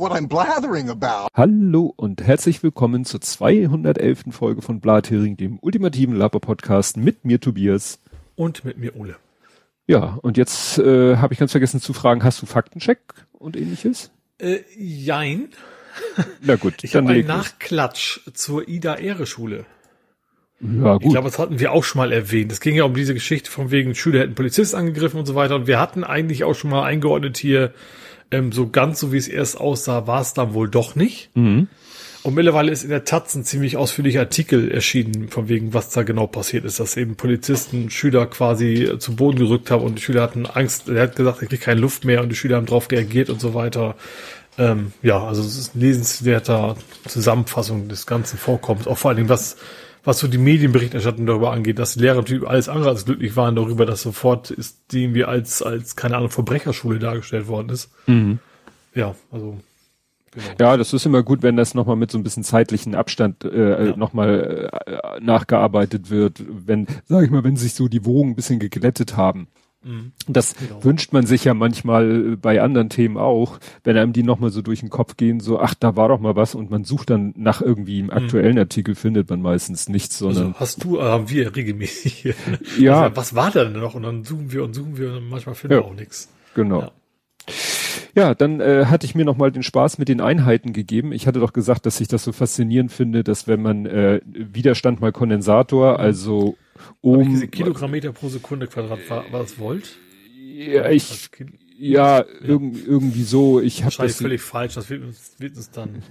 what I'm blathering about. Hallo und herzlich willkommen zur 211. Folge von Blathering, dem ultimativen Laber-Podcast mit mir Tobias. Und mit mir Ole. Ja, und jetzt äh, habe ich ganz vergessen zu fragen, hast du Faktencheck und ähnliches? Äh, jein. Na gut, ich habe einen Nachklatsch zur Ida-Ehre-Schule. Ja, gut. Ich glaube, das hatten wir auch schon mal erwähnt. Es ging ja um diese Geschichte von wegen Schüler hätten Polizist angegriffen und so weiter. Und wir hatten eigentlich auch schon mal eingeordnet hier, ähm, so ganz so wie es erst aussah, war es dann wohl doch nicht. Mhm. Und mittlerweile ist in der Taz ein ziemlich ausführlicher Artikel erschienen, von wegen, was da genau passiert ist, dass eben Polizisten Schüler quasi zu Boden gerückt haben und die Schüler hatten Angst, er hat gesagt, er kriegt keine Luft mehr und die Schüler haben darauf reagiert und so weiter. Ähm, ja, also es ist eine lesenswerter Zusammenfassung des ganzen Vorkommens, auch vor allen Dingen, was was so die Medienberichterstattung darüber angeht, dass die Lehrer natürlich alles andere als glücklich waren darüber, dass sofort ist, die irgendwie als, als, keine Ahnung, Verbrecherschule dargestellt worden ist. Mhm. Ja, also. Genau. Ja, das ist immer gut, wenn das nochmal mit so ein bisschen zeitlichen Abstand äh, ja. nochmal äh, nachgearbeitet wird, wenn, sag ich mal, wenn sich so die Wogen ein bisschen geglättet haben. Mhm. Das genau. wünscht man sich ja manchmal bei anderen Themen auch, wenn einem die nochmal so durch den Kopf gehen, so, ach, da war doch mal was und man sucht dann nach irgendwie im mhm. aktuellen mhm. Artikel, findet man meistens nichts, sondern. Also hast du, haben wir regelmäßig. ja. Also, was war da denn noch? Und dann suchen wir und suchen wir und manchmal finden ja. wir auch nichts. Genau. Ja. Ja, dann äh, hatte ich mir nochmal den Spaß mit den Einheiten gegeben. Ich hatte doch gesagt, dass ich das so faszinierend finde, dass wenn man äh, Widerstand mal Kondensator, mhm. also um diese Kilogrammeter pro Sekunde Quadrat war, war das Volt? Ja, ich ja, ja. Irg irgendwie so. Ich habe das völlig falsch. Das wird, wird uns dann.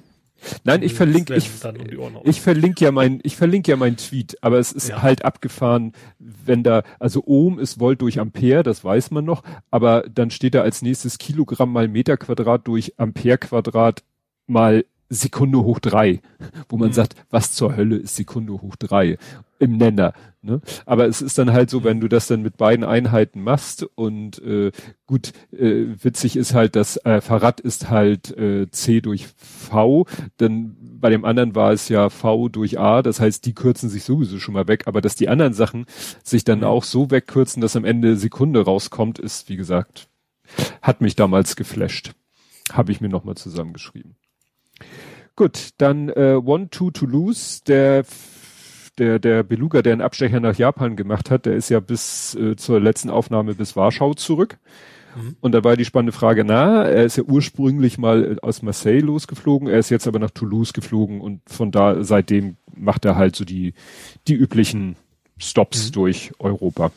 Nein, ich verlinke ich, um ich verlinke ja mein ich verlinke ja mein Tweet, aber es ist ja. halt abgefahren, wenn da also Ohm ist Volt durch Ampere, das weiß man noch, aber dann steht da als nächstes Kilogramm mal Meter Quadrat durch Ampere Quadrat mal Sekunde hoch drei, wo man mhm. sagt, was zur Hölle ist Sekunde hoch drei im Nenner. Ne? Aber es ist dann halt so, wenn du das dann mit beiden Einheiten machst und äh, gut, äh, witzig ist halt, das äh, Fahrrad ist halt äh, C durch V, dann bei dem anderen war es ja V durch A, das heißt, die kürzen sich sowieso schon mal weg, aber dass die anderen Sachen sich dann auch so wegkürzen, dass am Ende Sekunde rauskommt, ist, wie gesagt, hat mich damals geflasht. Habe ich mir nochmal zusammengeschrieben. Gut, dann äh, One Two to Lose, der der der Beluga, der einen Abstecher nach Japan gemacht hat, der ist ja bis äh, zur letzten Aufnahme bis Warschau zurück. Mhm. Und da war die spannende Frage, na, er ist ja ursprünglich mal äh, aus Marseille losgeflogen, er ist jetzt aber nach Toulouse geflogen und von da seitdem macht er halt so die die üblichen Stops mhm. durch Europa.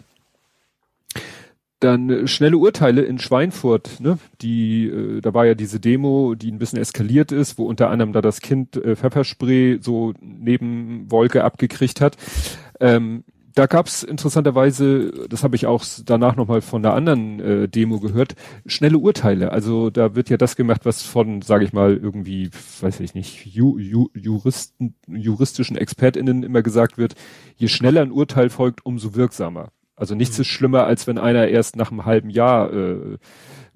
Dann äh, schnelle Urteile in Schweinfurt, ne? Die, äh, da war ja diese Demo, die ein bisschen eskaliert ist, wo unter anderem da das Kind äh, Pfefferspray so neben Wolke abgekriegt hat. Ähm, da gab's interessanterweise, das habe ich auch danach nochmal von der anderen äh, Demo gehört, schnelle Urteile. Also da wird ja das gemacht, was von, sage ich mal, irgendwie, weiß ich nicht, Ju, Ju, Juristen, juristischen ExpertInnen immer gesagt wird, je schneller ein Urteil folgt, umso wirksamer. Also nichts mhm. ist schlimmer, als wenn einer erst nach einem halben Jahr äh,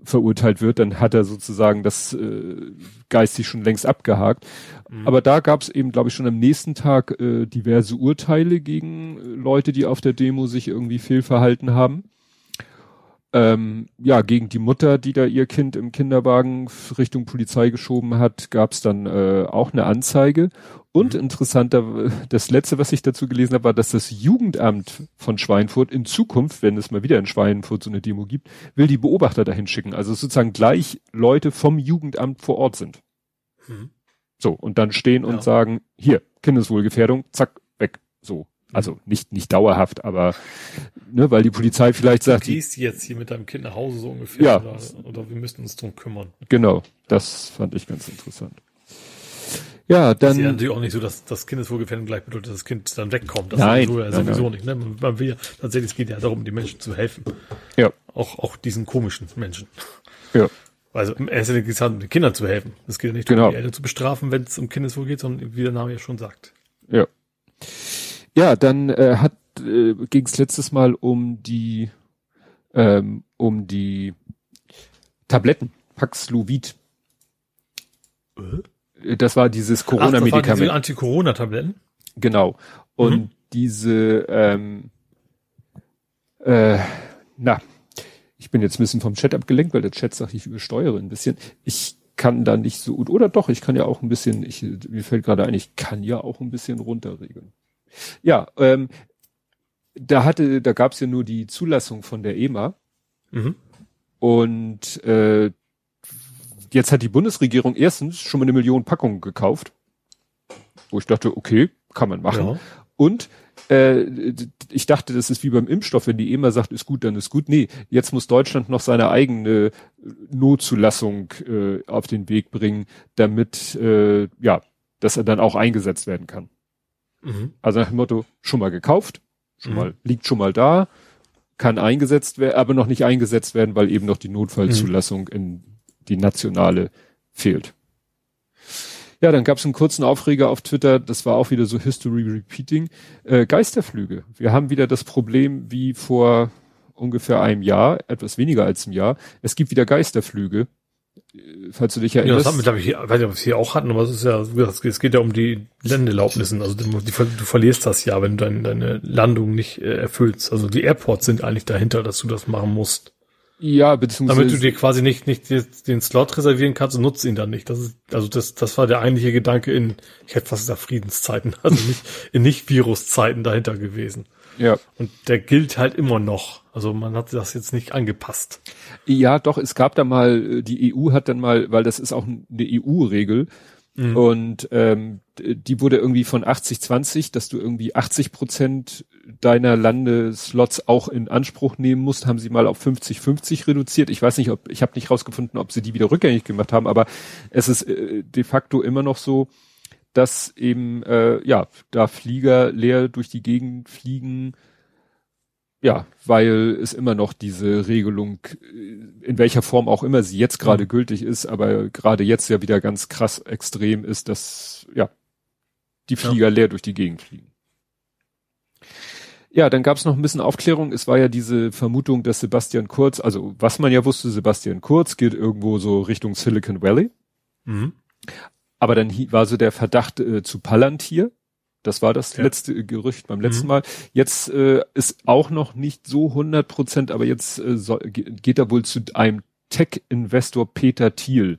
verurteilt wird, dann hat er sozusagen das äh, geistig schon längst abgehakt. Mhm. Aber da gab es eben, glaube ich, schon am nächsten Tag äh, diverse Urteile gegen äh, Leute, die auf der Demo sich irgendwie fehlverhalten haben ähm, ja, gegen die Mutter, die da ihr Kind im Kinderwagen Richtung Polizei geschoben hat, gab es dann äh, auch eine Anzeige. Und mhm. interessanter, das letzte, was ich dazu gelesen habe, war, dass das Jugendamt von Schweinfurt in Zukunft, wenn es mal wieder in Schweinfurt so eine Demo gibt, will die Beobachter dahin schicken. Also sozusagen gleich Leute vom Jugendamt vor Ort sind. Mhm. So, und dann stehen und ja. sagen, hier, Kindeswohlgefährdung, zack, weg. So. Also nicht, nicht dauerhaft, aber ne, weil die Polizei vielleicht sagt. Du gehst jetzt hier mit deinem Kind nach Hause so ungefähr ja. oder, oder wir müssen uns drum kümmern. Genau, das fand ich ganz interessant. Ja, dann. Ist ja natürlich auch nicht so, dass das Kindeswohlgefährdung gleich bedeutet, dass das Kind dann wegkommt. Das nein, so ja sowieso nein. nicht. Ne? Man will ja, tatsächlich, es geht ja darum, die Menschen zu helfen. Ja. Auch, auch diesen komischen Menschen. Ja. Also es halt um den Kindern zu helfen. Es geht ja nicht genau. darum, die Eltern zu bestrafen, wenn es um Kindeswohl geht, sondern wie der Name ja schon sagt. Ja. Ja, dann äh, hat äh, ging es letztes Mal um die ähm, um die Tabletten Paxlovid. Äh? Das war dieses Corona-Medikament. Diese Anti-Corona-Tabletten. Genau. Und mhm. diese ähm, äh, na, ich bin jetzt ein bisschen vom Chat abgelenkt, weil der Chat sagt, ich übersteuere ein bisschen. Ich kann da nicht so gut. Oder doch, ich kann ja auch ein bisschen, ich, mir fällt gerade ein, ich kann ja auch ein bisschen runterregeln. Ja, ähm, da hatte, da gab's ja nur die Zulassung von der EMA. Mhm. Und äh, jetzt hat die Bundesregierung erstens schon mal eine Million Packungen gekauft, wo ich dachte, okay, kann man machen. Ja. Und äh, ich dachte, das ist wie beim Impfstoff, wenn die EMA sagt, ist gut, dann ist gut. Nee, jetzt muss Deutschland noch seine eigene Notzulassung äh, auf den Weg bringen, damit äh, ja, dass er dann auch eingesetzt werden kann. Mhm. Also nach dem Motto, schon mal gekauft, schon mhm. mal, liegt schon mal da, kann eingesetzt werden, aber noch nicht eingesetzt werden, weil eben noch die Notfallzulassung mhm. in die nationale fehlt. Ja, dann gab es einen kurzen Aufreger auf Twitter, das war auch wieder so History Repeating. Äh, Geisterflüge. Wir haben wieder das Problem wie vor ungefähr einem Jahr, etwas weniger als einem Jahr. Es gibt wieder Geisterflüge. Falls du dich erinnerst. Ja, das haben wir, glaube ich, weiß nicht, ob wir es hier auch hatten, aber es ist ja, es geht ja um die Landeerlaubnissen. Also du, du, verlierst das ja, wenn du dein, deine Landung nicht äh, erfüllst. Also die Airports sind eigentlich dahinter, dass du das machen musst. Ja, beziehungsweise. Damit du dir quasi nicht, nicht den Slot reservieren kannst und nutzt ihn dann nicht. Das ist, also das, das war der eigentliche Gedanke in, ich hätte fast gesagt Friedenszeiten, also nicht, in Nicht-Virus-Zeiten dahinter gewesen. Ja. Und der gilt halt immer noch. Also man hat das jetzt nicht angepasst. Ja, doch, es gab da mal, die EU hat dann mal, weil das ist auch eine EU-Regel, mhm. und ähm, die wurde irgendwie von 80-20, dass du irgendwie 80 Prozent deiner Landeslots auch in Anspruch nehmen musst, haben sie mal auf 50-50 reduziert. Ich weiß nicht, ob ich habe nicht rausgefunden, ob sie die wieder rückgängig gemacht haben, aber es ist äh, de facto immer noch so, dass eben äh, ja da Flieger leer durch die Gegend fliegen, ja, weil es immer noch diese Regelung, äh, in welcher Form auch immer sie jetzt gerade mhm. gültig ist, aber gerade jetzt ja wieder ganz krass extrem ist, dass ja die Flieger ja. leer durch die Gegend fliegen. Ja, dann gab es noch ein bisschen Aufklärung. Es war ja diese Vermutung, dass Sebastian Kurz, also was man ja wusste, Sebastian Kurz geht irgendwo so Richtung Silicon Valley. Mhm. Aber dann war so der Verdacht äh, zu Palantir. Das war das ja. letzte Gerücht beim letzten mhm. Mal. Jetzt äh, ist auch noch nicht so 100 Prozent, aber jetzt äh, soll, geht er wohl zu einem Tech-Investor Peter Thiel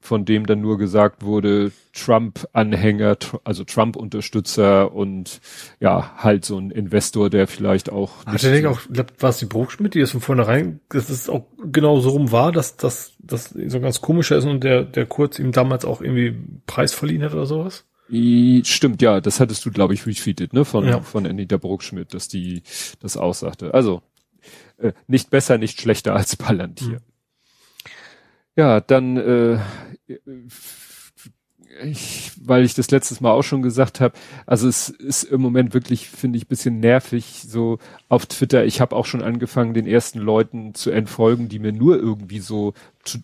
von dem dann nur gesagt wurde, Trump-Anhänger, also Trump-Unterstützer und ja, halt so ein Investor, der vielleicht auch. Hat er nicht auch, war es die Bruchschmidt, die es von vornherein, dass es auch genau so rum war, dass das dass so ganz komischer ist und der, der Kurz ihm damals auch irgendwie Preis verliehen hat oder sowas? Stimmt, ja, das hattest du, glaube ich, retweetet, ne, von, ja. von Anita Bruckschmidt, dass die das aussagte. Also, äh, nicht besser, nicht schlechter als Palantir. Mhm. Ja, dann, äh, ich, weil ich das letztes Mal auch schon gesagt habe, also es ist im Moment wirklich, finde ich, bisschen nervig, so auf Twitter. Ich habe auch schon angefangen, den ersten Leuten zu entfolgen, die mir nur irgendwie so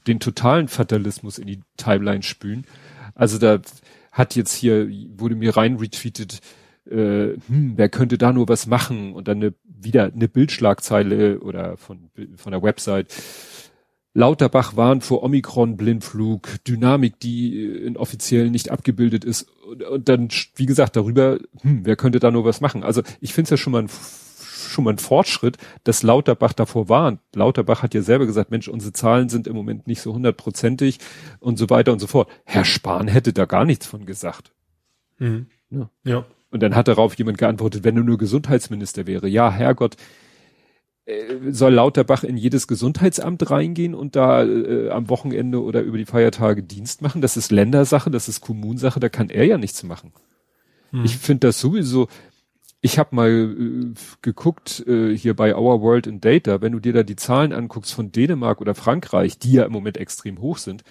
den totalen Fatalismus in die Timeline spülen. Also da hat jetzt hier, wurde mir rein retweetet, äh, hm, wer könnte da nur was machen? Und dann eine, wieder eine Bildschlagzeile oder von, von der Website Lauterbach warnt vor Omikron-Blindflug, Dynamik, die in offiziell nicht abgebildet ist. Und, und, dann, wie gesagt, darüber, hm, wer könnte da nur was machen? Also ich finde es ja schon mal ein, schon mal ein Fortschritt, dass Lauterbach davor warnt. Lauterbach hat ja selber gesagt, Mensch, unsere Zahlen sind im Moment nicht so hundertprozentig und so weiter und so fort. Herr Spahn hätte da gar nichts von gesagt. Mhm. Ja. ja. Und dann hat darauf jemand geantwortet, wenn er nur Gesundheitsminister wäre. Ja, Herrgott, äh, soll Lauterbach in jedes Gesundheitsamt reingehen und da äh, am Wochenende oder über die Feiertage Dienst machen? Das ist Ländersache, das ist Kommunsache, da kann er ja nichts machen. Hm. Ich finde das sowieso, ich habe mal äh, geguckt äh, hier bei Our World in Data, wenn du dir da die Zahlen anguckst von Dänemark oder Frankreich, die ja im Moment extrem hoch sind,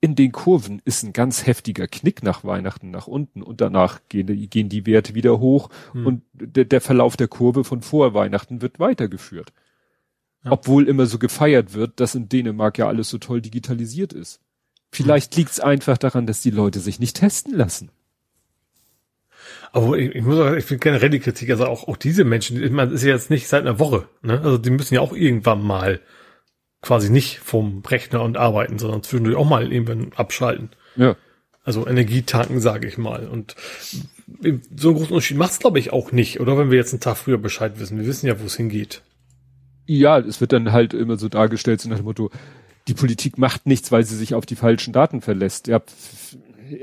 in den Kurven ist ein ganz heftiger Knick nach Weihnachten nach unten und danach gehen die, gehen die Werte wieder hoch hm. und der, der Verlauf der Kurve von vor Weihnachten wird weitergeführt. Ja. Obwohl immer so gefeiert wird, dass in Dänemark ja alles so toll digitalisiert ist. Vielleicht hm. liegt es einfach daran, dass die Leute sich nicht testen lassen. Aber ich, ich muss sagen, ich finde generell die Kritik, also auch, auch diese Menschen, meine, ist ja jetzt nicht seit einer Woche, ne? Also die müssen ja auch irgendwann mal quasi nicht vom Rechner und arbeiten, sondern zwischendurch auch mal irgendwann abschalten. Ja. Also Energietanken, sage ich mal. Und so einen großen Unterschied macht es, glaube ich, auch nicht. Oder wenn wir jetzt einen Tag früher Bescheid wissen. Wir wissen ja, wo es hingeht. Ja, es wird dann halt immer so dargestellt, so nach dem Motto, die Politik macht nichts, weil sie sich auf die falschen Daten verlässt. Ja,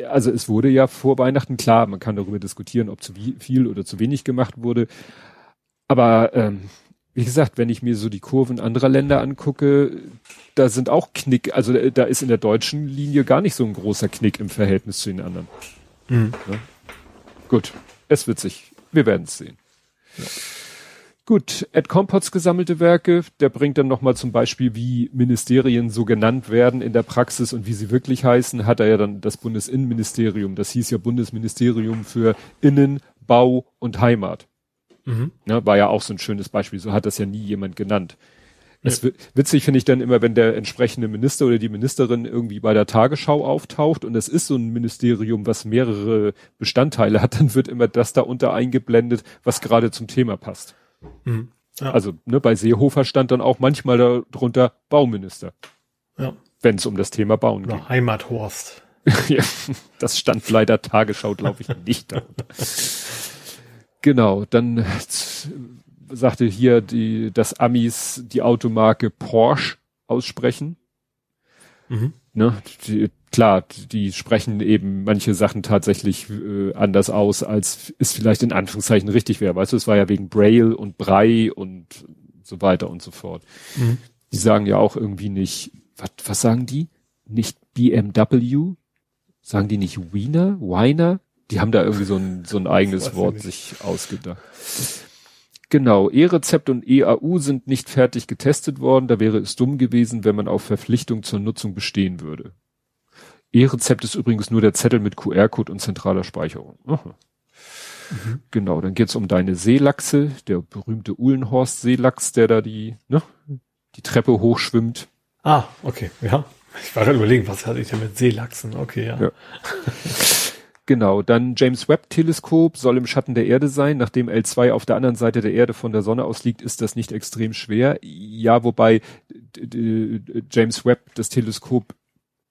also es wurde ja vor Weihnachten klar, man kann darüber diskutieren, ob zu viel oder zu wenig gemacht wurde. Aber ähm, wie gesagt, wenn ich mir so die Kurven anderer Länder angucke, da sind auch Knick, also da ist in der deutschen Linie gar nicht so ein großer Knick im Verhältnis zu den anderen. Mhm. Ja. Gut, es wird sich, wir werden es sehen. Ja. Gut, Ed Compots gesammelte Werke, der bringt dann nochmal zum Beispiel, wie Ministerien so genannt werden in der Praxis und wie sie wirklich heißen, hat er ja dann das Bundesinnenministerium, das hieß ja Bundesministerium für Innen, Bau und Heimat. Mhm. Ja, war ja auch so ein schönes Beispiel, so hat das ja nie jemand genannt. Ja. Es witzig finde ich dann immer, wenn der entsprechende Minister oder die Ministerin irgendwie bei der Tagesschau auftaucht und es ist so ein Ministerium, was mehrere Bestandteile hat, dann wird immer das da unter eingeblendet, was gerade zum Thema passt. Mhm. Ja. Also ne, bei Seehofer stand dann auch manchmal darunter Bauminister. Ja. Wenn es um das Thema Bauen Oder geht. Heimathorst. ja, das stand leider Tagesschau, glaube ich, nicht darunter. Genau, dann sagte hier die, dass Amis die Automarke Porsche aussprechen. Mhm. Ne, die, klar, die sprechen eben manche Sachen tatsächlich äh, anders aus, als es vielleicht in Anführungszeichen richtig wäre. Weißt du, es war ja wegen Braille und Brei und so weiter und so fort. Mhm. Die sagen ja auch irgendwie nicht, was, was sagen die? Nicht BMW? Sagen die nicht Wiener? Wiener? Die haben da irgendwie so ein, so ein eigenes Wort sich ausgedacht. Genau, E-Rezept und EAU sind nicht fertig getestet worden. Da wäre es dumm gewesen, wenn man auf Verpflichtung zur Nutzung bestehen würde. E-Rezept ist übrigens nur der Zettel mit QR-Code und zentraler Speicherung. Mhm. Genau, dann geht's um deine Seelachse, der berühmte Uhlenhorst-Seelachs, der da die, ne, die Treppe hochschwimmt. Ah, okay, ja. Ich war gerade überlegen, was hatte ich denn mit Seelachsen? Okay, ja. ja. Genau, dann James Webb Teleskop soll im Schatten der Erde sein. Nachdem L2 auf der anderen Seite der Erde von der Sonne aus liegt, ist das nicht extrem schwer. Ja, wobei James Webb, das Teleskop,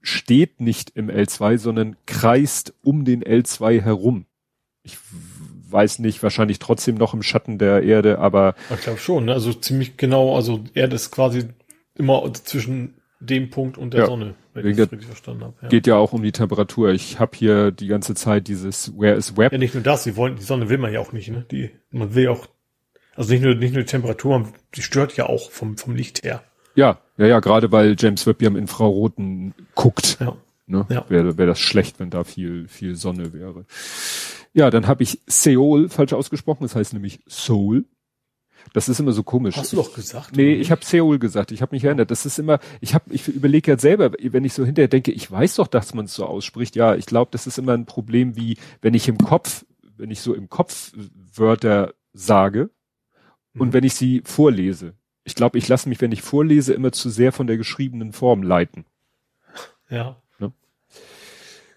steht nicht im L2, sondern kreist um den L2 herum. Ich weiß nicht, wahrscheinlich trotzdem noch im Schatten der Erde, aber. Ich glaube schon, ne? also ziemlich genau, also Erde ist quasi immer zwischen dem Punkt und der ja. Sonne. Wenn ich das richtig verstanden habe. Ja. Geht ja auch um die Temperatur. Ich habe hier die ganze Zeit dieses Where is Web. Ja, nicht nur das, sie wollen, die Sonne will man ja auch nicht, ne? Die, man will ja auch, also nicht nur, nicht nur die Temperatur, die stört ja auch vom, vom Licht her. Ja, ja, ja, gerade weil James Webb ja im Infraroten guckt. Ja. Ne? Ja. Wäre wär das schlecht, wenn da viel, viel Sonne wäre. Ja, dann habe ich Seoul falsch ausgesprochen, das heißt nämlich Seoul. Das ist immer so komisch. Hast du doch gesagt? Nee, ich habe Seoul gesagt. Ich habe mich erinnert. Das ist immer, ich habe, ich überlege ja selber, wenn ich so hinterher denke, ich weiß doch, dass man es so ausspricht. Ja, ich glaube, das ist immer ein Problem, wie wenn ich im Kopf, wenn ich so im Kopf Wörter sage und mhm. wenn ich sie vorlese. Ich glaube, ich lasse mich, wenn ich vorlese, immer zu sehr von der geschriebenen Form leiten. Ja. Ne?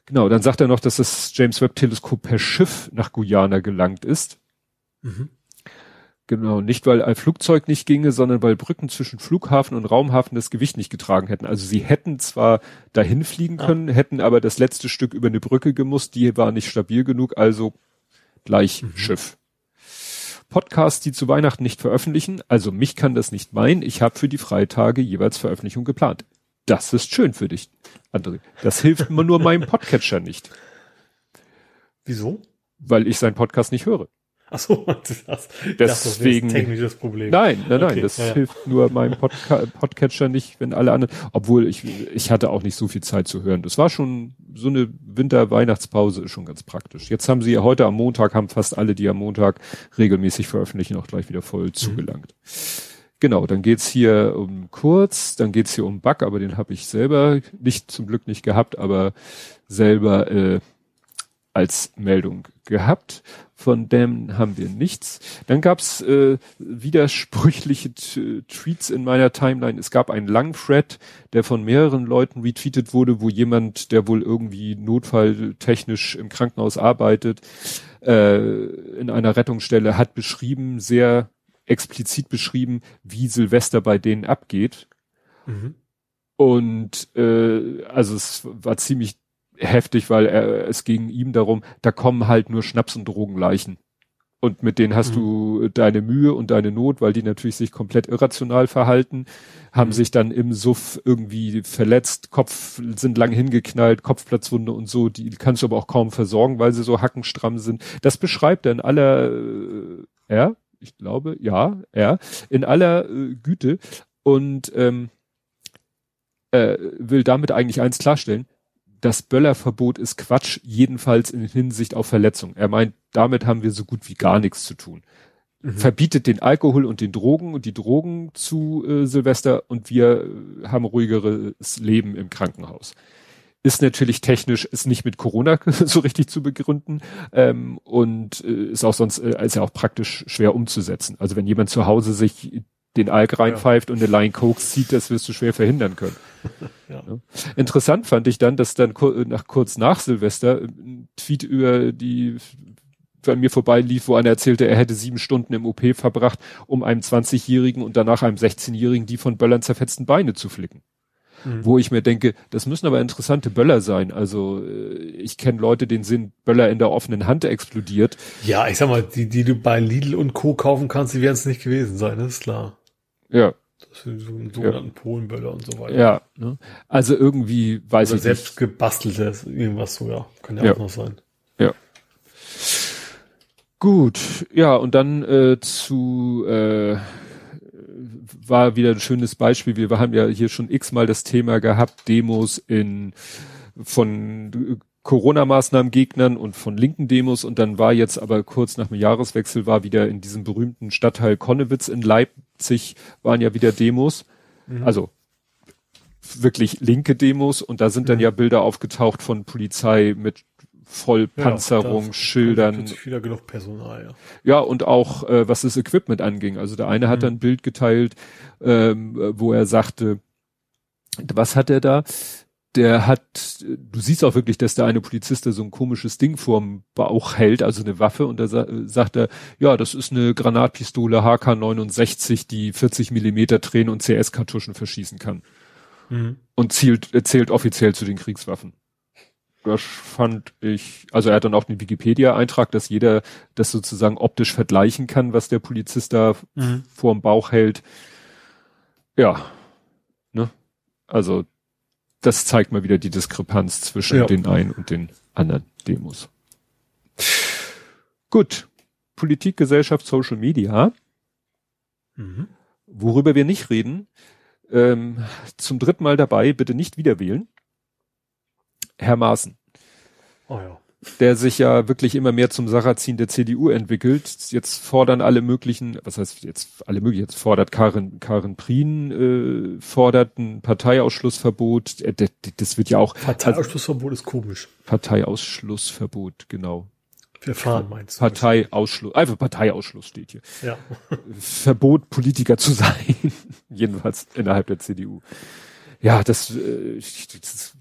Genau, dann sagt er noch, dass das James Webb Teleskop per Schiff nach Guyana gelangt ist. Mhm. Genau, nicht weil ein Flugzeug nicht ginge, sondern weil Brücken zwischen Flughafen und Raumhafen das Gewicht nicht getragen hätten. Also sie hätten zwar dahin fliegen können, ah. hätten aber das letzte Stück über eine Brücke gemusst, die war nicht stabil genug, also gleich mhm. Schiff. Podcasts, die zu Weihnachten nicht veröffentlichen, also mich kann das nicht meinen, ich habe für die Freitage jeweils Veröffentlichung geplant. Das ist schön für dich, André. Das hilft mir nur meinem Podcatcher nicht. Wieso? Weil ich seinen Podcast nicht höre. Ach so, das, deswegen das technisches Problem. Nein, nein, nein, okay, das ja, hilft nur meinem Podca Podcatcher nicht, wenn alle anderen, obwohl ich ich hatte auch nicht so viel Zeit zu hören. Das war schon so eine Winter-Weihnachtspause ist schon ganz praktisch. Jetzt haben sie ja heute am Montag haben fast alle, die am Montag regelmäßig veröffentlichen, auch gleich wieder voll mhm. zugelangt. Genau, dann geht's hier um Kurz, dann geht's hier um Bug, aber den habe ich selber nicht zum Glück nicht gehabt, aber selber äh, als Meldung gehabt. Von dem haben wir nichts. Dann gab's äh, widersprüchliche Tweets in meiner Timeline. Es gab einen langen Thread, der von mehreren Leuten retweetet wurde, wo jemand, der wohl irgendwie notfalltechnisch im Krankenhaus arbeitet, äh, in einer Rettungsstelle, hat beschrieben, sehr explizit beschrieben, wie Silvester bei denen abgeht. Mhm. Und äh, also es war ziemlich heftig, weil er, es ging ihm darum, da kommen halt nur Schnaps- und Drogenleichen. Und mit denen hast mhm. du deine Mühe und deine Not, weil die natürlich sich komplett irrational verhalten, haben mhm. sich dann im Suff irgendwie verletzt, Kopf sind lang hingeknallt, Kopfplatzwunde und so, die kannst du aber auch kaum versorgen, weil sie so hackenstramm sind. Das beschreibt er in aller, äh, er, ich glaube, ja, er, in aller äh, Güte und ähm, äh, will damit eigentlich eins klarstellen, das Böllerverbot ist Quatsch, jedenfalls in Hinsicht auf Verletzung. Er meint, damit haben wir so gut wie gar nichts zu tun. Mhm. Verbietet den Alkohol und den Drogen und die Drogen zu äh, Silvester und wir äh, haben ruhigeres Leben im Krankenhaus. Ist natürlich technisch, ist nicht mit Corona so richtig zu begründen ähm, und äh, ist auch sonst, äh, ist ja auch praktisch schwer umzusetzen. Also wenn jemand zu Hause sich den Alk reinpfeift ja. und eine Line Koks zieht, das wirst du schwer verhindern können. Ja. Interessant fand ich dann, dass dann nach, kurz nach Silvester ein Tweet über die bei mir vorbeilief, wo einer erzählte, er hätte sieben Stunden im OP verbracht, um einem 20-Jährigen und danach einem 16-Jährigen die von Böllern zerfetzten Beine zu flicken. Mhm. Wo ich mir denke, das müssen aber interessante Böller sein. Also äh, ich kenne Leute, denen sind Böller in der offenen Hand explodiert. Ja, ich sag mal, die, die du bei Lidl und Co. kaufen kannst, die werden es nicht gewesen sein, das ist klar. Ja. Das sind so sogenannten ja. Polenböller und so weiter. Ja, ne? also irgendwie weiß Oder ich selbst nicht. gebasteltes, irgendwas so, ja. Kann ja, ja, auch noch sein. Ja. Gut, ja, und dann äh, zu äh, war wieder ein schönes Beispiel. Wir haben ja hier schon x-mal das Thema gehabt, Demos in von Corona-Maßnahmen-Gegnern und von linken Demos und dann war jetzt aber kurz nach dem Jahreswechsel war wieder in diesem berühmten Stadtteil Konnewitz in Leipzig waren ja wieder Demos. Mhm. Also wirklich linke Demos und da sind dann mhm. ja Bilder aufgetaucht von Polizei mit Vollpanzerung, ja, Schildern. wieder genug Personal, ja. Ja, und auch äh, was das Equipment anging. Also der eine hat mhm. dann ein Bild geteilt, ähm, wo er sagte, was hat er da? Der hat, du siehst auch wirklich, dass da eine Polizist da so ein komisches Ding vorm Bauch hält, also eine Waffe, und da sa sagt er, ja, das ist eine Granatpistole HK69, die 40 Millimeter Tränen und CS-Kartuschen verschießen kann. Mhm. Und zielt, zählt offiziell zu den Kriegswaffen. Das fand ich, also er hat dann auch den Wikipedia-Eintrag, dass jeder das sozusagen optisch vergleichen kann, was der Polizist da mhm. vorm Bauch hält. Ja, ne? Also das zeigt mal wieder die Diskrepanz zwischen ja. den einen und den anderen Demos. Gut. Politik, Gesellschaft, Social Media. Mhm. Worüber wir nicht reden, ähm, zum dritten Mal dabei, bitte nicht wieder wählen. Herr Maaßen. Oh ja der sich ja wirklich immer mehr zum Sarrazin der CDU entwickelt. Jetzt fordern alle möglichen, was heißt jetzt alle möglichen, jetzt fordert Karin, Karin Prien, äh, fordert ein Parteiausschlussverbot. Äh, das wird ja auch. Parteiausschlussverbot ist komisch. Parteiausschlussverbot, genau. Verfahren meinst du? Parteiausschluss, einfach Parteiausschluss steht hier. Ja. Verbot, Politiker zu sein. Jedenfalls innerhalb der CDU. Ja, das, äh, das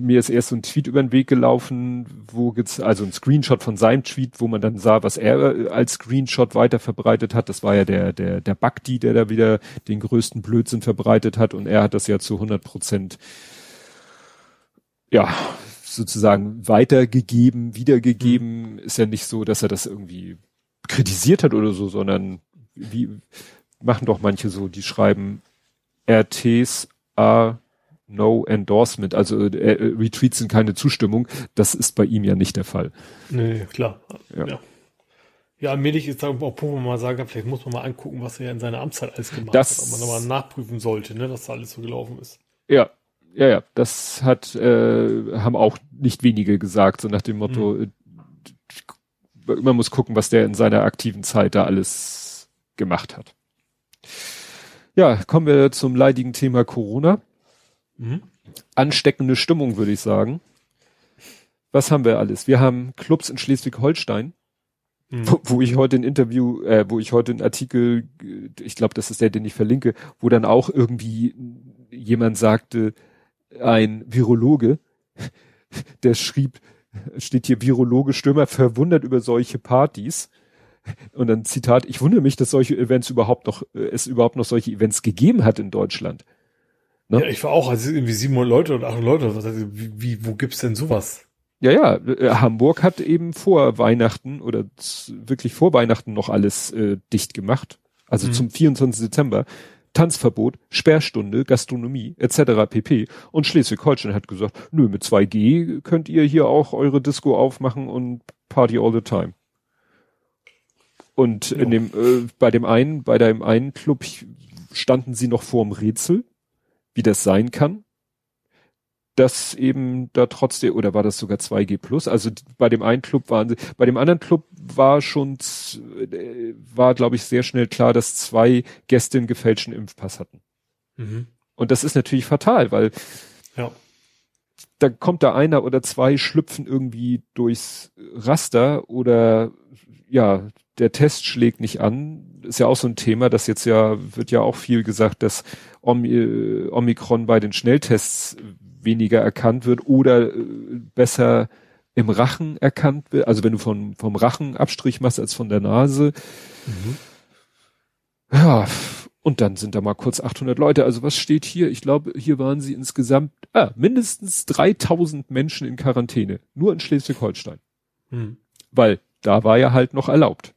mir ist erst so ein Tweet über den Weg gelaufen, wo gibt's also ein Screenshot von seinem Tweet, wo man dann sah, was er äh, als Screenshot weiter verbreitet hat. Das war ja der der der Bakti, der da wieder den größten Blödsinn verbreitet hat und er hat das ja zu 100 Prozent ja sozusagen weitergegeben, wiedergegeben. Ist ja nicht so, dass er das irgendwie kritisiert hat oder so, sondern wie machen doch manche so, die schreiben RTs A No Endorsement, also äh, äh, Retweets sind keine Zustimmung. Das ist bei ihm ja nicht der Fall. Nee, klar. Ja. ja. Ja, allmählich ist da auch Punkt, wo man mal sagen kann, vielleicht muss man mal angucken, was er in seiner Amtszeit alles gemacht das, hat, ob man nochmal nachprüfen sollte, ne, dass da alles so gelaufen ist. Ja, ja, ja, das hat, äh, haben auch nicht wenige gesagt, so nach dem Motto, mhm. man muss gucken, was der in seiner aktiven Zeit da alles gemacht hat. Ja, kommen wir zum leidigen Thema Corona. Mhm. Ansteckende Stimmung, würde ich sagen. Was haben wir alles? Wir haben Clubs in Schleswig-Holstein, mhm. wo, wo, ich heute ein Interview, äh, wo ich heute ein Artikel, ich glaube, das ist der, den ich verlinke, wo dann auch irgendwie jemand sagte, ein Virologe, der schrieb, steht hier Virologe Stürmer verwundert über solche Partys. Und dann Zitat, ich wundere mich, dass solche Events überhaupt noch, äh, es überhaupt noch solche Events gegeben hat in Deutschland. Ne? Ja, ich war auch, also irgendwie sieben Leute oder acht Leute. Was, also, wie, wie, wo gibt's denn sowas? Ja, ja, äh, Hamburg hat eben vor Weihnachten oder wirklich vor Weihnachten noch alles äh, dicht gemacht. Also mhm. zum 24. Dezember. Tanzverbot, Sperrstunde, Gastronomie etc. pp. Und Schleswig-Holstein hat gesagt, nö, mit 2G könnt ihr hier auch eure Disco aufmachen und Party all the time. Und ja. in dem, äh, bei dem einen, bei dem einen Club standen sie noch vorm Rätsel, wie das sein kann dass eben da trotzdem, oder war das sogar 2G plus? Also bei dem einen Club waren sie, bei dem anderen Club war schon, äh, war glaube ich sehr schnell klar, dass zwei Gäste einen gefälschten Impfpass hatten. Mhm. Und das ist natürlich fatal, weil ja. da kommt da einer oder zwei schlüpfen irgendwie durchs Raster oder ja, der Test schlägt nicht an. Ist ja auch so ein Thema, das jetzt ja, wird ja auch viel gesagt, dass äh, Omikron bei den Schnelltests weniger erkannt wird oder äh, besser im Rachen erkannt wird. Also wenn du von, vom Rachen Abstrich machst als von der Nase. Mhm. Ja, und dann sind da mal kurz 800 Leute. Also was steht hier? Ich glaube, hier waren sie insgesamt ah, mindestens 3000 Menschen in Quarantäne. Nur in Schleswig-Holstein. Mhm. Weil da war ja halt noch erlaubt.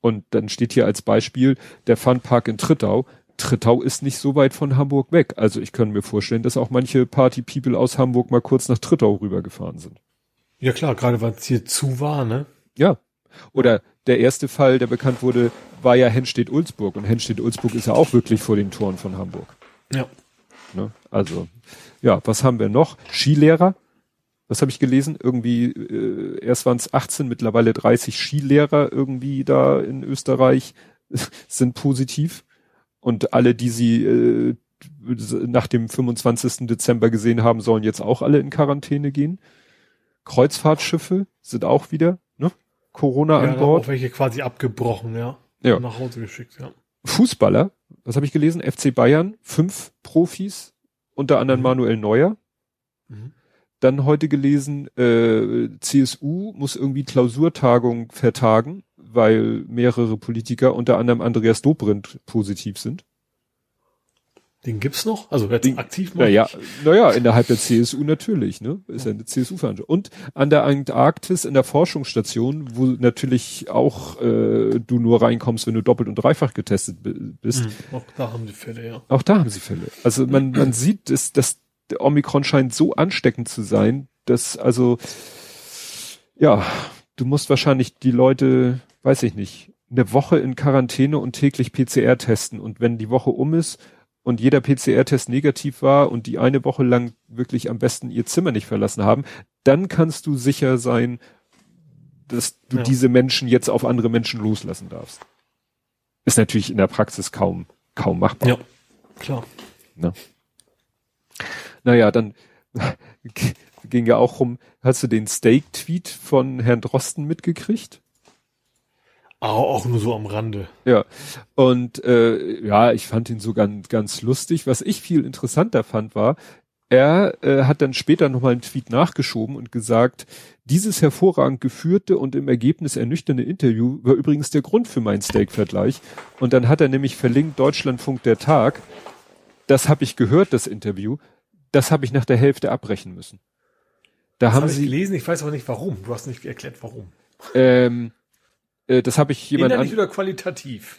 Und dann steht hier als Beispiel der Funpark in Trittau. Trittau ist nicht so weit von Hamburg weg. Also ich kann mir vorstellen, dass auch manche Party-People aus Hamburg mal kurz nach Trittau rübergefahren sind. Ja klar, gerade weil es hier zu war, ne? Ja. Oder der erste Fall, der bekannt wurde, war ja Hennstedt-Ulzburg. Und Hennstedt-Ulzburg ist ja auch wirklich vor den Toren von Hamburg. Ja. Ne? Also, ja, was haben wir noch? Skilehrer. Was habe ich gelesen? Irgendwie, äh, erst waren es 18, mittlerweile 30 Skilehrer irgendwie da in Österreich sind positiv. Und alle, die sie äh, nach dem 25. Dezember gesehen haben, sollen jetzt auch alle in Quarantäne gehen. Kreuzfahrtschiffe sind auch wieder, ne? Corona ja, an Bord. Auch welche quasi abgebrochen, ja. Ja. Nach Hause geschickt, ja. Fußballer, was habe ich gelesen? FC Bayern, fünf Profis, unter anderem mhm. Manuel Neuer. Mhm. Dann heute gelesen, äh, CSU muss irgendwie Klausurtagung vertagen weil mehrere Politiker, unter anderem Andreas Dobrindt, positiv sind. Den gibt's noch? Also wer den aktiv macht? Naja, naja, innerhalb der CSU natürlich, ne? Ist ja eine CSU-Veranstaltung. Und an der Antarktis in der Forschungsstation, wo natürlich auch äh, du nur reinkommst, wenn du doppelt und dreifach getestet bist. Mhm, auch da haben sie Fälle, ja. Auch da haben sie Fälle. Also man, man sieht, dass, dass der Omikron scheint so ansteckend zu sein, dass also ja, du musst wahrscheinlich die Leute weiß ich nicht, eine Woche in Quarantäne und täglich PCR testen. Und wenn die Woche um ist und jeder PCR-Test negativ war und die eine Woche lang wirklich am besten ihr Zimmer nicht verlassen haben, dann kannst du sicher sein, dass du ja. diese Menschen jetzt auf andere Menschen loslassen darfst. Ist natürlich in der Praxis kaum, kaum machbar. Ja, klar. Na. Naja, dann ging ja auch rum, hast du den Steak-Tweet von Herrn Drosten mitgekriegt? Auch nur so am Rande. Ja. Und äh, ja, ich fand ihn so ganz, ganz lustig. Was ich viel interessanter fand, war, er äh, hat dann später nochmal einen Tweet nachgeschoben und gesagt, dieses hervorragend geführte und im Ergebnis ernüchternde Interview war übrigens der Grund für meinen Steak-Vergleich. Und dann hat er nämlich verlinkt Deutschlandfunk der Tag. Das habe ich gehört, das Interview. Das habe ich nach der Hälfte abbrechen müssen. Da das haben hab sie gelesen, ich weiß aber nicht warum. Du hast nicht erklärt, warum. Ähm, äh, das habe ich jemand Inhaltlich oder qualitativ?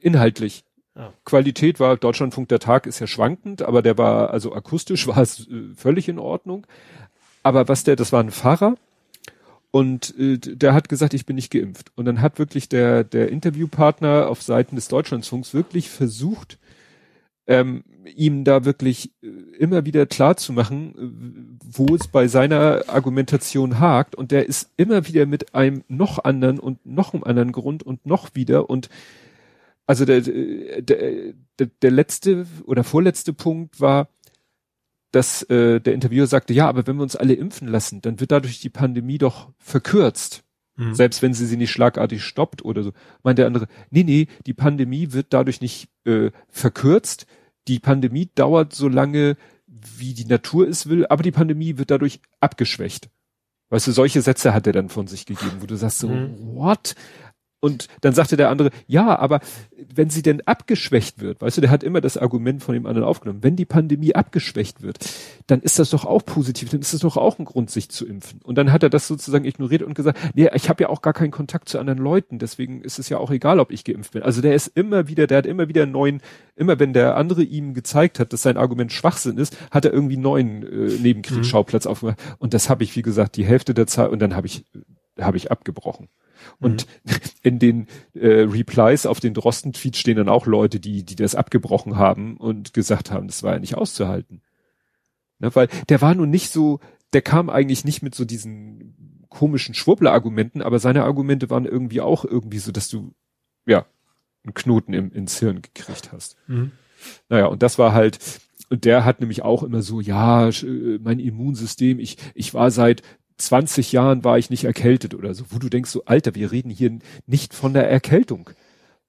Inhaltlich. Ja. Qualität war Deutschlandfunk der Tag ist ja schwankend, aber der war also akustisch war es äh, völlig in Ordnung. Aber was der, das war ein Fahrer und äh, der hat gesagt, ich bin nicht geimpft. Und dann hat wirklich der der Interviewpartner auf Seiten des Deutschlandfunks wirklich versucht, ähm, ihm da wirklich äh, immer wieder klar zu machen, äh, wo es bei seiner Argumentation hakt. Und der ist immer wieder mit einem noch anderen und noch einem anderen Grund und noch wieder. Und also der, der, der, der letzte oder vorletzte Punkt war, dass äh, der Interviewer sagte, ja, aber wenn wir uns alle impfen lassen, dann wird dadurch die Pandemie doch verkürzt. Mhm. Selbst wenn sie sie nicht schlagartig stoppt oder so. Meint der andere, nee, nee, die Pandemie wird dadurch nicht äh, verkürzt, die Pandemie dauert so lange, wie die Natur es will, aber die Pandemie wird dadurch abgeschwächt. Weißt du, solche Sätze hat er dann von sich gegeben, wo du sagst so, mhm. what? Und dann sagte der andere, ja, aber wenn sie denn abgeschwächt wird, weißt du, der hat immer das Argument von dem anderen aufgenommen, wenn die Pandemie abgeschwächt wird, dann ist das doch auch positiv, dann ist das doch auch ein Grund, sich zu impfen. Und dann hat er das sozusagen ignoriert und gesagt, nee, ich habe ja auch gar keinen Kontakt zu anderen Leuten, deswegen ist es ja auch egal, ob ich geimpft bin. Also der ist immer wieder, der hat immer wieder neuen, immer wenn der andere ihm gezeigt hat, dass sein Argument Schwachsinn ist, hat er irgendwie neuen äh, Nebenkriegsschauplatz mhm. aufgemacht. Und das habe ich, wie gesagt, die Hälfte der Zeit und dann habe ich, habe ich abgebrochen. Und mhm. in den äh, Replies auf den Drosten-Tweet stehen dann auch Leute, die, die das abgebrochen haben und gesagt haben, das war ja nicht auszuhalten. Ne, weil der war nun nicht so, der kam eigentlich nicht mit so diesen komischen Schwurbler-Argumenten, aber seine Argumente waren irgendwie auch irgendwie so, dass du, ja, einen Knoten im, ins Hirn gekriegt hast. Mhm. Naja, und das war halt, und der hat nämlich auch immer so, ja, äh, mein Immunsystem, ich, ich war seit 20 Jahren war ich nicht erkältet oder so, wo du denkst so, Alter, wir reden hier nicht von der Erkältung.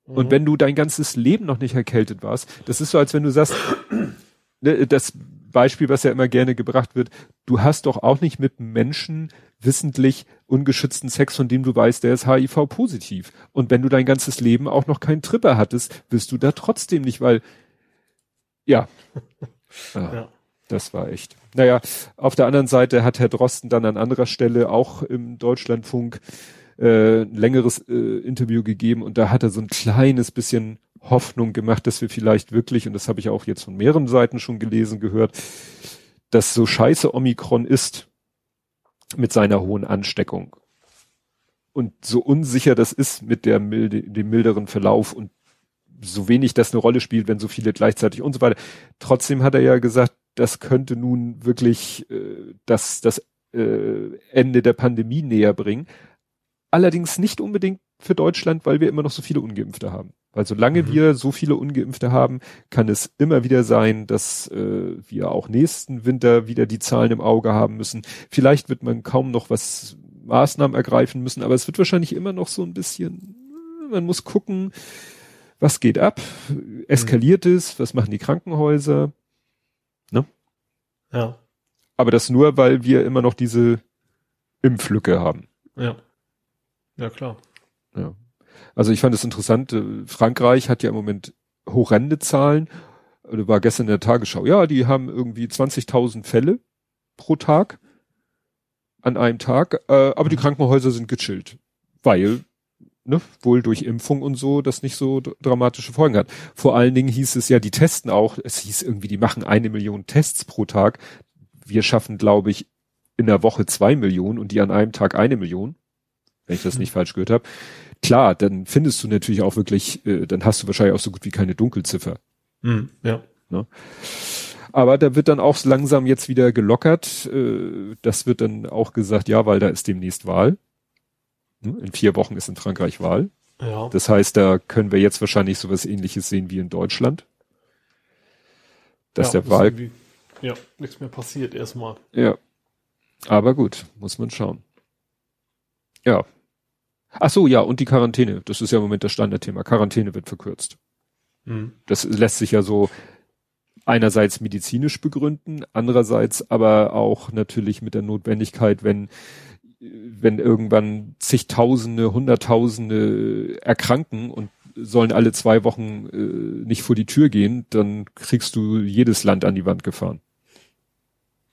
Mhm. Und wenn du dein ganzes Leben noch nicht erkältet warst, das ist so, als wenn du sagst, ne, das Beispiel, was ja immer gerne gebracht wird, du hast doch auch nicht mit Menschen wissentlich ungeschützten Sex, von dem du weißt, der ist HIV-positiv. Und wenn du dein ganzes Leben auch noch keinen Tripper hattest, wirst du da trotzdem nicht, weil, ja. ja. Das war echt. Naja, auf der anderen Seite hat Herr Drosten dann an anderer Stelle auch im Deutschlandfunk äh, ein längeres äh, Interview gegeben und da hat er so ein kleines bisschen Hoffnung gemacht, dass wir vielleicht wirklich, und das habe ich auch jetzt von mehreren Seiten schon gelesen, gehört, dass so scheiße Omikron ist mit seiner hohen Ansteckung und so unsicher das ist mit der milde, dem milderen Verlauf und so wenig das eine Rolle spielt, wenn so viele gleichzeitig und so weiter. Trotzdem hat er ja gesagt, das könnte nun wirklich äh, das, das äh, Ende der Pandemie näher bringen. Allerdings nicht unbedingt für Deutschland, weil wir immer noch so viele Ungeimpfte haben. Weil solange mhm. wir so viele Ungeimpfte haben, kann es immer wieder sein, dass äh, wir auch nächsten Winter wieder die Zahlen im Auge haben müssen. Vielleicht wird man kaum noch was Maßnahmen ergreifen müssen, aber es wird wahrscheinlich immer noch so ein bisschen, man muss gucken, was geht ab, eskaliert mhm. es, was machen die Krankenhäuser? Ja. Aber das nur, weil wir immer noch diese Impflücke haben. Ja. Ja, klar. Ja. Also ich fand es interessant, äh, Frankreich hat ja im Moment horrende Zahlen. Oder war gestern in der Tagesschau. Ja, die haben irgendwie 20.000 Fälle pro Tag an einem Tag, äh, aber die mhm. Krankenhäuser sind gechillt, weil ne, wohl durch Impfung und so das nicht so dramatische Folgen hat. Vor allen Dingen hieß es ja, die testen auch, es hieß irgendwie, die machen eine Million Tests pro Tag. Wir schaffen, glaube ich, in der Woche zwei Millionen und die an einem Tag eine Million, wenn ich das mhm. nicht falsch gehört habe. Klar, dann findest du natürlich auch wirklich, äh, dann hast du wahrscheinlich auch so gut wie keine Dunkelziffer. Mhm, ja. Ne? Aber da wird dann auch langsam jetzt wieder gelockert. Äh, das wird dann auch gesagt, ja, weil da ist demnächst Wahl. Ne? In vier Wochen ist in Frankreich Wahl. Ja. Das heißt, da können wir jetzt wahrscheinlich sowas ähnliches sehen wie in Deutschland. Dass ja, der Wahl. Ja, nichts mehr passiert erstmal. Ja. Aber gut, muss man schauen. Ja. Ach so, ja, und die Quarantäne. Das ist ja im Moment das Standardthema. Quarantäne wird verkürzt. Mhm. Das lässt sich ja so einerseits medizinisch begründen, andererseits aber auch natürlich mit der Notwendigkeit, wenn wenn irgendwann zigtausende, hunderttausende erkranken und sollen alle zwei Wochen äh, nicht vor die Tür gehen, dann kriegst du jedes Land an die Wand gefahren.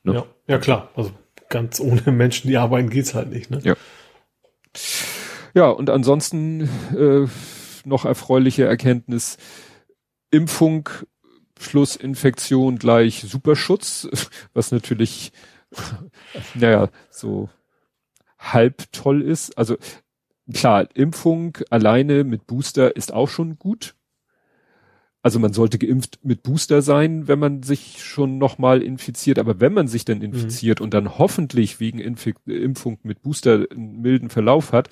Ne? Ja, ja klar. Also ganz ohne Menschen, die arbeiten, geht's halt nicht. Ne? Ja. Ja, und ansonsten äh, noch erfreuliche Erkenntnis: Impfung plus Infektion gleich Superschutz, was natürlich, naja, so halb toll ist. Also klar, Impfung alleine mit Booster ist auch schon gut. Also man sollte geimpft mit Booster sein, wenn man sich schon nochmal infiziert. Aber wenn man sich dann infiziert mhm. und dann hoffentlich wegen Inf Impfung mit Booster einen milden Verlauf hat,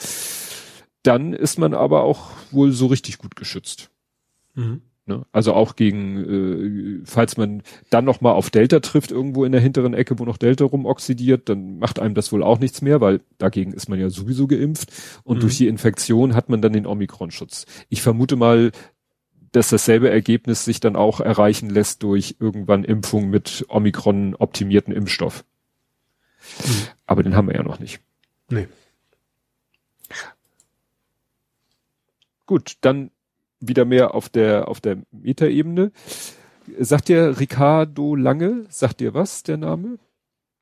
dann ist man aber auch wohl so richtig gut geschützt. Mhm. Ne? Also auch gegen, äh, falls man dann noch mal auf Delta trifft irgendwo in der hinteren Ecke, wo noch Delta rumoxidiert, dann macht einem das wohl auch nichts mehr, weil dagegen ist man ja sowieso geimpft und mhm. durch die Infektion hat man dann den Omikron-Schutz. Ich vermute mal, dass dasselbe Ergebnis sich dann auch erreichen lässt durch irgendwann Impfung mit Omikron optimierten Impfstoff. Mhm. Aber den haben wir ja noch nicht. Nee. gut, dann wieder mehr auf der, auf der Metaebene. Sagt dir Ricardo Lange, sagt dir was, der Name?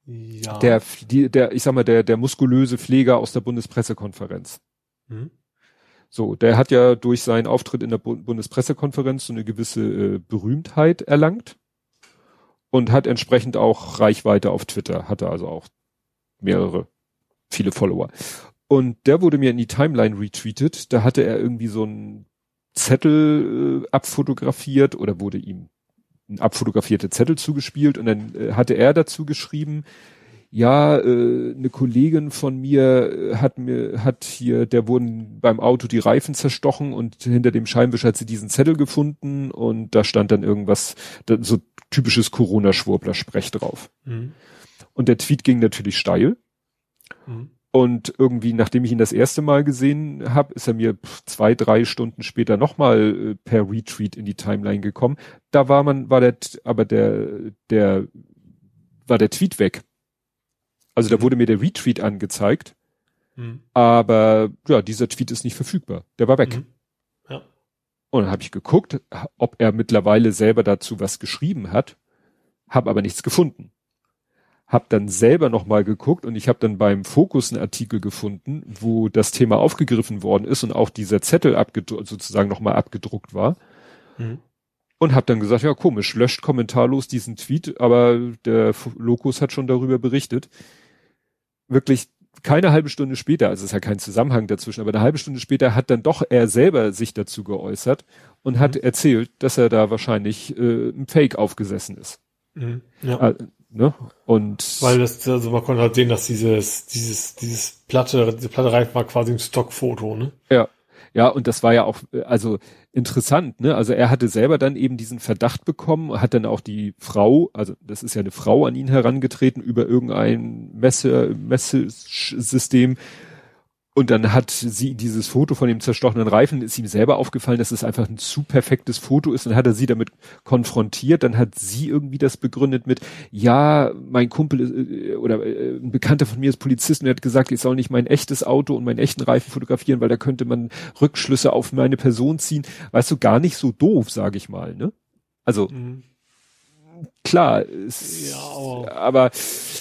Ja. Der, die, der, ich sag mal, der, der muskulöse Pfleger aus der Bundespressekonferenz. Mhm. So, der hat ja durch seinen Auftritt in der Bundespressekonferenz so eine gewisse äh, Berühmtheit erlangt und hat entsprechend auch Reichweite auf Twitter, hatte also auch mehrere, viele Follower. Und der wurde mir in die Timeline retweetet, da hatte er irgendwie so einen Zettel äh, abfotografiert oder wurde ihm ein abfotografierte Zettel zugespielt und dann äh, hatte er dazu geschrieben, ja, äh, eine Kollegin von mir äh, hat mir, hat hier, der wurden beim Auto die Reifen zerstochen und hinter dem Scheinwischer hat sie diesen Zettel gefunden und da stand dann irgendwas, so typisches Corona-Schwurbler-Sprech drauf. Mhm. Und der Tweet ging natürlich steil. Mhm. Und irgendwie, nachdem ich ihn das erste Mal gesehen habe, ist er mir zwei, drei Stunden später nochmal äh, per Retweet in die Timeline gekommen. Da war man, war der, aber der, der, war der Tweet weg. Also da mhm. wurde mir der Retweet angezeigt. Mhm. Aber ja, dieser Tweet ist nicht verfügbar. Der war weg. Mhm. Ja. Und dann habe ich geguckt, ob er mittlerweile selber dazu was geschrieben hat, habe aber nichts gefunden habe dann selber noch mal geguckt und ich habe dann beim Fokus einen Artikel gefunden, wo das Thema aufgegriffen worden ist und auch dieser Zettel abgedruckt, sozusagen noch mal abgedruckt war. Mhm. Und habe dann gesagt, ja komisch, löscht kommentarlos diesen Tweet, aber der Lokus hat schon darüber berichtet. Wirklich keine halbe Stunde später, also ist ja kein Zusammenhang dazwischen, aber eine halbe Stunde später hat dann doch er selber sich dazu geäußert und mhm. hat erzählt, dass er da wahrscheinlich äh, ein Fake aufgesessen ist. Mhm. Ja. Ne? Und weil das, also man konnte halt sehen, dass dieses, dieses, dieses Platte, diese Platte Reifen war quasi ein Stockfoto, ne? Ja. Ja, und das war ja auch, also interessant, ne? Also er hatte selber dann eben diesen Verdacht bekommen, hat dann auch die Frau, also das ist ja eine Frau an ihn herangetreten über irgendein Messe, Messesystem, und dann hat sie dieses Foto von dem zerstochenen Reifen, ist ihm selber aufgefallen, dass es einfach ein zu perfektes Foto ist. Dann hat er sie damit konfrontiert. Dann hat sie irgendwie das begründet mit, ja, mein Kumpel äh, oder äh, ein Bekannter von mir ist Polizist und er hat gesagt, ich soll nicht mein echtes Auto und meinen echten Reifen fotografieren, weil da könnte man Rückschlüsse auf meine Person ziehen. Weißt du, gar nicht so doof, sage ich mal, ne? Also, mhm klar, ist, ja, aber, aber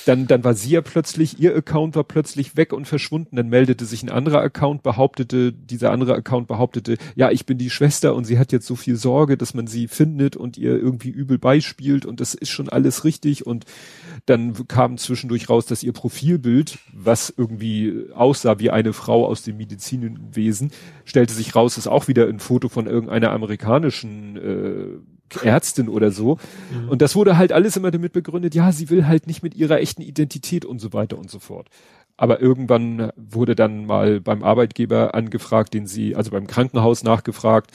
dann, dann war sie ja plötzlich, ihr Account war plötzlich weg und verschwunden. Dann meldete sich ein anderer Account, behauptete, dieser andere Account behauptete, ja, ich bin die Schwester und sie hat jetzt so viel Sorge, dass man sie findet und ihr irgendwie übel beispielt und das ist schon alles richtig. Und dann kam zwischendurch raus, dass ihr Profilbild, was irgendwie aussah wie eine Frau aus dem Medizinwesen, stellte sich raus, ist auch wieder ein Foto von irgendeiner amerikanischen äh, Ärztin oder so. Mhm. Und das wurde halt alles immer damit begründet, ja, sie will halt nicht mit ihrer echten Identität und so weiter und so fort. Aber irgendwann wurde dann mal beim Arbeitgeber angefragt, den sie, also beim Krankenhaus nachgefragt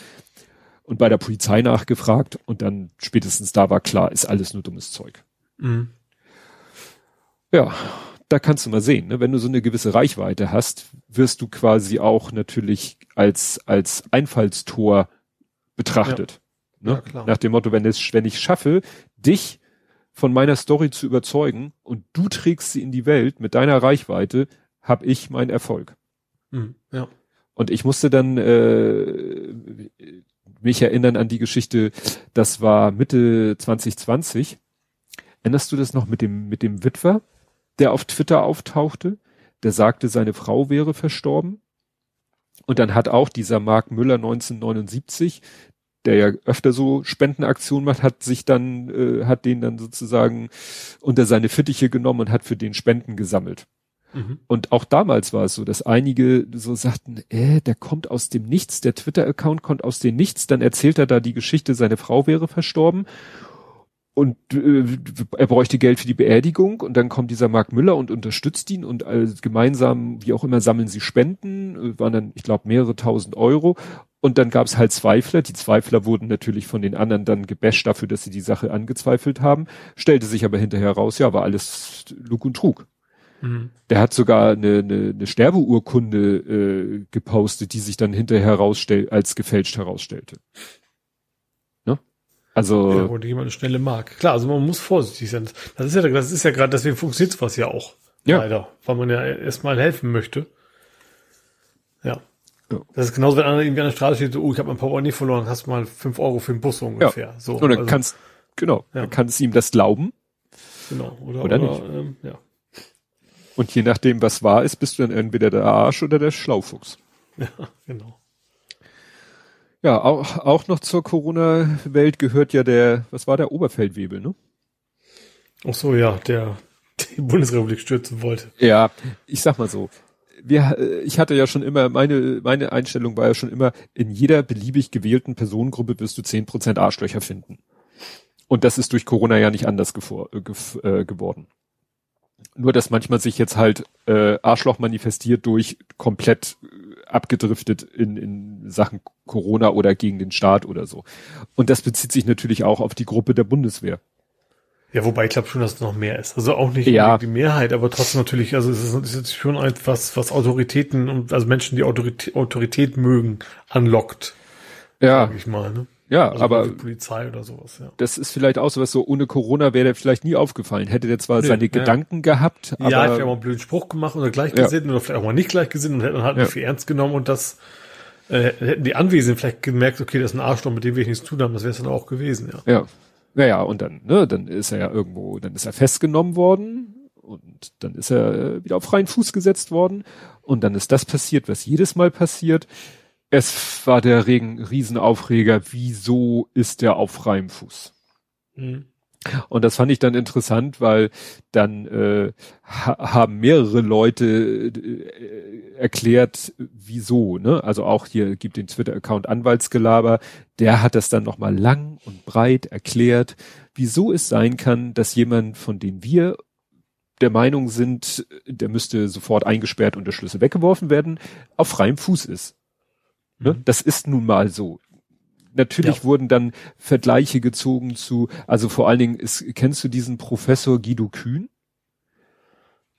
und bei der Polizei nachgefragt und dann spätestens da war klar, ist alles nur dummes Zeug. Mhm. Ja, da kannst du mal sehen, ne? wenn du so eine gewisse Reichweite hast, wirst du quasi auch natürlich als, als Einfallstor betrachtet. Ne? Ja, Nach dem Motto, wenn, es, wenn ich schaffe, dich von meiner Story zu überzeugen und du trägst sie in die Welt mit deiner Reichweite, habe ich meinen Erfolg. Mhm, ja. Und ich musste dann äh, mich erinnern an die Geschichte, das war Mitte 2020. Erinnerst du das noch mit dem, mit dem Witwer, der auf Twitter auftauchte? Der sagte, seine Frau wäre verstorben. Und dann hat auch dieser Mark Müller 1979 der ja öfter so Spendenaktionen macht, hat sich dann, äh, hat den dann sozusagen unter seine Fittiche genommen und hat für den Spenden gesammelt. Mhm. Und auch damals war es so, dass einige so sagten, äh, der kommt aus dem Nichts, der Twitter-Account kommt aus dem Nichts, dann erzählt er da die Geschichte, seine Frau wäre verstorben und äh, er bräuchte Geld für die Beerdigung und dann kommt dieser Mark Müller und unterstützt ihn und äh, gemeinsam, wie auch immer, sammeln sie Spenden, äh, waren dann, ich glaube, mehrere tausend Euro und dann gab es halt Zweifler. Die Zweifler wurden natürlich von den anderen dann gebasht dafür, dass sie die Sache angezweifelt haben. Stellte sich aber hinterher raus, ja, war alles Lug und Trug. Mhm. Der hat sogar eine, eine, eine Sterbeurkunde äh, gepostet, die sich dann hinterher herausstell als gefälscht herausstellte. Also. Ja, wo jemand eine schnelle mag. Klar, also man muss vorsichtig sein. Das ist ja, das ist ja gerade, deswegen funktioniert was ja auch. Ja. Leider. Weil man ja erstmal helfen möchte. Ja. Ja. Das ist genauso, wenn einer irgendwie an der Straße steht, oh, ich habe mein Portemonnaie verloren, hast mal fünf Euro für den Bus ungefähr. Ja. So, oder also, kannst, genau, ja. dann kannst du ihm das glauben. Genau, oder, oder, oder nicht. Ähm, ja. Und je nachdem, was wahr ist, bist du dann entweder der Arsch oder der Schlaufuchs. Ja, genau. Ja, auch, auch noch zur Corona-Welt gehört ja der, was war der Oberfeldwebel, ne? Ach so, ja, der die Bundesrepublik stürzen wollte. Ja, ich sag mal so. Wir, ich hatte ja schon immer, meine, meine Einstellung war ja schon immer, in jeder beliebig gewählten Personengruppe wirst du zehn Prozent Arschlöcher finden. Und das ist durch Corona ja nicht anders äh, äh, geworden. Nur, dass manchmal sich jetzt halt äh, Arschloch manifestiert durch komplett äh, abgedriftet in, in Sachen Corona oder gegen den Staat oder so. Und das bezieht sich natürlich auch auf die Gruppe der Bundeswehr. Ja, wobei ich glaube schon, dass es noch mehr ist. Also auch nicht ja. die Mehrheit, aber trotzdem natürlich, also es ist, es ist schon etwas, was Autoritäten und also Menschen, die Autorität, Autorität mögen, anlockt. Ja. Sag ich mal, ne? Ja, also aber Polizei oder sowas, ja. Das ist vielleicht auch so was so, ohne Corona wäre der vielleicht nie aufgefallen. Hätte der zwar nee, seine ja. Gedanken gehabt, aber. Ja, hätte er mal einen blöden Spruch gemacht oder gleichgesinnt ja. oder vielleicht auch mal nicht gleichgesinnt und hätte dann halt ja. nicht viel ernst genommen und das äh, hätten die Anwesenden vielleicht gemerkt, okay, das ist ein Arschloch, mit dem wir nichts zu tun haben, das wäre es dann auch gewesen, ja. Ja. Naja, und dann, ne, dann ist er ja irgendwo, dann ist er festgenommen worden und dann ist er äh, wieder auf freien Fuß gesetzt worden und dann ist das passiert, was jedes Mal passiert. Es war der Regen, Riesenaufreger, wieso ist der auf freiem Fuß? Mhm. Und das fand ich dann interessant, weil dann äh, ha haben mehrere Leute äh, erklärt, wieso. Ne? Also auch hier gibt den Twitter-Account Anwaltsgelaber, der hat das dann nochmal lang und breit erklärt, wieso es sein kann, dass jemand, von dem wir der Meinung sind, der müsste sofort eingesperrt und der Schlüssel weggeworfen werden, auf freiem Fuß ist. Ne? Mhm. Das ist nun mal so natürlich ja. wurden dann Vergleiche gezogen zu, also vor allen Dingen ist, kennst du diesen Professor Guido Kühn?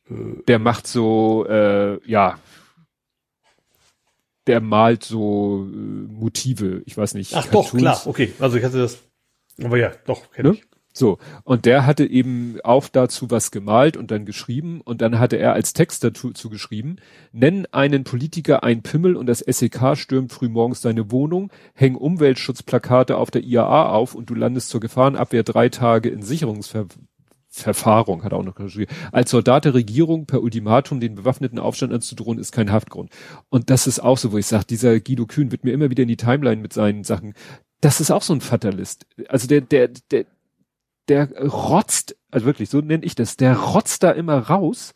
Äh, der macht so, äh, ja, der malt so äh, Motive, ich weiß nicht. Ach Cartoons. doch, klar, okay. Also ich hatte das, aber ja, doch, kenne ne? ich. So, und der hatte eben auch dazu was gemalt und dann geschrieben und dann hatte er als Text dazu geschrieben, nenn einen Politiker ein Pimmel und das SEK stürmt frühmorgens deine Wohnung, häng Umweltschutzplakate auf der IAA auf und du landest zur Gefahrenabwehr drei Tage in Sicherungsverfahrung, hat er auch noch geschrieben. Als Soldat der Regierung per Ultimatum den bewaffneten Aufstand anzudrohen, ist kein Haftgrund. Und das ist auch so, wo ich sage, dieser Guido Kühn wird mir immer wieder in die Timeline mit seinen Sachen. Das ist auch so ein Fatalist. Also der, der, der, der rotzt, also wirklich, so nenne ich das, der rotzt da immer raus.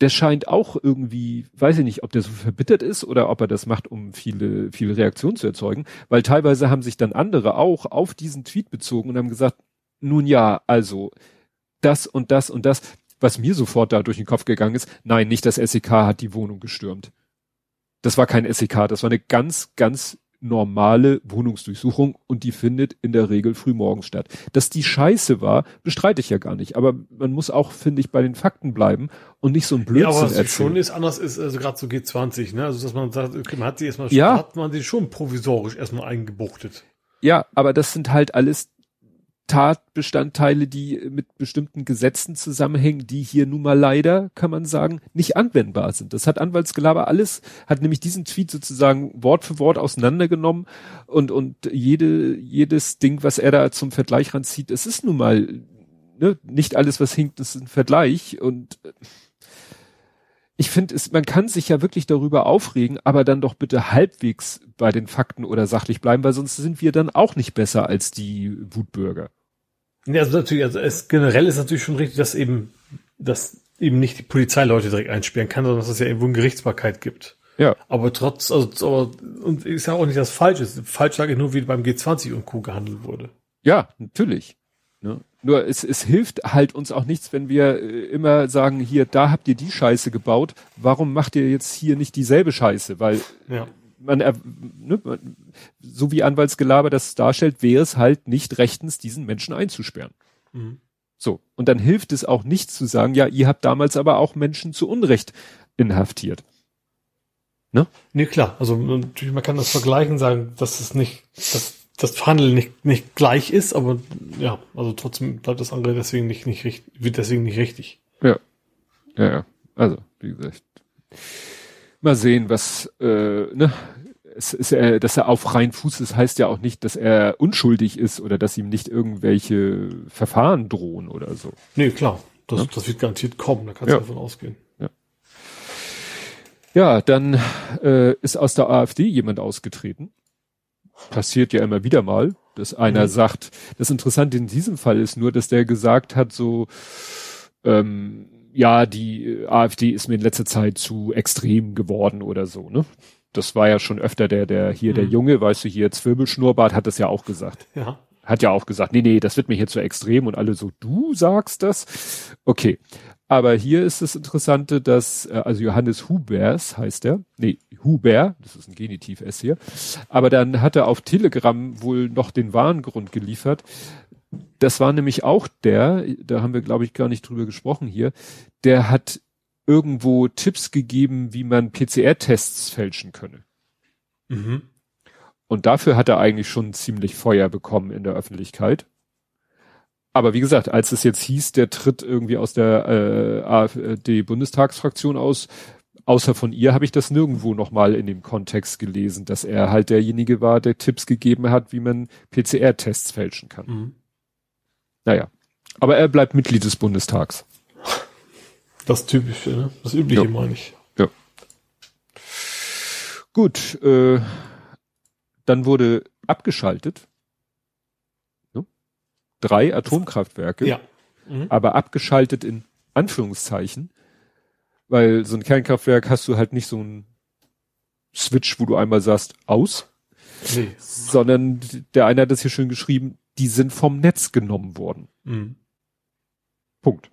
Der scheint auch irgendwie, weiß ich nicht, ob der so verbittert ist oder ob er das macht, um viele, viele Reaktionen zu erzeugen, weil teilweise haben sich dann andere auch auf diesen Tweet bezogen und haben gesagt, nun ja, also das und das und das, was mir sofort da durch den Kopf gegangen ist, nein, nicht das SEK hat die Wohnung gestürmt. Das war kein SEK, das war eine ganz, ganz normale Wohnungsdurchsuchung und die findet in der Regel frühmorgens statt. Dass die scheiße war, bestreite ich ja gar nicht. Aber man muss auch, finde ich, bei den Fakten bleiben und nicht so ein Blödsinn ja, aber was erzählen. schon ist, anders ist, also gerade so G20, ne? Also dass man sagt, okay, man hat sie erstmal, ja. hat man sie schon provisorisch erstmal eingebuchtet. Ja, aber das sind halt alles Tatbestandteile, die mit bestimmten Gesetzen zusammenhängen, die hier nun mal leider, kann man sagen, nicht anwendbar sind. Das hat Anwaltsgelaber alles, hat nämlich diesen Tweet sozusagen Wort für Wort auseinandergenommen und, und jede, jedes Ding, was er da zum Vergleich ranzieht, es ist nun mal, ne, nicht alles, was hinkt, ist ein Vergleich und äh, ich finde, es, man kann sich ja wirklich darüber aufregen, aber dann doch bitte halbwegs bei den Fakten oder sachlich bleiben, weil sonst sind wir dann auch nicht besser als die Wutbürger. Ja, also natürlich, also es generell ist natürlich schon richtig, dass eben, dass eben nicht die Polizeileute direkt einsperren kann, sondern dass es ja irgendwo eine Gerichtsbarkeit gibt. Ja. Aber trotz, also, aber, und ist ja auch nicht das Falsche. Falsch sage ich nur, wie beim G20 und Co. gehandelt wurde. Ja, natürlich. Ne? Nur es, es hilft halt uns auch nichts, wenn wir äh, immer sagen, hier, da habt ihr die Scheiße gebaut, warum macht ihr jetzt hier nicht dieselbe Scheiße? Weil ja. man, ne, man, so wie Anwaltsgelaber das darstellt, wäre es halt nicht rechtens, diesen Menschen einzusperren. Mhm. So. Und dann hilft es auch nicht zu sagen, ja, ihr habt damals aber auch Menschen zu Unrecht inhaftiert. Ne? Nee, klar. Also natürlich, man kann das vergleichen, sagen, dass es nicht, dass das Verhandeln nicht, nicht gleich ist, aber ja, also trotzdem bleibt das andere deswegen nicht, nicht richtig, wird deswegen nicht richtig. Ja. Ja, ja. Also, wie gesagt. Mal sehen, was, äh, ne, es ist, äh, dass er auf freien Fuß ist, heißt ja auch nicht, dass er unschuldig ist oder dass ihm nicht irgendwelche Verfahren drohen oder so. Nee, klar. Das, ja? das wird garantiert kommen, da kannst ja. du davon ausgehen. Ja, ja dann äh, ist aus der AfD jemand ausgetreten. Passiert ja immer wieder mal, dass einer mhm. sagt, das Interessante in diesem Fall ist nur, dass der gesagt hat, so, ähm, ja, die AfD ist mir in letzter Zeit zu extrem geworden oder so, ne? Das war ja schon öfter der, der hier, mhm. der Junge, weißt du, hier Zwirbelschnurrbart hat das ja auch gesagt. Ja. Hat ja auch gesagt, nee, nee, das wird mir hier zu extrem und alle so, du sagst das? Okay. Aber hier ist das Interessante, dass, äh, also Johannes Hubers heißt er, nee, Huber, das ist ein Genitiv S hier, aber dann hat er auf Telegram wohl noch den wahren Grund geliefert. Das war nämlich auch der, da haben wir glaube ich gar nicht drüber gesprochen hier, der hat irgendwo Tipps gegeben, wie man PCR-Tests fälschen könne. Mhm. Und dafür hat er eigentlich schon ziemlich Feuer bekommen in der Öffentlichkeit. Aber wie gesagt, als es jetzt hieß, der tritt irgendwie aus der äh, AfD-Bundestagsfraktion aus, außer von ihr habe ich das nirgendwo nochmal in dem Kontext gelesen, dass er halt derjenige war, der Tipps gegeben hat, wie man PCR-Tests fälschen kann. Mhm. Naja. Aber er bleibt Mitglied des Bundestags. Das Typische, ne? Das Übliche ja. meine ich. Ja. Gut, äh, dann wurde abgeschaltet. Drei Atomkraftwerke. Ja. Mhm. Aber abgeschaltet in Anführungszeichen. Weil so ein Kernkraftwerk hast du halt nicht so ein Switch, wo du einmal sagst, aus. Nee. Sondern der eine hat das hier schön geschrieben, die sind vom Netz genommen worden. Mhm. Punkt.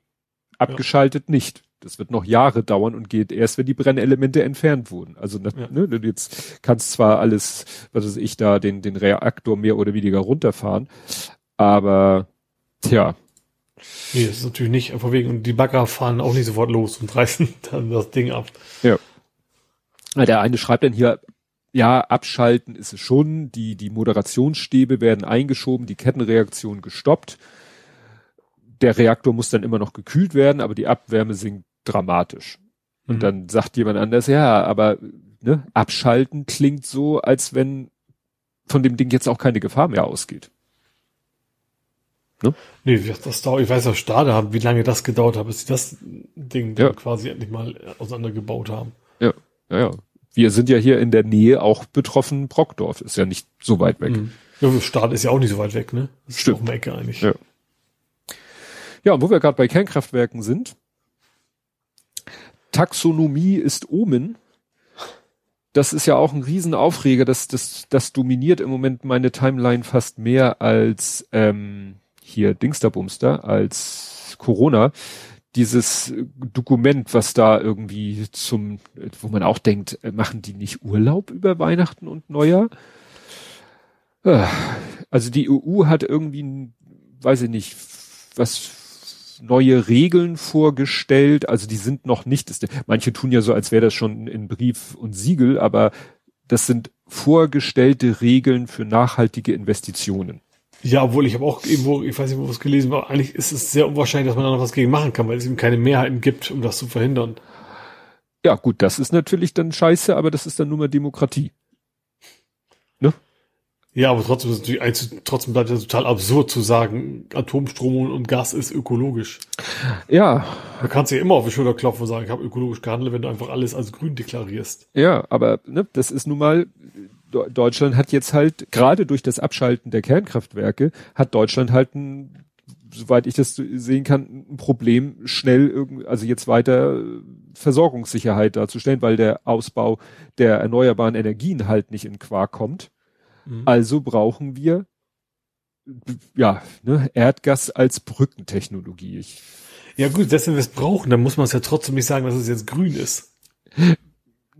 Abgeschaltet ja. nicht. Das wird noch Jahre dauern und geht erst, wenn die Brennelemente entfernt wurden. Also ja. ne, jetzt kannst zwar alles, was weiß ich, da den, den Reaktor mehr oder weniger runterfahren, aber tja. Nee, das ist natürlich nicht von wegen, und die Bagger fahren auch nicht sofort los und reißen dann das Ding ab. Ja. Der eine schreibt dann hier, ja, abschalten ist es schon, die, die Moderationsstäbe werden eingeschoben, die Kettenreaktion gestoppt der Reaktor muss dann immer noch gekühlt werden, aber die Abwärme sinkt dramatisch. Und mhm. dann sagt jemand anders, ja, aber ne, abschalten klingt so, als wenn von dem Ding jetzt auch keine Gefahr mehr ausgeht. Ne? Nee, das dauert, ich weiß auch Stade haben, wie lange das gedauert hat, bis sie das Ding ja. quasi endlich mal auseinandergebaut haben. Ja, ja, ja. Wir sind ja hier in der Nähe auch betroffen, Brockdorf ist ja nicht so weit weg. Mhm. Ja, Stade ist ja auch nicht so weit weg, ne? Das Stimmt. ist auch Ecke eigentlich. Ja. Ja, und wo wir gerade bei Kernkraftwerken sind, Taxonomie ist Omen. Das ist ja auch ein Riesenaufreger, das, das, das dominiert im Moment meine Timeline fast mehr als ähm, hier Dingsterbumster, als Corona. Dieses Dokument, was da irgendwie zum, wo man auch denkt, äh, machen die nicht Urlaub über Weihnachten und Neujahr? Äh, also die EU hat irgendwie, weiß ich nicht, was neue Regeln vorgestellt. Also die sind noch nicht, manche tun ja so, als wäre das schon in Brief und Siegel, aber das sind vorgestellte Regeln für nachhaltige Investitionen. Ja, obwohl ich habe auch irgendwo, ich weiß nicht, wo es gelesen war, eigentlich ist es sehr unwahrscheinlich, dass man da noch was gegen machen kann, weil es eben keine Mehrheiten gibt, um das zu verhindern. Ja, gut, das ist natürlich dann scheiße, aber das ist dann nur mal Demokratie. Ne? Ja, aber trotzdem ist natürlich, trotzdem bleibt es total absurd zu sagen, Atomstrom und Gas ist ökologisch. Ja. Da kannst du ja immer auf die Schulter klopfen und sagen, ich habe ökologisch gehandelt, wenn du einfach alles als grün deklarierst. Ja, aber ne, das ist nun mal, Deutschland hat jetzt halt, gerade durch das Abschalten der Kernkraftwerke, hat Deutschland halt ein, soweit ich das sehen kann, ein Problem, schnell irgendwie, also jetzt weiter Versorgungssicherheit darzustellen, weil der Ausbau der erneuerbaren Energien halt nicht in Quark kommt. Mhm. Also brauchen wir ja ne, Erdgas als Brückentechnologie. Ich, ja gut, wenn wir es brauchen, dann muss man es ja trotzdem nicht sagen, dass es jetzt grün ist.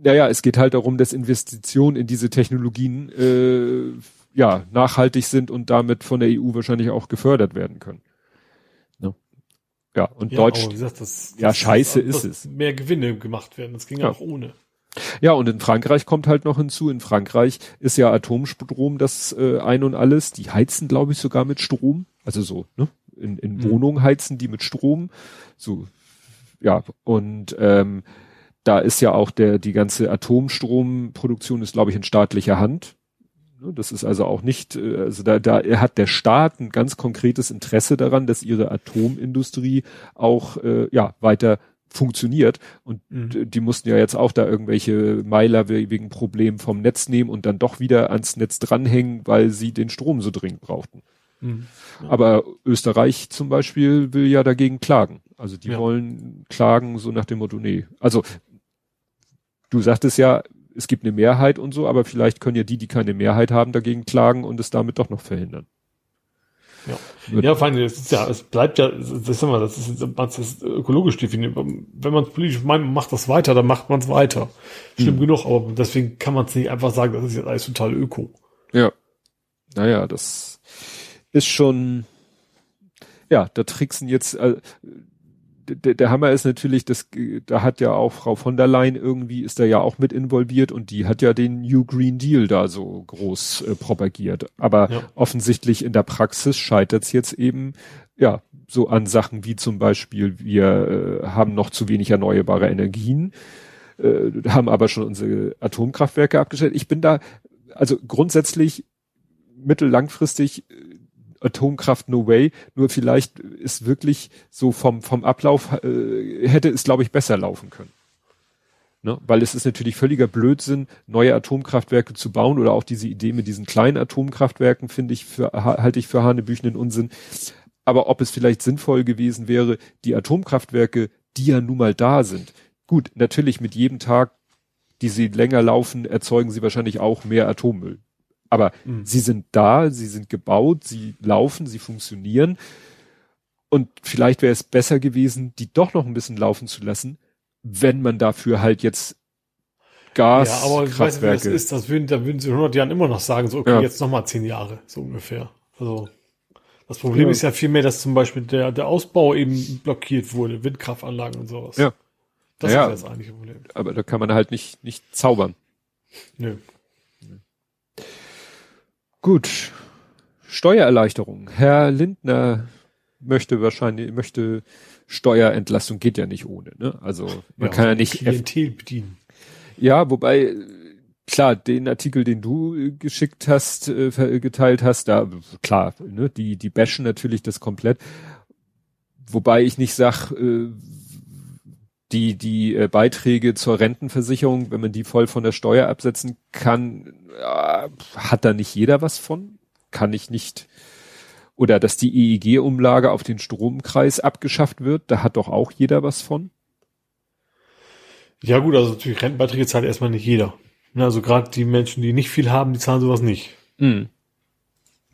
Naja, es geht halt darum, dass Investitionen in diese Technologien äh, ja nachhaltig sind und damit von der EU wahrscheinlich auch gefördert werden können. Ne? Ja, und ja, Deutsch. Gesagt, das, das, ja, scheiße ist es. Mehr Gewinne gemacht werden. Das ging ja auch ohne. Ja, und in Frankreich kommt halt noch hinzu, in Frankreich ist ja Atomstrom das äh, ein und alles. Die heizen, glaube ich, sogar mit Strom. Also so, ne? In, in mhm. Wohnungen heizen die mit Strom. So, ja, und ähm, da ist ja auch der, die ganze Atomstromproduktion ist, glaube ich, in staatlicher Hand. Ne, das ist also auch nicht, äh, also da, da hat der Staat ein ganz konkretes Interesse daran, dass ihre Atomindustrie auch äh, ja weiter funktioniert. Und mhm. die mussten ja jetzt auch da irgendwelche Meiler wegen Problemen vom Netz nehmen und dann doch wieder ans Netz dranhängen, weil sie den Strom so dringend brauchten. Mhm. Ja. Aber Österreich zum Beispiel will ja dagegen klagen. Also die ja. wollen klagen so nach dem Motto, nee. Also du sagtest ja, es gibt eine Mehrheit und so, aber vielleicht können ja die, die keine Mehrheit haben, dagegen klagen und es damit doch noch verhindern. Ja, ja vor allem, das ist ja, es bleibt ja, das wir, das ist, das ist ökologisch definiert. Wenn man es politisch meint, man macht das weiter, dann macht man es weiter. Stimmt hm. genug, aber deswegen kann man es nicht einfach sagen, das ist jetzt alles total öko. Ja. Naja, das ist schon, ja, da tricksen jetzt, äh, der, der Hammer ist natürlich, das, da hat ja auch Frau von der Leyen irgendwie, ist da ja auch mit involviert und die hat ja den New Green Deal da so groß äh, propagiert. Aber ja. offensichtlich in der Praxis scheitert es jetzt eben, ja, so an Sachen wie zum Beispiel, wir äh, haben noch zu wenig erneuerbare Energien, äh, haben aber schon unsere Atomkraftwerke abgestellt. Ich bin da, also grundsätzlich mittellangfristig Atomkraft no way. Nur vielleicht ist wirklich so vom, vom Ablauf, äh, hätte es, glaube ich, besser laufen können. Ne? Weil es ist natürlich völliger Blödsinn, neue Atomkraftwerke zu bauen oder auch diese Idee mit diesen kleinen Atomkraftwerken finde ich für, halte ich für hanebüchenden Unsinn. Aber ob es vielleicht sinnvoll gewesen wäre, die Atomkraftwerke, die ja nun mal da sind. Gut, natürlich mit jedem Tag, die sie länger laufen, erzeugen sie wahrscheinlich auch mehr Atommüll. Aber mhm. sie sind da, sie sind gebaut, sie laufen, sie funktionieren. Und vielleicht wäre es besser gewesen, die doch noch ein bisschen laufen zu lassen, wenn man dafür halt jetzt Gas. Ja, aber ich weiß nicht, wie das ist. Das würden, da würden sie in 100 Jahren immer noch sagen, so, okay, ja. jetzt noch mal zehn Jahre, so ungefähr. Also, das Problem ja. ist ja vielmehr, dass zum Beispiel der, der Ausbau eben blockiert wurde, Windkraftanlagen und sowas. Ja. Das ja, ist das eigentliche Problem. Aber da kann man halt nicht, nicht zaubern. Nö. Gut. Steuererleichterung. Herr Lindner möchte wahrscheinlich, möchte Steuerentlastung geht ja nicht ohne, ne? Also man ja, kann ja nicht Klientel bedienen. Ja, wobei klar, den Artikel, den du geschickt hast, äh, geteilt hast, da klar, ne, die die bashen natürlich das komplett. Wobei ich nicht sag, äh, die die äh, Beiträge zur Rentenversicherung, wenn man die voll von der Steuer absetzen kann, äh, hat da nicht jeder was von? Kann ich nicht. Oder dass die EEG-Umlage auf den Stromkreis abgeschafft wird, da hat doch auch jeder was von? Ja gut, also natürlich Rentenbeiträge zahlt erstmal nicht jeder. Also gerade die Menschen, die nicht viel haben, die zahlen sowas nicht. Mhm.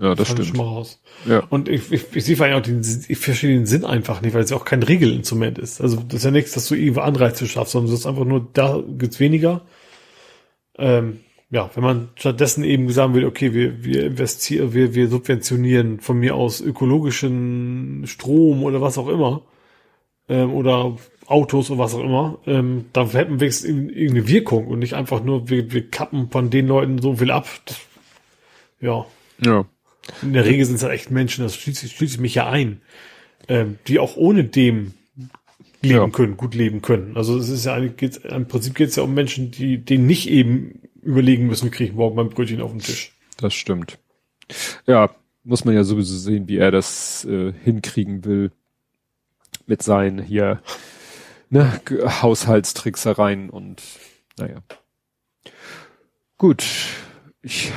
Ja, das, das stimmt. Schon mal raus. Ja. Und ich, ich, ich sehe vor allem auch den, ich verstehe den Sinn einfach nicht, weil es ja auch kein Regelinstrument ist. Also das ist ja nichts, dass du irgendwo Anreize schaffst, sondern es ist einfach nur, da gibt's weniger. Ähm, ja, wenn man stattdessen eben sagen will, okay, wir, wir investieren, wir, wir subventionieren von mir aus ökologischen Strom oder was auch immer, ähm, oder Autos oder was auch immer, ähm, da hätten wir irgendeine Wirkung und nicht einfach nur, wir, wir kappen von den Leuten so viel ab. Ja. Ja. In der Regel sind es halt echt Menschen, das schließt, schließt mich ja ein, ähm, die auch ohne dem leben ja. können, gut leben können. Also es ist ja eigentlich, geht's, im Prinzip geht es ja um Menschen, die denen nicht eben überlegen müssen, wie kriege ich morgen mein Brötchen auf den Tisch. Das stimmt. Ja, muss man ja sowieso sehen, wie er das äh, hinkriegen will mit seinen hier ne, Haushaltstricksereien und naja. Gut. Ich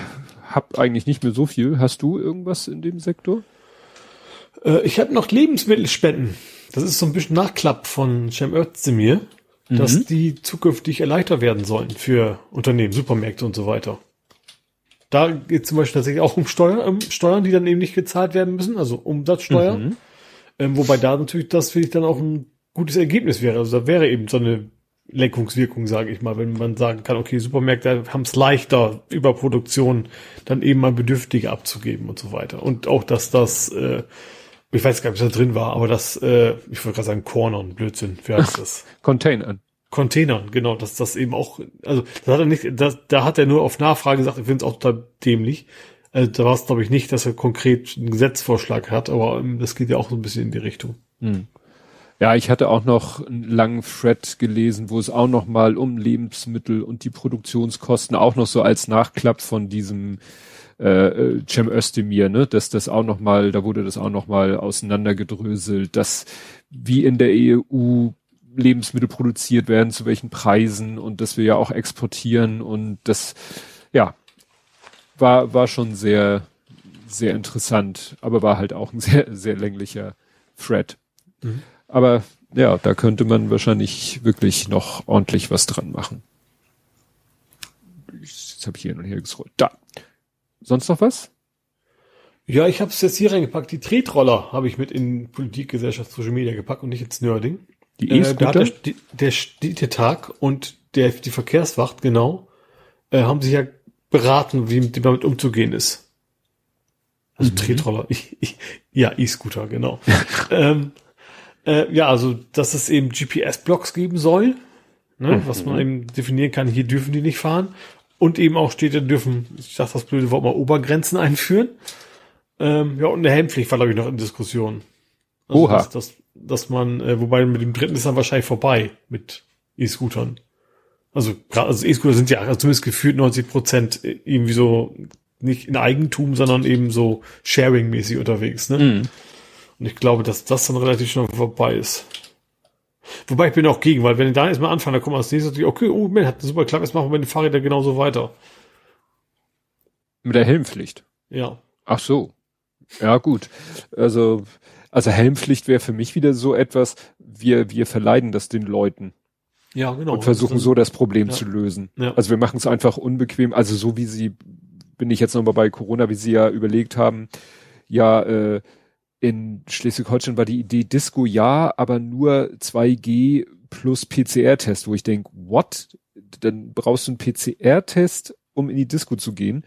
habe eigentlich nicht mehr so viel. Hast du irgendwas in dem Sektor? Äh, ich habe noch Lebensmittelspenden. Das ist so ein bisschen Nachklapp von Cem Özdemir, mhm. dass die zukünftig erleichtert werden sollen für Unternehmen, Supermärkte und so weiter. Da geht zum Beispiel tatsächlich auch um Steuern, um Steuern, die dann eben nicht gezahlt werden müssen, also Umsatzsteuer. Mhm. Ähm, wobei da natürlich das finde ich dann auch ein gutes Ergebnis wäre. Also da wäre eben so eine Lenkungswirkung, sage ich mal, wenn man sagen kann, okay, Supermärkte haben es leichter, über Produktion dann eben mal Bedürftige abzugeben und so weiter. Und auch, dass das, äh, ich weiß gar nicht, was da drin war, aber das, äh, ich wollte gerade sagen, Cornern, Blödsinn, wie heißt das? Containern. Containern, genau, dass das eben auch, also das hat er nicht, das, da hat er nur auf Nachfrage gesagt, ich finde es auch total dämlich. Also, da war es, glaube ich, nicht, dass er konkret einen Gesetzvorschlag hat, aber ähm, das geht ja auch so ein bisschen in die Richtung. Hm. Ja, ich hatte auch noch einen langen Thread gelesen, wo es auch noch mal um Lebensmittel und die Produktionskosten auch noch so als Nachklapp von diesem äh, äh, Cem Özdemir, ne, dass das auch noch mal, da wurde das auch noch mal auseinandergedröselt, dass wie in der EU Lebensmittel produziert werden, zu welchen Preisen und dass wir ja auch exportieren und das, ja, war, war schon sehr, sehr interessant, aber war halt auch ein sehr, sehr länglicher Thread. Mhm. Aber ja, da könnte man wahrscheinlich wirklich noch ordentlich was dran machen. Jetzt habe ich hier und her gescrollt. Da. Sonst noch was? Ja, ich habe es jetzt hier reingepackt. Die Tretroller habe ich mit in Politik, Gesellschaft, Social Media gepackt und nicht ins Nerding. Die E-Scooter? Äh, der, der Städtetag und der, die Verkehrswacht, genau, äh, haben sich ja beraten, wie mit, damit umzugehen ist. Also mhm. Tretroller, ich, ich, ja, E-Scooter, genau. ähm, äh, ja, also, dass es eben GPS-Blocks geben soll, ne, mhm. was man eben definieren kann, hier dürfen die nicht fahren. Und eben auch Städte dürfen, ich sag das blöde Wort mal, Obergrenzen einführen. Ähm, ja, und eine Helmpflicht war, glaube ich, noch in Diskussion. Also, Oha. Dass, dass, dass man, äh, wobei mit dem dritten ist dann wahrscheinlich vorbei mit E-Scootern. Also, also E-Scooter sind ja also zumindest gefühlt 90 Prozent irgendwie so nicht in Eigentum, sondern eben so Sharing-mäßig unterwegs, ne? Mm. Und ich glaube, dass das dann relativ schnell vorbei ist. Wobei ich bin auch gegen, weil wenn da jetzt mal anfangen, dann kommt man als nächstes, okay, oh, man hat super geklappt, jetzt machen wir mit den Fahrrädern genauso weiter. Mit der Helmpflicht? Ja. Ach so. Ja, gut. Also, also Helmpflicht wäre für mich wieder so etwas, wir, wir verleiden das den Leuten. Ja, genau. Und versuchen so das Problem ja. zu lösen. Ja. Also wir machen es einfach unbequem, also so wie sie, bin ich jetzt nochmal bei Corona, wie sie ja überlegt haben, ja, äh, in Schleswig-Holstein war die Idee Disco ja, aber nur 2G plus PCR-Test, wo ich denke, what? Dann brauchst du einen PCR-Test, um in die Disco zu gehen.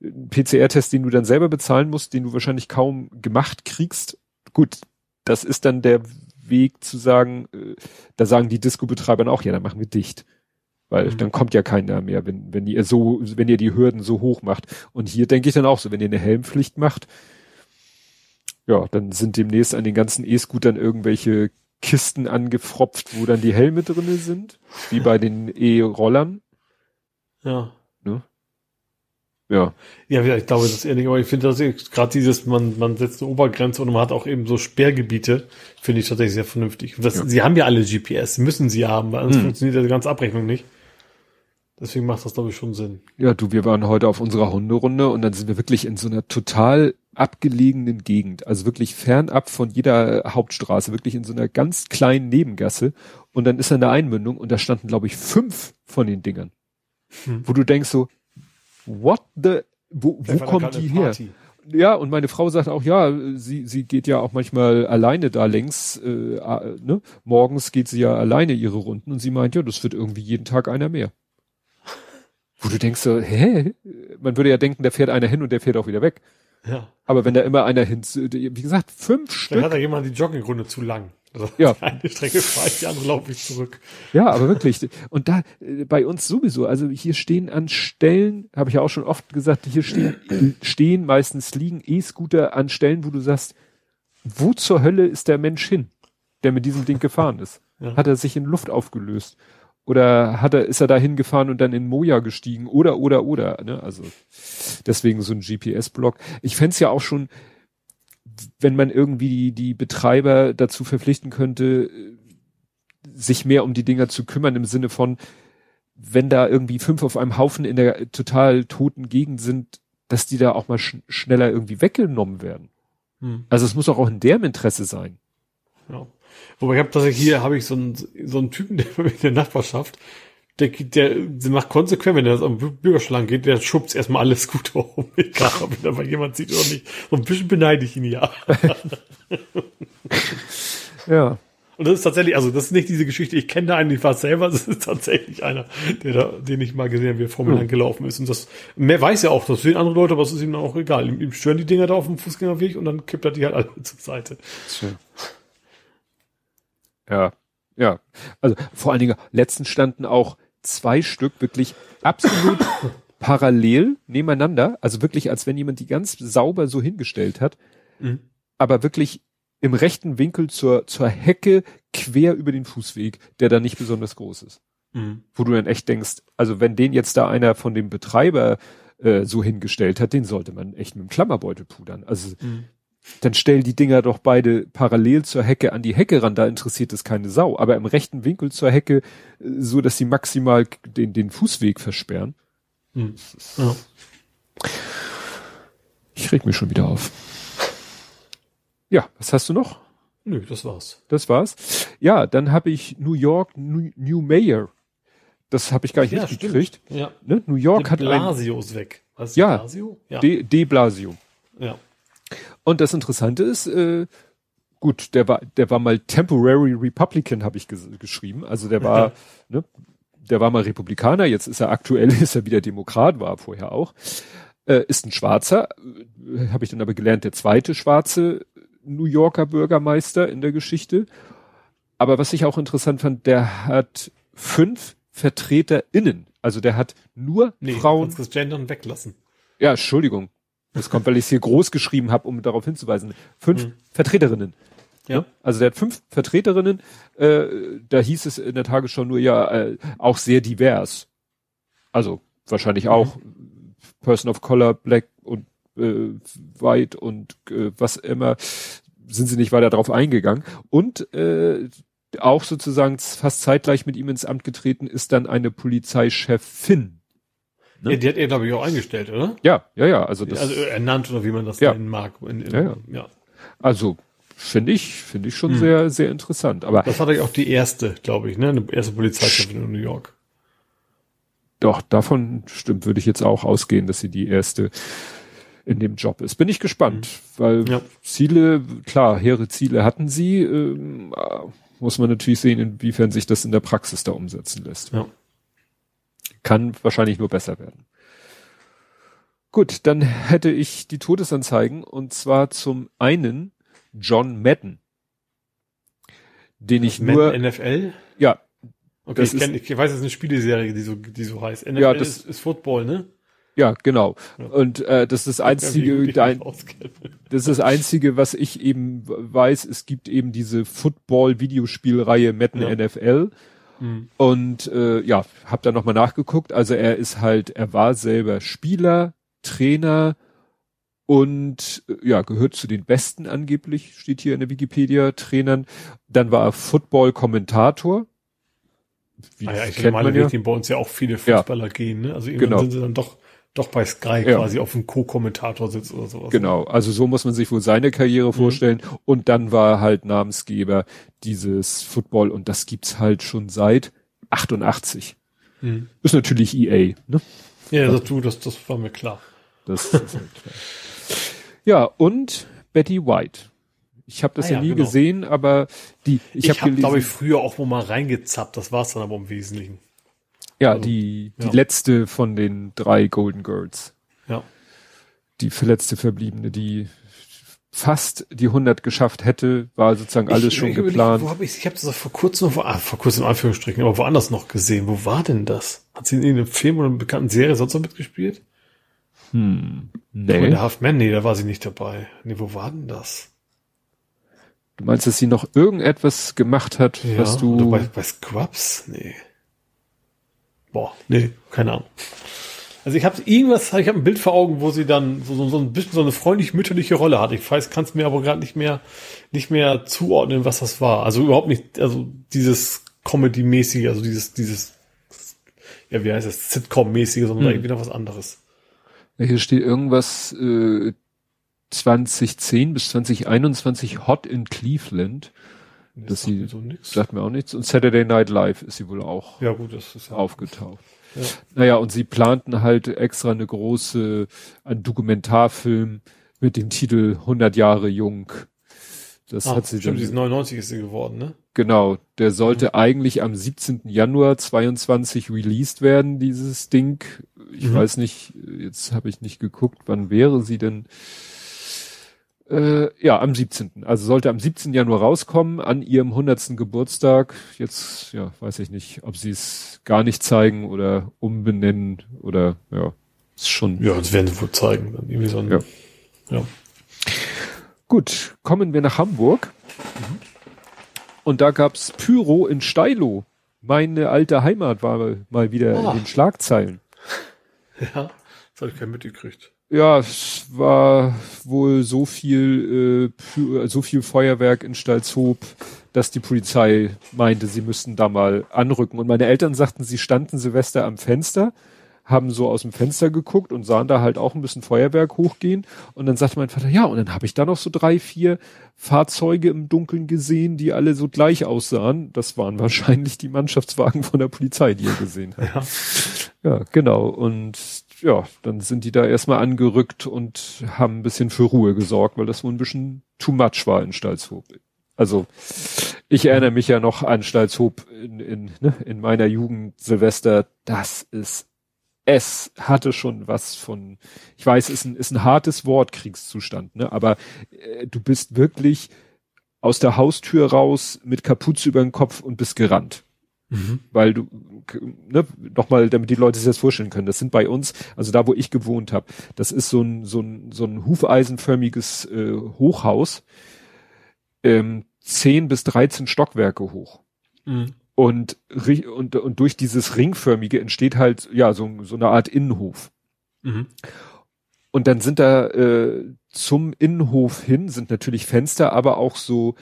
PCR-Test, den du dann selber bezahlen musst, den du wahrscheinlich kaum gemacht kriegst. Gut, das ist dann der Weg zu sagen, äh, da sagen die Disco-Betreiber auch, ja, dann machen wir dicht. Weil mhm. dann kommt ja keiner mehr, wenn, wenn ihr so, wenn ihr die Hürden so hoch macht. Und hier denke ich dann auch so, wenn ihr eine Helmpflicht macht, ja, dann sind demnächst an den ganzen E-Scootern irgendwelche Kisten angefropft, wo dann die Helme drinne sind, wie bei den E-Rollern. Ja. Ne? Ja. Ja, ich glaube, das ist ehrlich, aber ich finde das gerade dieses, man, man setzt eine Obergrenze und man hat auch eben so Sperrgebiete, finde ich tatsächlich sehr vernünftig. Das, ja. Sie haben ja alle GPS, müssen sie haben, weil sonst hm. funktioniert die ganze Abrechnung nicht. Deswegen macht das, glaube ich, schon Sinn. Ja, du, wir waren heute auf unserer Hunderunde und dann sind wir wirklich in so einer total abgelegenen Gegend, also wirklich fernab von jeder Hauptstraße, wirklich in so einer ganz kleinen Nebengasse. Und dann ist da eine Einmündung und da standen, glaube ich, fünf von den Dingern. Hm. Wo du denkst so, what the, wo, wo kommt die her? Ja, und meine Frau sagt auch, ja, sie, sie geht ja auch manchmal alleine da längs, äh, ne? Morgens geht sie ja alleine ihre Runden und sie meint, ja, das wird irgendwie jeden Tag einer mehr. Wo du denkst so, hä? Man würde ja denken, der fährt einer hin und der fährt auch wieder weg. Ja. Aber wenn da immer einer hin, wie gesagt, fünf Dann Stück. Dann hat da jemand die Joggingrunde zu lang. Also ja. Eine Strecke fahre ich, die andere laufe ich zurück. Ja, aber wirklich. Und da, bei uns sowieso, also hier stehen an Stellen, habe ich ja auch schon oft gesagt, hier stehen, stehen meistens liegen E-Scooter an Stellen, wo du sagst, wo zur Hölle ist der Mensch hin, der mit diesem Ding gefahren ist? Ja. Hat er sich in Luft aufgelöst? Oder hat er, ist er da hingefahren und dann in Moja gestiegen? Oder, oder, oder, ne? Also, deswegen so ein GPS-Block. Ich fände ja auch schon, wenn man irgendwie die, die Betreiber dazu verpflichten könnte, sich mehr um die Dinger zu kümmern im Sinne von, wenn da irgendwie fünf auf einem Haufen in der total toten Gegend sind, dass die da auch mal sch schneller irgendwie weggenommen werden. Hm. Also es muss auch, auch in deren Interesse sein. Ja. Wobei ich habe tatsächlich hier habe ich so einen so einen Typen, der in der Nachbarschaft, der, der, der macht konsequent, wenn er am Bürgerschlangen geht, der schubst erstmal alles gut um. Egal, ob ihn dabei jemand sieht oder nicht. So ein bisschen beneide ich ihn ja. ja. Und das ist tatsächlich, also das ist nicht diese Geschichte, ich kenne da einen, ich war selber, das ist tatsächlich einer, der da, den ich mal gesehen habe, wie er vor mir lang gelaufen ist. Und das, mehr weiß er auch, das sehen andere Leute, aber es ist ihm dann auch egal. Ihm, ihm stören die Dinger da auf dem Fußgängerweg und dann kippt er die halt alle zur Seite. Schön. Ja, ja. Also vor allen Dingen, letzten standen auch zwei Stück wirklich absolut parallel nebeneinander. Also wirklich, als wenn jemand die ganz sauber so hingestellt hat. Mhm. Aber wirklich im rechten Winkel zur, zur Hecke quer über den Fußweg, der da nicht besonders groß ist. Mhm. Wo du dann echt denkst, also wenn den jetzt da einer von dem Betreiber äh, so hingestellt hat, den sollte man echt mit dem Klammerbeutel pudern. Also Mhm. Dann stell die Dinger doch beide parallel zur Hecke an die Hecke ran, da interessiert es keine Sau, aber im rechten Winkel zur Hecke, äh, so dass sie maximal den, den Fußweg versperren. Mhm. Ja. Ich reg mich schon wieder auf. Ja, was hast du noch? Nö, das war's. Das war's. Ja, dann habe ich New York New, New Mayor. Das habe ich gar nicht Ja, mitgekriegt. Ja. Ne? New York De hat ein Blasio ist weg. Was Ja. Blasio? Ja. De, De Blasio. ja. Und das Interessante ist, äh, gut, der war, der war mal Temporary Republican, habe ich ges geschrieben. Also der war, ne, der war mal Republikaner, jetzt ist er aktuell, ist er wieder Demokrat, war er vorher auch. Äh, ist ein Schwarzer, äh, habe ich dann aber gelernt, der zweite schwarze New Yorker Bürgermeister in der Geschichte. Aber was ich auch interessant fand, der hat fünf VertreterInnen. Also der hat nur Nee, Frauen. kannst das Gendern weglassen. Ja, Entschuldigung. Das kommt, weil ich es hier groß geschrieben habe, um darauf hinzuweisen. Fünf Mhm. Vertreterinnen. Ja. Ne? Also der hat fünf Vertreterinnen. Äh, da hieß es in der Tagesschau nur ja äh, auch sehr divers. Also wahrscheinlich auch Person of Color, Black und äh, White und äh, was immer sind sie nicht weiter drauf eingegangen. Und äh, auch sozusagen fast zeitgleich mit ihm ins Amt getreten ist dann eine Polizeichefin. Ne? Ja, die hat er, glaube ich, auch eingestellt, oder? Ja, ja, ja. Also das, also ernannt oder wie man das Ja. nennen mag. In, in, Ja, ja. ja. also finde ich, finde ich schon Hm. sehr, sehr interessant. Aber Das war doch auch die erste, glaube ich, ne? Eine erste Polizeichefin in New York. doch, davon stimmt, würde ich jetzt auch ausgehen, dass sie die erste in dem Job ist. Bin ich gespannt, weil Mhm. Ja. Ziele, klar, hehre Ziele hatten sie, ähm, äh, muss man natürlich sehen, inwiefern sich das in der Praxis da umsetzen lässt. Ja. Kann wahrscheinlich nur besser werden. Gut, dann hätte ich die Todesanzeigen und zwar zum einen John Madden, den ich Man nur, NFL? ja, Okay, Das ich, kenn, ich weiß, es ist eine Spieleserie, die so, die so heißt. NFL Ja, das- ist, ist Football, ne? ja, genau. Ja. Und äh, das ist das einzige, dein, das ist das einzige, was ich eben weiß. Es gibt eben diese Football-Videospielreihe Madden Ja. NFL. Mhm. Und äh, ja, hab da nochmal nachgeguckt. Also er ist halt, er war selber Spieler, Trainer und äh, ja, gehört zu den Besten angeblich, steht hier in der Wikipedia, Trainern. Dann war er Football-Kommentator. Wie Ah ja, ich kennt normale man ja. Den bei uns ja auch viele Ja. Fußballer gehen, ne? Also irgendwann Genau. sind sie dann doch, doch bei Sky Ja. quasi auf dem Co-Kommentator sitzt oder sowas. Genau, also so muss man sich wohl seine Karriere vorstellen. Und dann war halt Namensgeber dieses Football und das gibt's halt schon seit 88. Mhm. Ist natürlich EA, ne? Ja, das, du, das, das war mir klar. Das ist halt klar. Ja, und Betty White. Ich habe das Ah ja, ja, nie genau. gesehen, aber die, ich, Ich, habe habe, gelesen, glaube ich, früher auch mal reingezappt. Das war's dann aber im Wesentlichen. Ja, also, die, die ja. letzte von den drei Golden Girls. Ja. Die verletzte Verbliebene, die fast die 100 geschafft hätte, war sozusagen alles ich, schon ich geplant. Wo hab ich ich habe das vor kurzem, noch, ah, vor kurzem in Anführungsstrichen, aber woanders noch gesehen. Wo war denn das? Hat sie in irgendeinem Film oder einer bekannten Serie sonst noch mitgespielt? Hm, Nee. nee. der Halfman, nee, da war sie nicht dabei. Nee, wo war denn das? Du meinst, dass sie noch irgendetwas gemacht hat, was du. oder bei, bei Scrubs? Nee. Boah, nee, keine Ahnung. Also ich habe irgendwas, ich habe ein Bild vor Augen, wo sie dann so, so, so ein bisschen so eine freundlich-mütterliche Rolle hat. Ich weiß, kann es mir aber gerade nicht mehr, nicht mehr zuordnen, was das war. Also überhaupt nicht, also dieses Comedy-mäßige, also dieses, dieses, ja, wie heißt das, Sitcom-mäßige, sondern Hm. irgendwie noch was anderes. Hier steht irgendwas äh, 2010 bis 2021 Hot in Cleveland. Nee, Das sagt sie- mir so. Sagt mir auch nichts. Und Saturday Night Live ist sie wohl auch Ja gut, das ist ja. aufgetaucht. Ja. Naja, und sie planten halt extra eine große, einen Dokumentarfilm mit dem Titel 100 Jahre jung. Das Ah, hat sie stimmt, dann, sie ist 99 ist sie geworden, ne? genau, der sollte eigentlich am 17. Januar 22 released werden, dieses Ding. Ich Mhm. weiß nicht, jetzt habe ich nicht geguckt, wann wäre sie denn? Äh, ja, am 17. Also sollte am 17. Januar rauskommen, an ihrem 100. Geburtstag. Jetzt, ja, weiß ich nicht, ob sie es gar nicht zeigen oder umbenennen oder, ja, ist schon. Ja, das werden sie wohl zeigen. Dann irgendwie so ein, Ja. ja. Gut, kommen wir nach Hamburg. Und da gab's Pyro in Steilo. Meine alte Heimat war mal wieder oh. in den Schlagzeilen. Ja, das habe ich kein mitgekriegt. Ja, es war wohl so viel, äh, so viel Feuerwerk in Stalzhoop, dass die Polizei meinte, sie müssten da mal anrücken. Und meine Eltern sagten, sie standen Silvester am Fenster, haben so aus dem Fenster geguckt und sahen da halt auch ein bisschen Feuerwerk hochgehen. Und dann sagte mein Vater, ja, und dann habe ich da noch so drei, vier Fahrzeuge im Dunkeln gesehen, die alle so gleich aussahen. Das waren wahrscheinlich die Mannschaftswagen von der Polizei, die er gesehen hat. Ja, ja genau. Und ja, dann sind die da erstmal angerückt und haben ein bisschen für Ruhe gesorgt, weil das wohl ein bisschen too much war in Stalzhoop. Also ich erinnere mich ja noch an Stalzhoop in, in, ne, in meiner Jugend Silvester. Das ist, es hatte schon was von, ich weiß, ist ein, ist ein hartes Wort, Kriegszustand, ne? aber äh, du bist wirklich aus der Haustür raus mit Kapuze über den Kopf und bist gerannt. Mhm. Weil du, ne, nochmal, damit die Leute sich das vorstellen können, das sind bei uns, also da, wo ich gewohnt habe, das ist so ein, so ein, so ein hufeisenförmiges äh, Hochhaus, ähm, 10 bis 13 Stockwerke hoch. Mhm. Und, und, und durch dieses ringförmige entsteht halt, ja, so, so eine Art Innenhof. Mhm. Und dann sind da äh, zum Innenhof hin, sind natürlich Fenster, aber auch so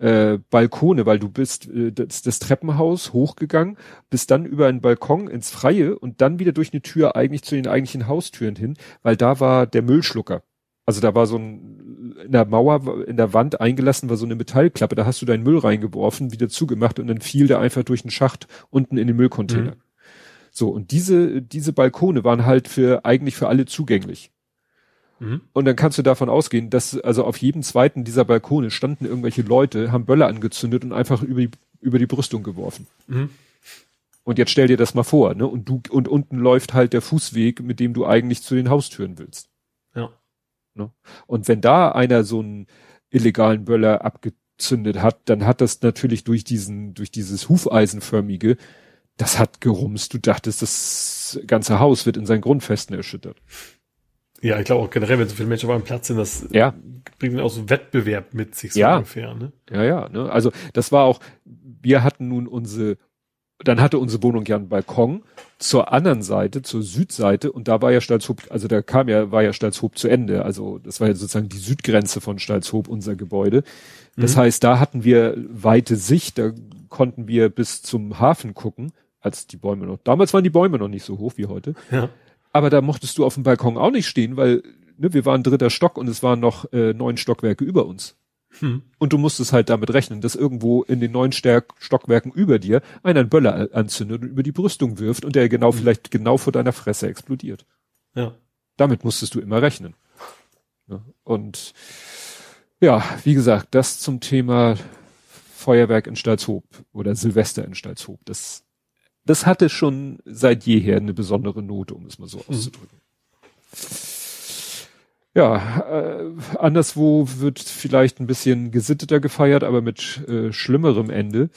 äh, Balkone, weil du bist äh, das, das Treppenhaus hochgegangen, bist dann über einen Balkon ins Freie und dann wieder durch eine Tür eigentlich zu den eigentlichen Haustüren hin, weil da war der Müllschlucker. Also da war so ein in der Mauer, in der Wand eingelassen war so eine Metallklappe, da hast du deinen Müll reingeworfen, wieder zugemacht und dann fiel der einfach durch den Schacht unten in den Müllcontainer. Mhm. So, und diese, diese Balkone waren halt für, eigentlich für alle zugänglich. Mhm. Und dann kannst du davon ausgehen, dass also auf jedem zweiten dieser Balkone standen irgendwelche Leute, haben Böller angezündet und einfach über die, über die Brüstung geworfen. Mhm. Und jetzt stell dir das mal vor, ne? Und du, und unten läuft halt der Fußweg, mit dem du eigentlich zu den Haustüren willst. Ja. Ne? Und wenn da einer so einen illegalen Böller abgezündet hat, dann hat das natürlich durch diesen, durch dieses Hufeisenförmige, das hat gerumst. Du dachtest, das ganze Haus wird in seinen Grundfesten erschüttert. Ja, ich glaube auch generell, wenn so viele Menschen auf einem Platz sind, das ja. bringt dann auch so Wettbewerb mit sich so ja. ungefähr. Ne? Ja, ja. Ne? Also das war auch, wir hatten nun unsere, dann hatte unsere Wohnung ja einen Balkon zur anderen Seite, zur Südseite und da war ja Stalzhoop, also da kam ja, war ja Stalzhoop zu Ende. Also das war ja sozusagen die Südgrenze von Stalzhoop, unser Gebäude. Das mhm. heißt, da hatten wir weite Sicht, da konnten wir bis zum Hafen gucken, als die Bäume noch, damals waren die Bäume noch nicht so hoch wie heute. Ja. Aber da mochtest du auf dem Balkon auch nicht stehen, weil ne, wir waren dritter Stock und es waren noch äh, neun Stockwerke über uns. Hm. Und du musstest halt damit rechnen, dass irgendwo in den neun Stärk Stockwerken über dir einer einen Böller anzündet und über die Brüstung wirft und der genau hm. vielleicht genau vor deiner Fresse explodiert. Ja. Damit musstest du immer rechnen. Ja, und ja, wie gesagt, das zum Thema Feuerwerk in Stalzhoop oder Silvester in Stalzhoop. Das das hatte schon seit jeher eine besondere Note, um es mal so mhm. auszudrücken. Ja, äh, anderswo wird vielleicht ein bisschen gesitteter gefeiert, aber mit äh, schlimmerem Ende.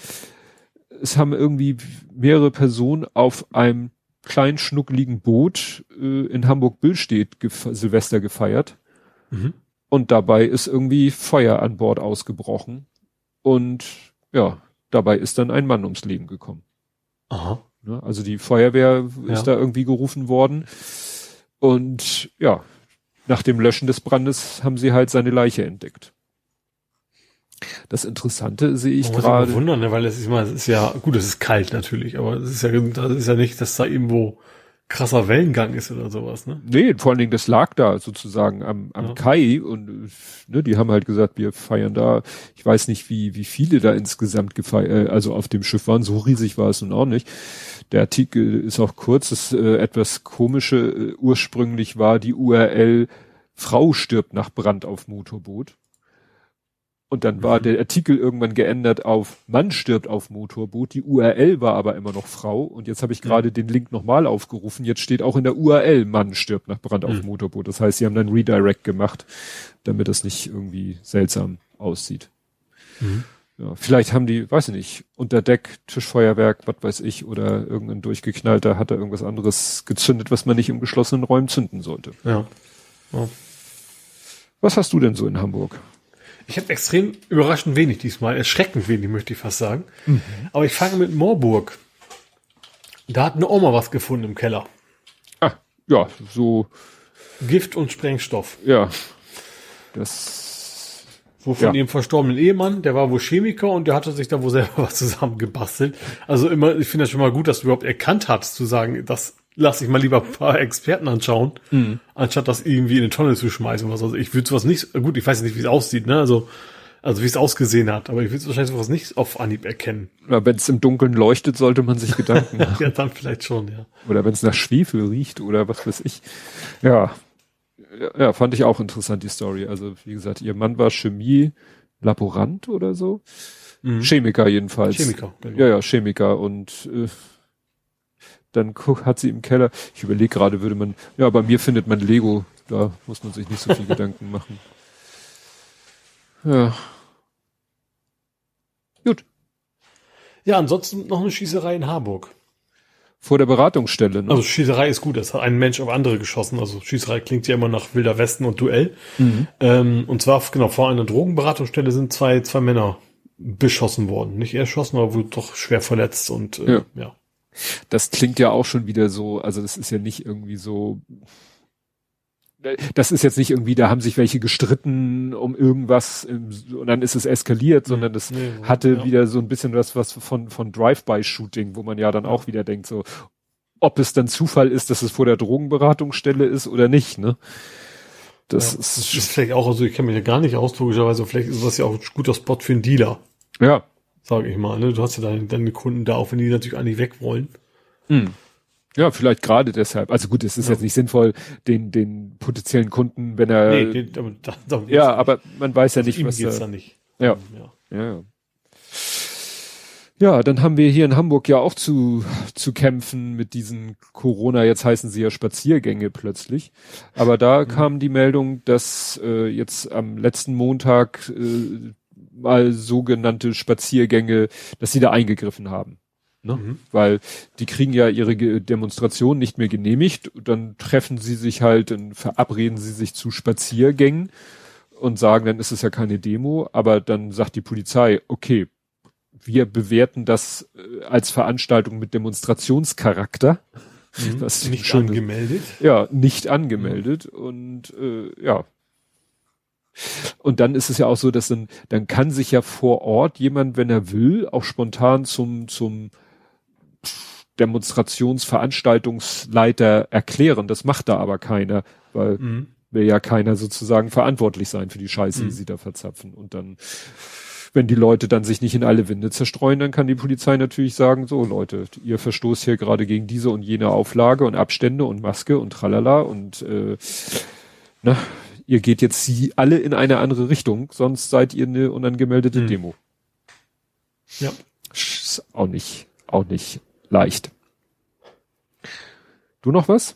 Es haben irgendwie mehrere Personen auf einem kleinen schnuckligen Boot äh, in Hamburg-Billstedt gef Silvester gefeiert. Mhm. Und dabei ist irgendwie Feuer an Bord ausgebrochen. Und ja, dabei ist dann ein Mann ums Leben gekommen. Aha. Ne? Also die Feuerwehr ja. ist da irgendwie gerufen worden. Und ja, nach dem Löschen des Brandes haben sie halt seine Leiche entdeckt. Das Interessante sehe ich gerade. wundern, ne? weil es ist es ist ja, gut, es ist kalt natürlich, aber es ist ja, das ist ja nicht, dass da irgendwo krasser Wellengang ist oder sowas, ne? Nee, vor allen Dingen, das lag da sozusagen am, am ja. Kai und ne, die haben halt gesagt, wir feiern da, ich weiß nicht, wie, wie viele da insgesamt gefeiert, äh, also auf dem Schiff waren, so riesig war es nun auch nicht. Der Artikel ist auch kurz, das äh, etwas komische äh, ursprünglich war die URL Frau stirbt nach Brand auf Motorboot. Und dann war mhm. der Artikel irgendwann geändert auf Mann stirbt auf Motorboot. Die URL war aber immer noch Frau. Und jetzt habe ich gerade mhm. den Link nochmal aufgerufen. Jetzt steht auch in der URL Mann stirbt nach Brand mhm. auf Motorboot. Das heißt, sie haben dann Redirect gemacht, damit das nicht irgendwie seltsam aussieht. Mhm. Ja, vielleicht haben die, weiß ich nicht, unter Deck, Tischfeuerwerk, was weiß ich, oder irgendein durchgeknallter hat da irgendwas anderes gezündet, was man nicht im geschlossenen Räumen zünden sollte. Ja. ja. Was hast du denn so in Hamburg? Ich habe extrem überraschend wenig diesmal, erschreckend wenig, möchte ich fast sagen. Mhm. Aber ich fange mit Moorburg. Da hat eine Oma was gefunden im Keller. Ah, ja, so. Gift und Sprengstoff. Ja. Das wo von ja. ihrem verstorbenen Ehemann, der war wohl Chemiker und der hatte sich da wohl selber was zusammengebastelt. Also immer, ich finde das schon mal gut, dass du überhaupt erkannt hast, zu sagen, das lass ich mal lieber ein paar Experten anschauen, mhm. anstatt das irgendwie in eine Tonne zu schmeißen. Was. Also ich würde sowas nicht, gut, ich weiß nicht, wie es aussieht, ne? Also, also wie es ausgesehen hat, aber ich würde wahrscheinlich sowas nicht auf Anhieb erkennen. Ja, wenn es im Dunkeln leuchtet, sollte man sich Gedanken machen. ja, dann vielleicht schon, ja. Oder wenn es nach Schwefel riecht oder was weiß ich. Ja, ja, fand ich auch interessant, die Story. Also, wie gesagt, ihr Mann war Chemie-Laborant oder so. Mhm. Chemiker jedenfalls. Chemiker, genau. Ja, ja, Chemiker. Und äh, dann hat sie im Keller, ich überlege gerade, würde man, ja, bei mir findet man Lego, da muss man sich nicht so viel Gedanken machen. Ja. Gut. Ja, ansonsten noch eine Schießerei in Harburg vor der Beratungsstelle. Ne? Also Schießerei ist gut, das hat ein Mensch auf andere geschossen. Also Schießerei klingt ja immer nach Wilder Westen und Duell. Mhm. Ähm, und zwar, genau, vor einer Drogenberatungsstelle sind zwei, zwei Männer beschossen worden. Nicht erschossen, aber wohl doch schwer verletzt und äh, ja. ja. Das klingt ja auch schon wieder so, also das ist ja nicht irgendwie so das ist jetzt nicht irgendwie, da haben sich welche gestritten um irgendwas und dann ist es eskaliert, sondern das nee, hatte ja. wieder so ein bisschen was, was von, von Drive-by-Shooting, wo man ja dann auch wieder denkt, so, ob es dann Zufall ist, dass es vor der Drogenberatungsstelle ist oder nicht, ne? Das, ja, ist, das ist vielleicht auch, also ich kenne mich ja gar nicht aus, logischerweise, vielleicht ist das ja auch ein guter Spot für einen Dealer. Ja. Sag ich mal, ne? Du hast ja deine, deine Kunden da, auch wenn die natürlich eigentlich weg wollen. Mhm. Ja, vielleicht gerade deshalb. Also gut, es ist ja. jetzt nicht sinnvoll, den, den potenziellen Kunden, wenn er. Nee, den, aber da, da ja, aber man weiß ja also nicht, was. Geht's da nicht. Ja. ja. Ja. Ja, dann haben wir hier in Hamburg ja auch zu, zu kämpfen mit diesen Corona, jetzt heißen sie ja Spaziergänge plötzlich. Aber da mhm. kam die Meldung, dass äh, jetzt am letzten Montag äh, mal sogenannte Spaziergänge, dass sie da eingegriffen haben. Ne? Mhm. Weil die kriegen ja ihre Demonstration nicht mehr genehmigt, dann treffen sie sich halt, dann verabreden sie sich zu Spaziergängen und sagen, dann ist es ja keine Demo, aber dann sagt die Polizei, okay, wir bewerten das äh, als Veranstaltung mit Demonstrationscharakter. Mhm. Das nicht schon, angemeldet? Ja, nicht angemeldet mhm. und äh, ja. Und dann ist es ja auch so, dass dann, dann kann sich ja vor Ort jemand, wenn er will, auch spontan zum, zum Demonstrationsveranstaltungsleiter erklären. Das macht da aber keiner, weil mhm. will ja keiner sozusagen verantwortlich sein für die Scheiße, mhm. die sie da verzapfen. Und dann, wenn die Leute dann sich nicht in alle Winde zerstreuen, dann kann die Polizei natürlich sagen, so Leute, ihr verstoßt hier gerade gegen diese und jene Auflage und Abstände und Maske und tralala und äh, na, ihr geht jetzt sie alle in eine andere Richtung, sonst seid ihr eine unangemeldete mhm. Demo. Ja. Ist auch nicht, auch nicht leicht. Du noch was?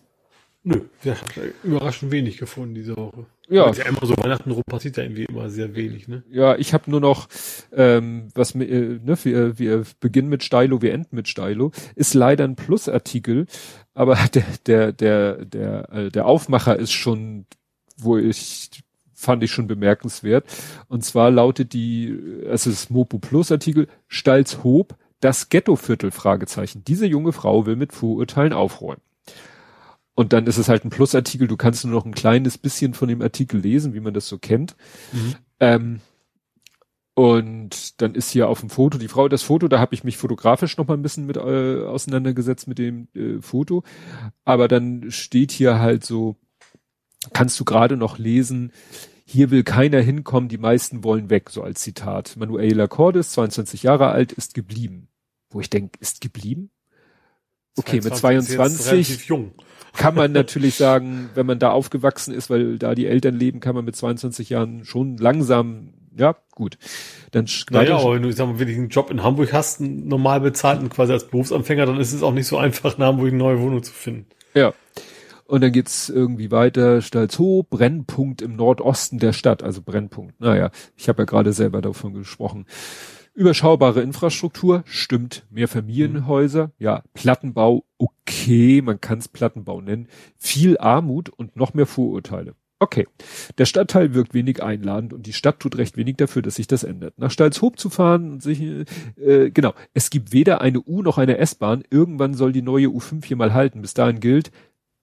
Nö, wir haben überraschend wenig gefunden diese Woche. Ja. ja immer so Weihnachten rum passiert ja irgendwie immer sehr wenig, ne? Ja, ich habe nur noch, ähm, was mir, äh, ne, wir, wir beginnen mit Stylo, wir enden mit Stylo, ist leider ein Plusartikel, aber der, der, der, der, äh, der Aufmacher ist schon, wo ich fand ich schon bemerkenswert. Und zwar lautet die, es ist Mopo Plus Artikel, Stalzhoop, das Ghettoviertel, Fragezeichen. Diese junge Frau will mit Vorurteilen aufräumen. Und dann ist es halt ein Plusartikel, du kannst nur noch ein kleines bisschen von dem Artikel lesen, wie man das so kennt. Mhm. Ähm, und dann ist hier auf dem Foto die Frau, das Foto, da habe ich mich fotografisch noch mal ein bisschen mit äh, auseinandergesetzt mit dem äh, Foto. Aber dann steht hier halt so, kannst du gerade noch lesen, hier will keiner hinkommen, die meisten wollen weg, so als Zitat. Manuela Cordes, 22 Jahre alt, ist geblieben wo ich denke, ist geblieben? Okay, 22 mit 22 kann man natürlich sagen, wenn man da aufgewachsen ist, weil da die Eltern leben, kann man mit 22 Jahren schon langsam, ja, gut. Dann naja, aber wenn du, ich sag mal, wenn du einen Job in Hamburg hast, einen normal bezahlten quasi als Berufsanfänger, dann ist es auch nicht so einfach, in Hamburg eine neue Wohnung zu finden. Ja. Und dann geht's irgendwie weiter, Stalzhoop, Brennpunkt im Nordosten der Stadt, also Brennpunkt. Naja, ich habe ja gerade selber davon gesprochen. Überschaubare Infrastruktur, stimmt. Mehr Familienhäuser, ja. Plattenbau, okay, man kann es Plattenbau nennen. Viel Armut und noch mehr Vorurteile. Okay. Der Stadtteil wirkt wenig einladend und die Stadt tut recht wenig dafür, dass sich das ändert. Nach Stalzhoop zu fahren und sich, äh, genau. Es gibt weder eine U noch eine S-Bahn. Irgendwann soll die neue U5 hier mal halten. Bis dahin gilt,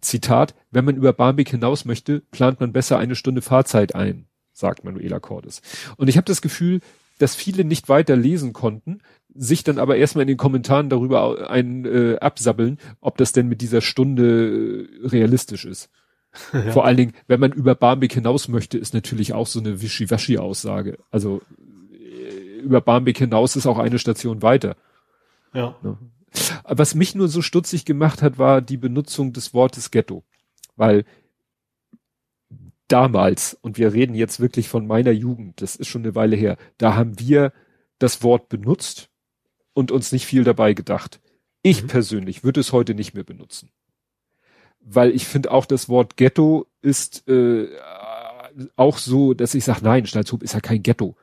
Zitat, wenn man über Barmbek hinaus möchte, plant man besser eine Stunde Fahrzeit ein, sagt Manuela Cordes. Und ich habe das Gefühl, dass viele nicht weiter lesen konnten, sich dann aber erstmal in den Kommentaren darüber ein äh, absabbeln, ob das denn mit dieser Stunde äh, realistisch ist. Ja. Vor allen Dingen, wenn man über Barmbek hinaus möchte, ist natürlich auch so eine Wischiwaschi-Aussage. Also äh, über Barmbek hinaus ist auch eine Station weiter. Ja. Ne? Was mich nur so stutzig gemacht hat, war die Benutzung des Wortes Ghetto. Weil damals, und wir reden jetzt wirklich von meiner Jugend, das ist schon eine Weile her, da haben wir das Wort benutzt und uns nicht viel dabei gedacht. Ich mhm. persönlich würde es heute nicht mehr benutzen weil ich finde auch das Wort Ghetto ist äh, auch so, dass ich sage, nein, Stalzhoop ist ja kein Ghetto.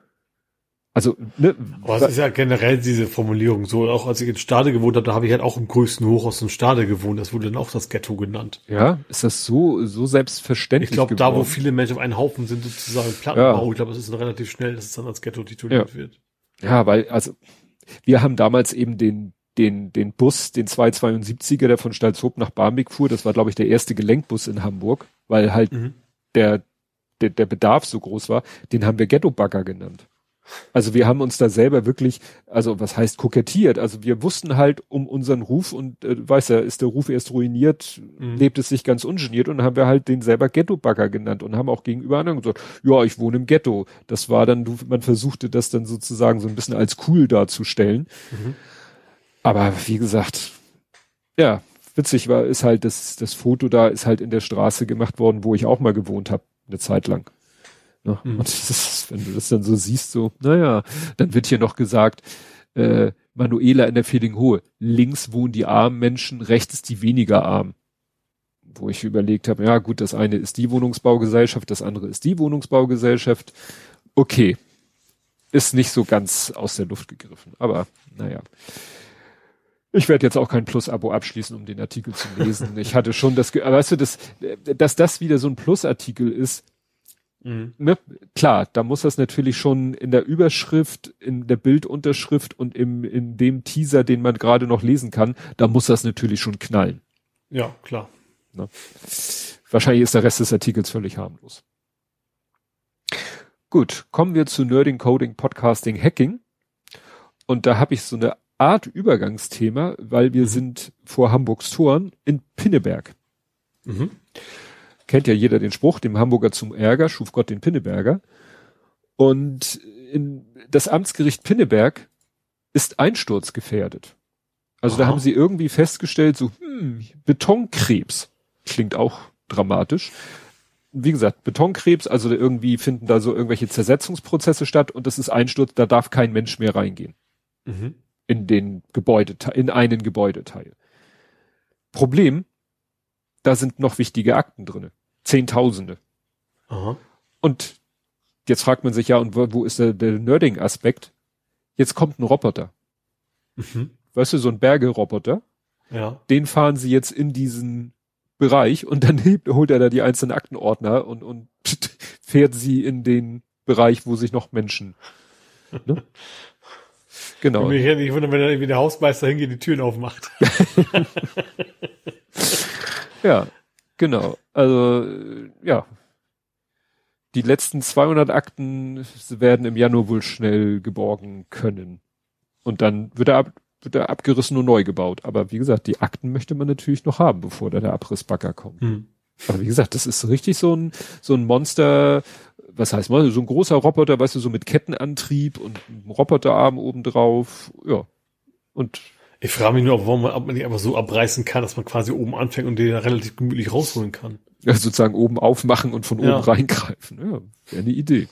Also, ne, Aber es ist ja generell diese Formulierung so. Auch als ich in Stade gewohnt habe, da habe ich halt auch im größten Hochhaus in Stade gewohnt. Das wurde dann auch das Ghetto genannt. Ja, ist das so so selbstverständlich? Ich glaube, da wo viele Menschen auf einen Haufen sind, sozusagen Plattenbau. Ja. Ich glaube, es ist relativ schnell, dass es dann als Ghetto tituliert ja. wird. Ja, weil also wir haben damals eben den den, den Bus, den 272er, der von Stalzhoop nach Barmbek fuhr. Das war, glaube ich, der erste Gelenkbus in Hamburg, weil halt mhm. der, der, der Bedarf so groß war. Den haben wir Ghetto-Bagger genannt. Also wir haben uns da selber wirklich, also was heißt kokettiert? Also wir wussten halt um unseren Ruf und äh, weiß ja, ist der Ruf erst ruiniert, mhm. lebt es sich ganz ungeniert und haben wir halt den selber Ghetto-Bagger genannt und haben auch gegenüber anderen gesagt, ja, ich wohne im Ghetto. Das war dann, man versuchte das dann sozusagen so ein bisschen als cool darzustellen. Mhm. Aber wie gesagt, ja, witzig war, ist halt, das, das Foto da ist halt in der Straße gemacht worden, wo ich auch mal gewohnt habe, eine Zeit lang. Ja, mhm. Und ist, wenn du das dann so siehst, so, naja, dann wird hier noch gesagt, äh, Manuela in der Fehlinghohe, links wohnen die armen Menschen, rechts ist die weniger arm. Wo ich überlegt habe, ja gut, das eine ist die Wohnungsbaugesellschaft, das andere ist die Wohnungsbaugesellschaft. Okay, ist nicht so ganz aus der Luft gegriffen, aber naja. Ich werde jetzt auch kein Plus-Abo abschließen, um den Artikel zu lesen. Ich hatte schon das, aber weißt du, das, dass das wieder so ein Plus-Artikel ist, mhm. ne? klar, da muss das natürlich schon in der Überschrift, in der Bildunterschrift und im, in dem Teaser, den man gerade noch lesen kann, da muss das natürlich schon knallen. Ja, klar. Ne? Wahrscheinlich ist der Rest des Artikels völlig harmlos. Gut, kommen wir zu Nerding, Coding, Podcasting, Hacking. Und da habe ich so eine Art Übergangsthema, weil wir mhm. sind vor Hamburgs Toren in Pinneberg. Mhm. Kennt ja jeder den Spruch, dem Hamburger zum Ärger schuf Gott den Pinneberger. Und in das Amtsgericht Pinneberg ist einsturzgefährdet. Also Aha. da haben sie irgendwie festgestellt, so hm, Betonkrebs klingt auch dramatisch. Wie gesagt, Betonkrebs, also irgendwie finden da so irgendwelche Zersetzungsprozesse statt und das ist Einsturz, da darf kein Mensch mehr reingehen. Mhm in den Gebäudeteil, in einen Gebäudeteil. Problem, da sind noch wichtige Akten drinne. Zehntausende. Aha. Und jetzt fragt man sich ja, und wo, wo ist der, der Nerding-Aspekt? Jetzt kommt ein Roboter. Mhm. Weißt du, so ein Bergeroboter. Ja. Den fahren sie jetzt in diesen Bereich und dann hebt, holt er da die einzelnen Aktenordner und, und fährt sie in den Bereich, wo sich noch Menschen. Ne? Genau. Ich mich nicht wundern, wenn irgendwie der Hausmeister hingeht, die Türen aufmacht. ja, genau. Also, ja. Die letzten 200 Akten werden im Januar wohl schnell geborgen können. Und dann wird er, ab, wird er abgerissen und neu gebaut. Aber wie gesagt, die Akten möchte man natürlich noch haben, bevor da der Abrissbagger kommt. Hm. Aber wie gesagt, das ist richtig so ein, so ein Monster, was heißt mal, so ein großer Roboter, weißt du, so mit Kettenantrieb und einem Roboterarm obendrauf, ja. Und ich frage mich nur, ob man, ob man nicht einfach so abreißen kann, dass man quasi oben anfängt und den relativ gemütlich rausholen kann. Ja, sozusagen oben aufmachen und von ja. oben reingreifen. Ja, wäre eine Idee.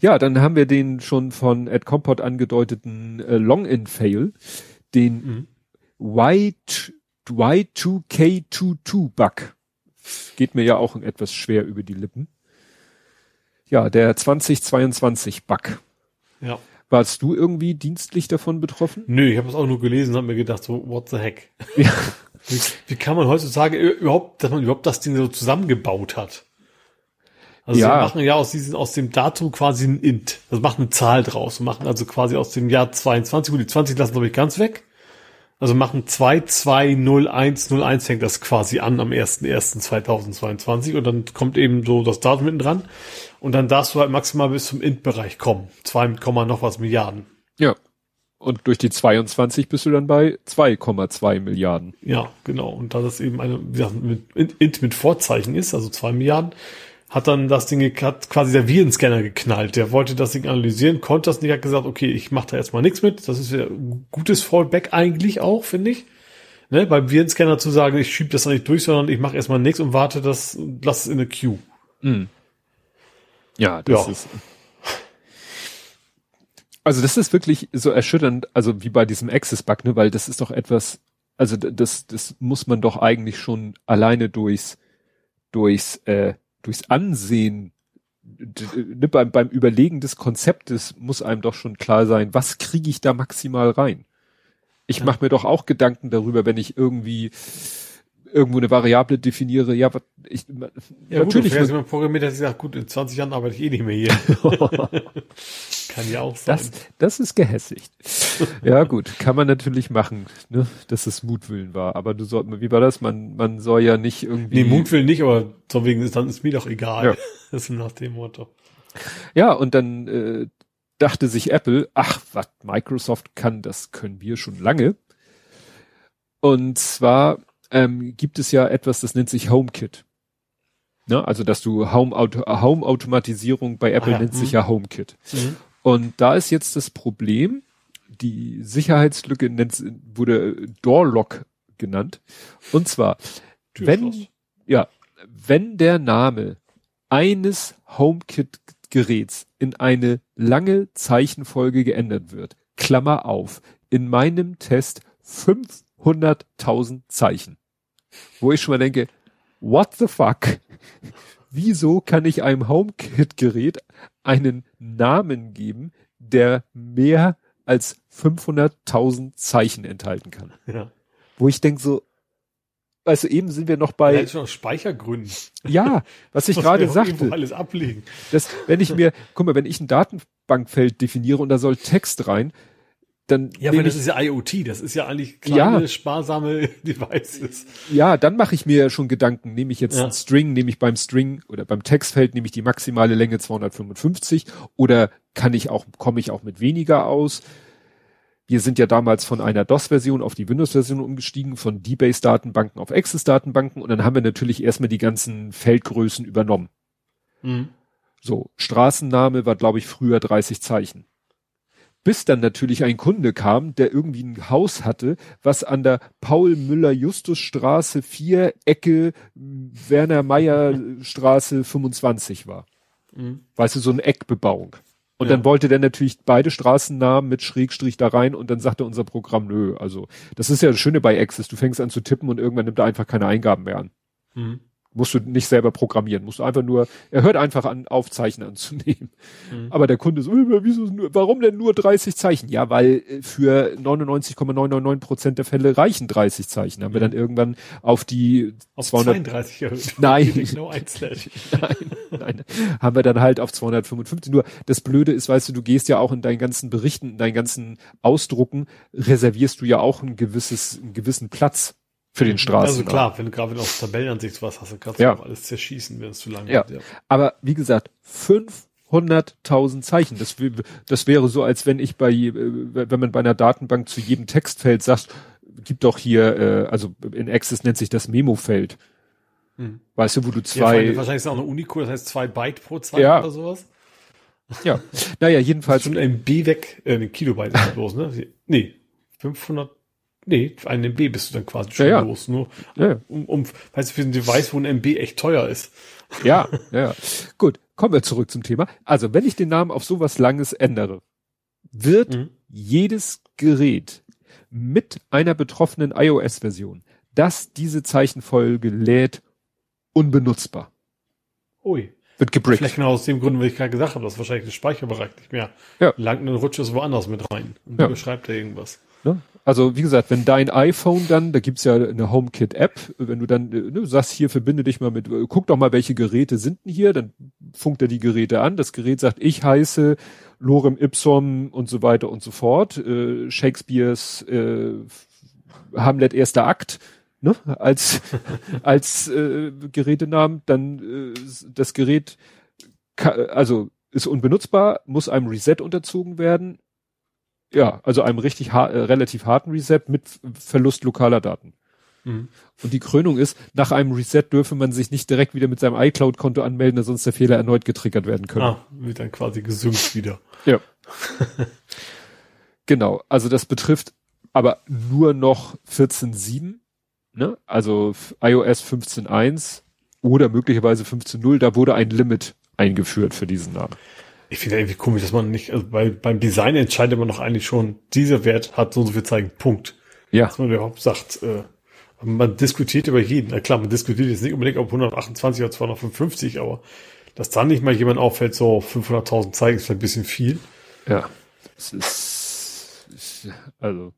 Ja, dann haben wir den schon von Ed Compot angedeuteten äh, Long-In-Fail, den mhm. Y, Y2K22-Bug. Geht mir ja auch etwas schwer über die Lippen. Ja, der 2022 Bug. Ja. Warst du irgendwie dienstlich davon betroffen? Nö, ich habe es auch nur gelesen und habe mir gedacht, so, what the heck? Ja. Wie, wie kann man heutzutage überhaupt, dass man überhaupt das Ding so zusammengebaut hat? Also ja. sie machen ja aus diesem, aus dem Datum quasi ein Int. Das macht eine Zahl draus und machen also quasi aus dem Jahr 22, gut, die 20 lassen glaube ich ganz weg. Also machen 220101 fängt das quasi an am 1.1.2022 und dann kommt eben so das Datum hinten dran und dann darfst du halt maximal bis zum Int-Bereich kommen. 2, noch was Milliarden. Ja. Und durch die 22 bist du dann bei 2,2 Milliarden. Ja, genau. Und da das eben eine, wie gesagt, mit, Int mit Vorzeichen ist, also 2 Milliarden, hat dann das Ding hat quasi der Virenscanner geknallt. Der wollte das Ding analysieren, konnte das nicht, hat gesagt, okay, ich mache da erstmal nichts mit. Das ist ja ein gutes Fallback eigentlich auch, finde ich. Ne, beim Virenscanner zu sagen, ich schiebe das da nicht durch, sondern ich mache erstmal nichts und warte das, lass es in eine Queue. Mhm. Ja, das ja. ist. Also das ist wirklich so erschütternd, also wie bei diesem Access-Bug, ne, weil das ist doch etwas, also das, das muss man doch eigentlich schon alleine durchs, durchs äh, durchs Ansehen, ne, beim, beim Überlegen des Konzeptes muss einem doch schon klar sein, was kriege ich da maximal rein? Ich ja. mache mir doch auch Gedanken darüber, wenn ich irgendwie irgendwo eine Variable definiere, ja, ich, ja, natürlich. Gut, man programmiert, dass ich sage, gut, in 20 Jahren arbeite ich eh nicht mehr hier. kann ja auch sein. Das, das ist gehässigt. ja, gut, kann man natürlich machen, ne, dass es Mutwillen war. Aber du sollst, wie war das? Man, man soll ja nicht irgendwie. Nee, Mutwillen nicht, aber so wegen ist, dann ist mir doch egal. Ja. Das ist nach dem Motto. Ja, und dann äh, dachte sich Apple, ach, was Microsoft kann, das können wir schon lange. Und zwar ähm, gibt es ja etwas, das nennt sich HomeKit. Ne? Also, dass du Home-Automatisierung Home bei Apple ah, ja. nennt sich mhm. ja HomeKit. Mhm. Und da ist jetzt das Problem, die Sicherheitslücke nennt, wurde Doorlock genannt. Und zwar, wenn, ja, wenn der Name eines HomeKit-Geräts in eine lange Zeichenfolge geändert wird, Klammer auf, in meinem Test 500.000 Zeichen. Wo ich schon mal denke, what the fuck? Wieso kann ich einem HomeKit-Gerät einen Namen geben, der mehr als 500.000 Zeichen enthalten kann? Ja. Wo ich denke so, also eben sind wir noch bei. Ja, schon aus Speichergründen. Ja, was ich gerade sagte. alles ablegen. Das, wenn ich mir, guck mal, wenn ich ein Datenbankfeld definiere und da soll Text rein, dann ja, weil das ist ja IoT, das ist ja eigentlich kleine, ja, sparsame Devices. Ja, dann mache ich mir schon Gedanken, nehme ich jetzt ja. einen String, nehme ich beim String oder beim Textfeld nehme ich die maximale Länge 255 oder kann ich auch komme ich auch mit weniger aus? Wir sind ja damals von einer DOS-Version auf die Windows-Version umgestiegen, von DBase-Datenbanken auf Access-Datenbanken und dann haben wir natürlich erstmal die ganzen Feldgrößen übernommen. Mhm. So, Straßenname war, glaube ich, früher 30 Zeichen. Bis dann natürlich ein Kunde kam, der irgendwie ein Haus hatte, was an der Paul-Müller-Justus-Straße 4, Ecke Werner-Meyer-Straße 25 war. Mhm. Weißt du, so eine Eckbebauung. Und ja. dann wollte der natürlich beide Straßennamen mit Schrägstrich da rein und dann sagte unser Programm, nö, also das ist ja das Schöne bei Access, du fängst an zu tippen und irgendwann nimmt er einfach keine Eingaben mehr an. Mhm musst du nicht selber programmieren, musst du einfach nur, er hört einfach an, auf Zeichen anzunehmen. Mhm. Aber der Kunde so, wieso, nur, warum denn nur 30 Zeichen? Ja, weil äh, für 99,999 Prozent der Fälle reichen 30 Zeichen. Haben mhm. wir dann irgendwann auf die auf 200, 32 erhöht. Nein. nein, nein. Haben wir dann halt auf 255. Nur das Blöde ist, weißt du, du gehst ja auch in deinen ganzen Berichten, in deinen ganzen Ausdrucken, reservierst du ja auch ein gewisses, einen gewissen Platz für den Straßen. Also klar, wenn du gerade auf Tabellenansicht was hast, dann kannst du ja. auch alles zerschießen, wenn es zu lang ja. wird. Ja. Aber wie gesagt, 500.000 Zeichen. Das, das wäre so, als wenn ich bei, äh, wenn man bei einer Datenbank zu jedem Textfeld sagt, gibt doch hier, äh, also in Access nennt sich das Memo-Feld. Hm. Weißt du, wo du zwei. Ja, wahrscheinlich ist es auch eine Unicode, das heißt zwei Byte pro Zeichen ja. oder sowas. Ja. Naja, jedenfalls. Schon ein B weg, äh, ein Kilobyte ist los, ne? Nee, 500 Nee, ein MB bist du dann quasi schon ja, los. Nur ja. um, um, weißt du, für ein Device, wo ein MB echt teuer ist. Ja, ja. Gut, kommen wir zurück zum Thema. Also, wenn ich den Namen auf sowas Langes ändere, wird mhm. jedes Gerät mit einer betroffenen iOS-Version, das diese Zeichenfolge lädt, unbenutzbar. Ui. Wird gebrickt. Vielleicht genau aus dem Grund, weil ich gerade gesagt habe, dass wahrscheinlich der Speicherbereich nicht mehr Ja. langt, dann rutscht es woanders mit rein und Ja. beschreibt er irgendwas. Ne? Also wie gesagt, wenn dein iPhone dann, da gibt's ja eine HomeKit-App, wenn du dann äh, ne, sagst, hier verbinde dich mal mit, äh, guck doch mal, welche Geräte sind denn hier, dann funkt er die Geräte an, das Gerät sagt, ich heiße Lorem Ipsum und so weiter und so fort, äh, Shakespeares äh, Hamlet erster Akt, ne, als, als äh, Gerätenamen, dann äh, das Gerät, also ist unbenutzbar, muss einem Reset unterzogen werden, ja, also einem richtig har äh, relativ harten Reset mit Verlust lokaler Daten. Mhm. Und die Krönung ist, nach einem Reset dürfe man sich nicht direkt wieder mit seinem iCloud-Konto anmelden, da sonst der Fehler erneut getriggert werden könnte. Ah, wird dann quasi gesynkt wieder. Ja. genau, also das betrifft aber nur noch 14.7, ne? also iOS 15.1 oder möglicherweise 15.0, da wurde ein Limit eingeführt für diesen Namen. Ich finde irgendwie komisch, dass man nicht, also bei, beim Design entscheidet man doch eigentlich schon, dieser Wert hat so und so viel zeigen, Punkt. Ja, Dass man überhaupt sagt, äh, man diskutiert über jeden. Na klar, man diskutiert jetzt nicht unbedingt auf 128 oder 255, aber dass dann nicht mal jemand auffällt, so 500.000 zeigen, ist vielleicht ein bisschen viel. Ja. Es ist, also,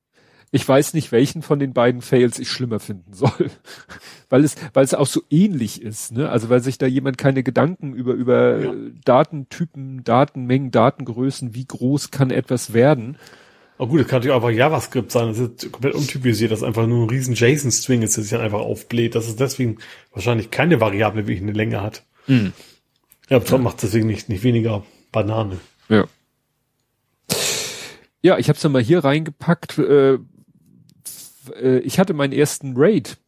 ich weiß nicht, welchen von den beiden Fails ich schlimmer finden soll. weil es, weil es auch so ähnlich ist, ne? Also, weil sich da jemand keine Gedanken über, über Ja. äh, Datentypen, Datenmengen, Datengrößen, wie groß kann etwas werden. Aber gut, das kann natürlich auch einfach JavaScript sein. Das ist komplett untypisiert, dass einfach nur ein riesen JSON-String ist, das sich dann einfach aufbläht. Dass es deswegen wahrscheinlich keine Variable wirklich eine Länge hat. Mhm. Ja, aber Trump macht deswegen nicht, nicht weniger Banane. Ja. Ja, ich habe es mal hier reingepackt. Äh, äh, ich hatte meinen ersten Raid.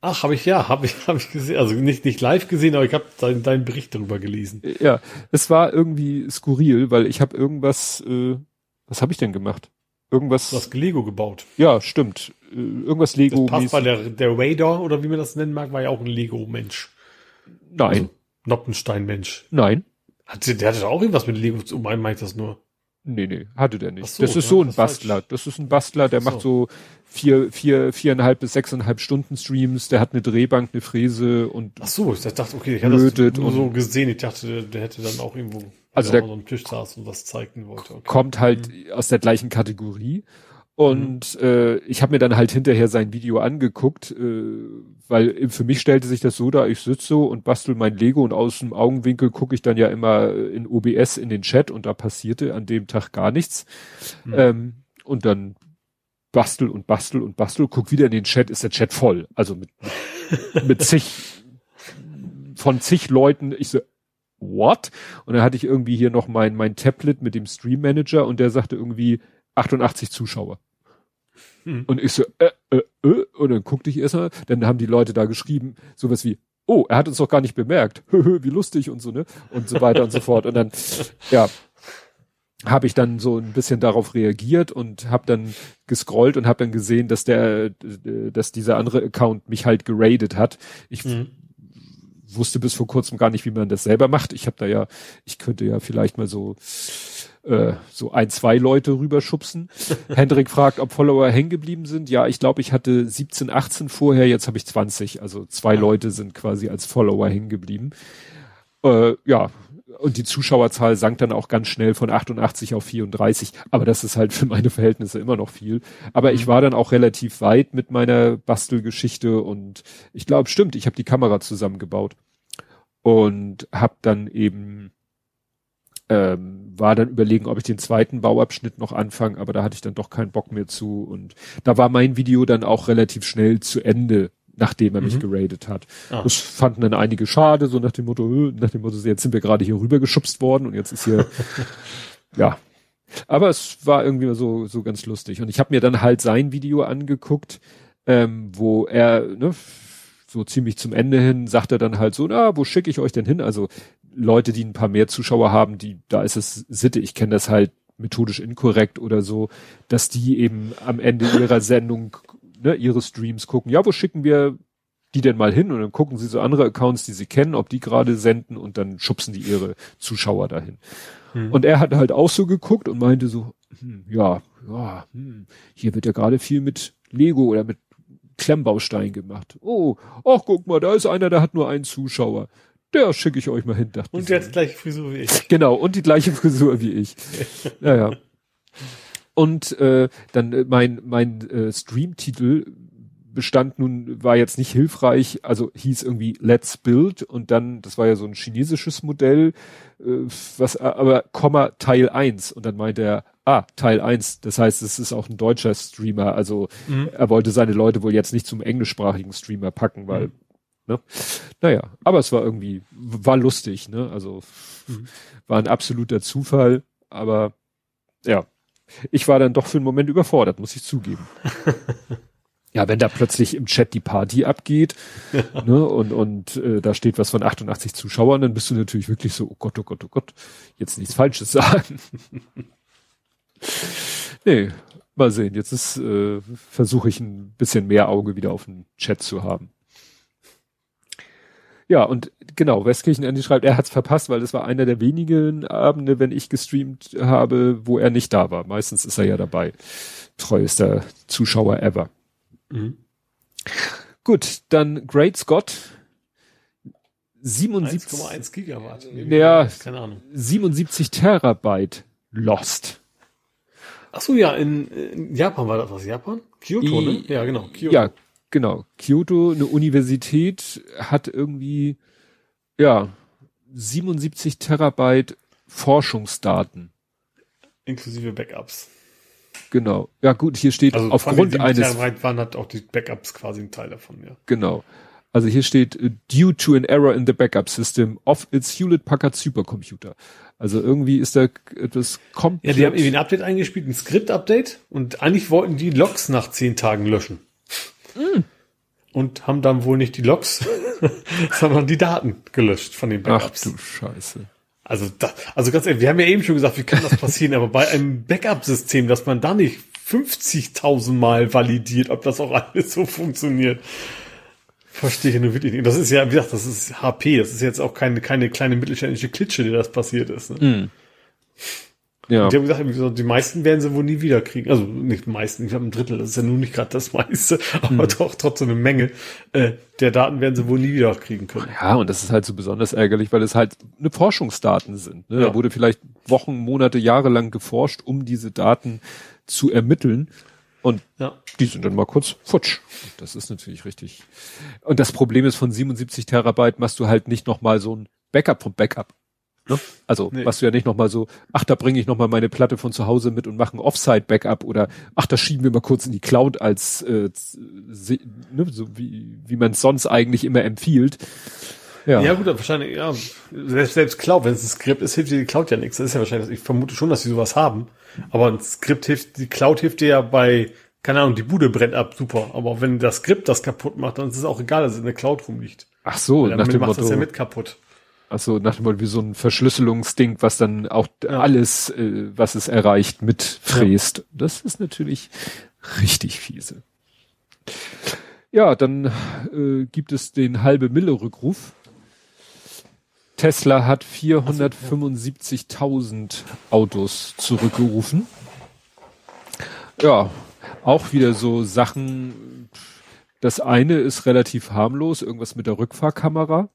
Ach, habe ich ja, habe ich, habe ich gesehen. Also nicht, nicht live gesehen, aber ich habe deinen deinen Bericht darüber gelesen. Äh, Ja, es war irgendwie skurril, weil ich habe irgendwas, äh, was habe ich denn gemacht? Irgendwas, Du hast Lego gebaut. ja, stimmt. Äh, irgendwas Das Lego. passt, weil der, der Raider, oder wie man das nennen mag, war ja auch ein Lego-Mensch. Nein, Also, Noppenstein-Mensch. nein. Hatte, der hatte auch irgendwas mit Lego zu meinen, meint das nur. Nee, nee, hatte der nicht. So, das ist so ein Bastler. falsch. Das ist ein Bastler, der so. macht so vier, vier, viereinhalb bis sechseinhalb Stunden Streams, der hat eine Drehbank, eine Fräse und Ach so, ich dachte, okay, ich hatte das nur und- so gesehen. Ich dachte, der, der hätte dann auch irgendwo, Also der so Tisch saß und was zeigen wollte. Okay. kommt halt aus der gleichen Kategorie. Und äh, ich habe mir dann halt hinterher sein Video angeguckt, äh, weil für mich stellte sich das so dar, ich sitze so und bastel mein Lego und aus dem Augenwinkel gucke ich dann ja immer in OBS in den Chat und da passierte an dem Tag gar nichts. Mhm. Ähm, und dann bastel und bastel und bastel, guck wieder in den Chat, ist der Chat voll. Also mit, mit zig, von zig Leuten. Ich so, what? Und dann hatte ich irgendwie hier noch mein, mein Tablet mit dem Stream Manager und der sagte irgendwie 88 Zuschauer. Hm. Und ich so, äh, äh, äh, und dann guckte ich erstmal, dann haben die Leute da geschrieben, sowas wie, oh, er hat uns doch gar nicht bemerkt, wie lustig und so, ne? Und so weiter und so fort. Und dann, ja, habe ich dann so ein bisschen darauf reagiert und habe dann gescrollt und habe dann gesehen, dass der, dass dieser andere Account mich halt geradet hat. Ich Mhm. wusste bis vor kurzem gar nicht, wie man das selber macht. Ich habe da ja, ich könnte ja vielleicht mal so äh, so ein, zwei Leute rüberschubsen. Hendrik fragt, ob Follower hängen geblieben sind. Ja, ich glaube, ich hatte 17, 18 vorher, jetzt habe ich 20. Also zwei Leute sind quasi als Follower hängen geblieben. Äh, ja, und die Zuschauerzahl sank dann auch ganz schnell von 88 auf 34. Aber das ist halt für meine Verhältnisse immer noch viel. Aber ich war dann auch relativ weit mit meiner Bastelgeschichte und ich glaube, stimmt, ich habe die Kamera zusammengebaut und habe dann eben ähm, war dann überlegen, ob ich den zweiten Bauabschnitt noch anfange, aber da hatte ich dann doch keinen Bock mehr zu und da war mein Video dann auch relativ schnell zu Ende, nachdem er mich Mhm. geradet hat. Ah. Das fanden dann einige schade, so nach dem Motto, äh, nach dem Motto, jetzt sind wir gerade hier rüber geschubst worden und jetzt ist hier, ja. Aber es war irgendwie so, so ganz lustig. Und ich habe mir dann halt sein Video angeguckt, ähm, wo er, ne, so ziemlich zum Ende hin, sagt er dann halt so, na, wo schicke ich euch denn hin? Also Leute, die ein paar mehr Zuschauer haben, die, da ist es Sitte, ich kenne das halt methodisch inkorrekt oder so, dass die eben am Ende ihrer Sendung, ne, ihre Streams gucken, ja, wo schicken wir die denn mal hin? Und dann gucken sie so andere Accounts, die sie kennen, ob die gerade senden und dann schubsen die ihre Zuschauer dahin. Hm. Und er hat halt auch so geguckt und meinte so, hm, ja, ja, hm, hier wird ja gerade viel mit Lego oder mit Klemmbaustein gemacht. Oh, ach guck mal, da ist einer, der hat nur einen Zuschauer. Der schicke ich euch mal hin. Dachte Und hat die gleiche Frisur wie ich. Genau, und die gleiche Frisur wie ich. ja, ja. Und äh, dann äh, mein mein äh, Streamtitel bestand nun war jetzt nicht hilfreich, also hieß irgendwie Let's Build und dann das war ja so ein chinesisches Modell, äh, was äh, aber Komma Teil 1 und dann meinte er ah Teil 1, das heißt, es ist auch ein deutscher Streamer, also Mhm. er wollte seine Leute wohl jetzt nicht zum englischsprachigen Streamer packen, weil ne? Naja, aber es war irgendwie war lustig, ne? Also Mhm. war ein absoluter Zufall, aber ja, ich war dann doch für einen Moment überfordert, muss ich zugeben. ja, wenn da plötzlich im Chat die Party abgeht ne, und, und äh, da steht was von 88 Zuschauern, dann bist du natürlich wirklich so, oh Gott, oh Gott, oh Gott, jetzt nichts Falsches sagen. nee, mal sehen. Jetzt ist äh, versuche ich ein bisschen mehr Auge wieder auf den Chat zu haben. Ja, und genau, Westkirchen Andy schreibt, er hat's verpasst, weil das war einer der wenigen Abende, wenn ich gestreamt habe, wo er nicht da war. Meistens ist er ja dabei. Treuester Zuschauer ever. Mhm. Gut, dann Great Scott. 77, 1,1 Gigawatt. Ja. Keine Ahnung. 77 Terabyte lost. Ach so, ja, in, in Japan war das was? Japan? Kyoto, I- ne? Ja, genau. Kyoto. Ja, genau. Kyoto, eine Universität, hat irgendwie, ja, 77 Terabyte Forschungsdaten. Inklusive Backups. Genau. Ja, gut, hier steht Also aufgrund eines, Terabyte waren halt auch die Backups quasi ein Teil davon, ja. genau. Also hier steht, äh, due to an error in the backup system of its Hewlett Packard Supercomputer. Also irgendwie ist da etwas komplett. Ja, die haben irgendwie ein Update eingespielt, ein Skript-Update und eigentlich wollten die Logs nach zehn Tagen löschen. Hm. Und haben dann wohl nicht die Logs, sondern die Daten gelöscht von den Ach Backups. du Scheiße. Also, da, also ganz ehrlich, wir haben ja eben schon gesagt, wie kann das passieren, aber bei einem Backup-System, dass man da nicht 50.000 Mal validiert, ob das auch alles so funktioniert. Verstehe ich nur wirklich nicht. Das ist ja, wie gesagt, das ist HP, das ist jetzt auch keine, keine kleine mittelständische Klitsche, der das passiert ist. Ne? Ja. Die haben gesagt, die meisten werden sie wohl nie wieder kriegen. Also nicht die meisten, ich glaube ein Drittel, das ist ja nun nicht gerade das meiste, aber doch trotzdem eine Menge äh, der Daten werden sie wohl nie wieder kriegen können. Ja, und das ist halt so besonders ärgerlich, weil es halt eine Forschungsdaten sind. Ne? Ja. Da wurde vielleicht Wochen, Monate, Jahre lang geforscht, um diese Daten zu ermitteln. Und Ja. die sind dann mal kurz futsch. Das ist natürlich richtig. Und das Problem ist, von 77 Terabyte machst du halt nicht nochmal so ein Backup vom Backup. Ne? Also Nee. machst du ja nicht nochmal so, ach, da bringe ich nochmal meine Platte von zu Hause mit und mache ein Offside-Backup oder ach, das schieben wir mal kurz in die Cloud als äh, ne, so wie, wie man es sonst eigentlich immer empfiehlt. Ja, Ja, gut, wahrscheinlich, ja. Selbst, selbst Cloud, wenn es ein Skript ist, hilft dir die Cloud ja nichts. Das ist ja wahrscheinlich, ich vermute schon, dass sie sowas haben. Aber ein Skript hilft, die Cloud hilft dir ja bei, keine Ahnung, die Bude brennt ab, super. Aber wenn das Skript das kaputt macht, dann ist es auch egal, dass es in der Cloud rumliegt. ach so, Weil nach damit dem macht Motto, das ja mit kaputt. Ach so, nach dem Motto wie so ein Verschlüsselungsding, was dann auch alles, äh, was es erreicht, mitfräst. Das ist natürlich richtig fiese. Ja, dann äh, gibt es den halbe Mille Rückruf. Tesla hat 475.000 Autos zurückgerufen. Ja, auch wieder so Sachen. Das eine ist relativ harmlos, irgendwas mit der Rückfahrkamera,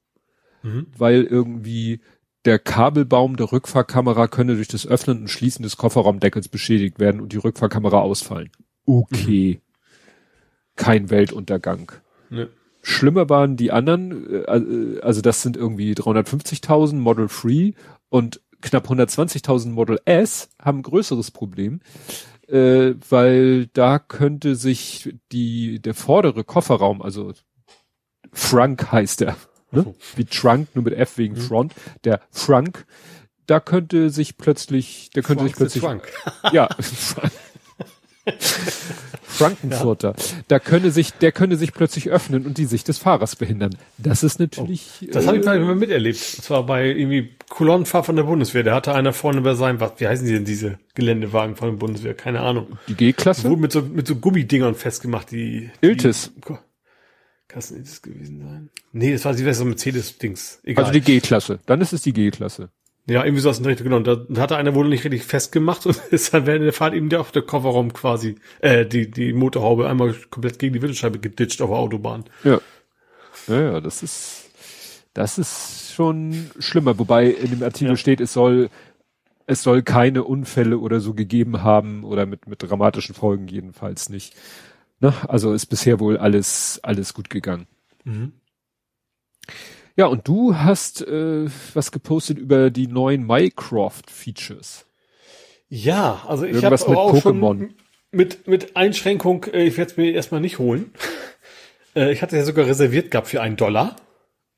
Mhm. weil irgendwie der Kabelbaum der Rückfahrkamera könne durch das Öffnen und Schließen des Kofferraumdeckels beschädigt werden und die Rückfahrkamera ausfallen. Okay. Kein Weltuntergang. Ne. Schlimmer waren die anderen, äh, äh, also das sind irgendwie 350.000 Model 3 und knapp 120.000 Model S haben ein größeres Problem, äh, weil da könnte sich die der vordere Kofferraum, also Frunk heißt der, ne? wie Trunk nur mit F wegen Front, der Frunk, da könnte sich plötzlich, der könnte sich Frank the plötzlich Trunk. ja. Frankenfurter. Da könne sich, der könne sich plötzlich öffnen und die Sicht des Fahrers behindern. Das ist natürlich. Das habe ich äh, mal miterlebt. Und zwar bei irgendwie Kolonnenfahrt von der Bundeswehr. Da hatte einer vorne bei seinem, was, wie heißen die denn diese Geländewagen von der Bundeswehr? Keine Ahnung. die G-Klasse. Wurden mit so, mit so Gummidingern festgemacht, die. Iltis. Die, Kann das ein Iltis gewesen sein? Nee, das war die so Mercedes-Dings. Egal. Also die G-Klasse. Dann ist es die G-Klasse. ja, irgendwie so aus dem Richtung, genau. Und da, da hatte einer wohl nicht richtig festgemacht und ist dann während der Fahrt eben der, auf der Kofferraum quasi, äh, die, die Motorhaube einmal komplett gegen die Windschutzscheibe geditscht auf der Autobahn. Ja. Ja, ja, das ist, Das ist schon schlimmer, wobei in dem Artikel ja. steht, es soll es soll keine Unfälle oder so gegeben haben oder mit mit dramatischen Folgen jedenfalls nicht. Ne? Also ist bisher wohl alles alles gut gegangen. Mhm. Ja, und du hast äh, was gepostet über die neuen Minecraft-Features. Ja, also ich habe auch Pokémon. schon mit, mit Einschränkung, äh, ich werde es mir erstmal nicht holen. Äh, ich hatte ja sogar reserviert gehabt für einen Dollar.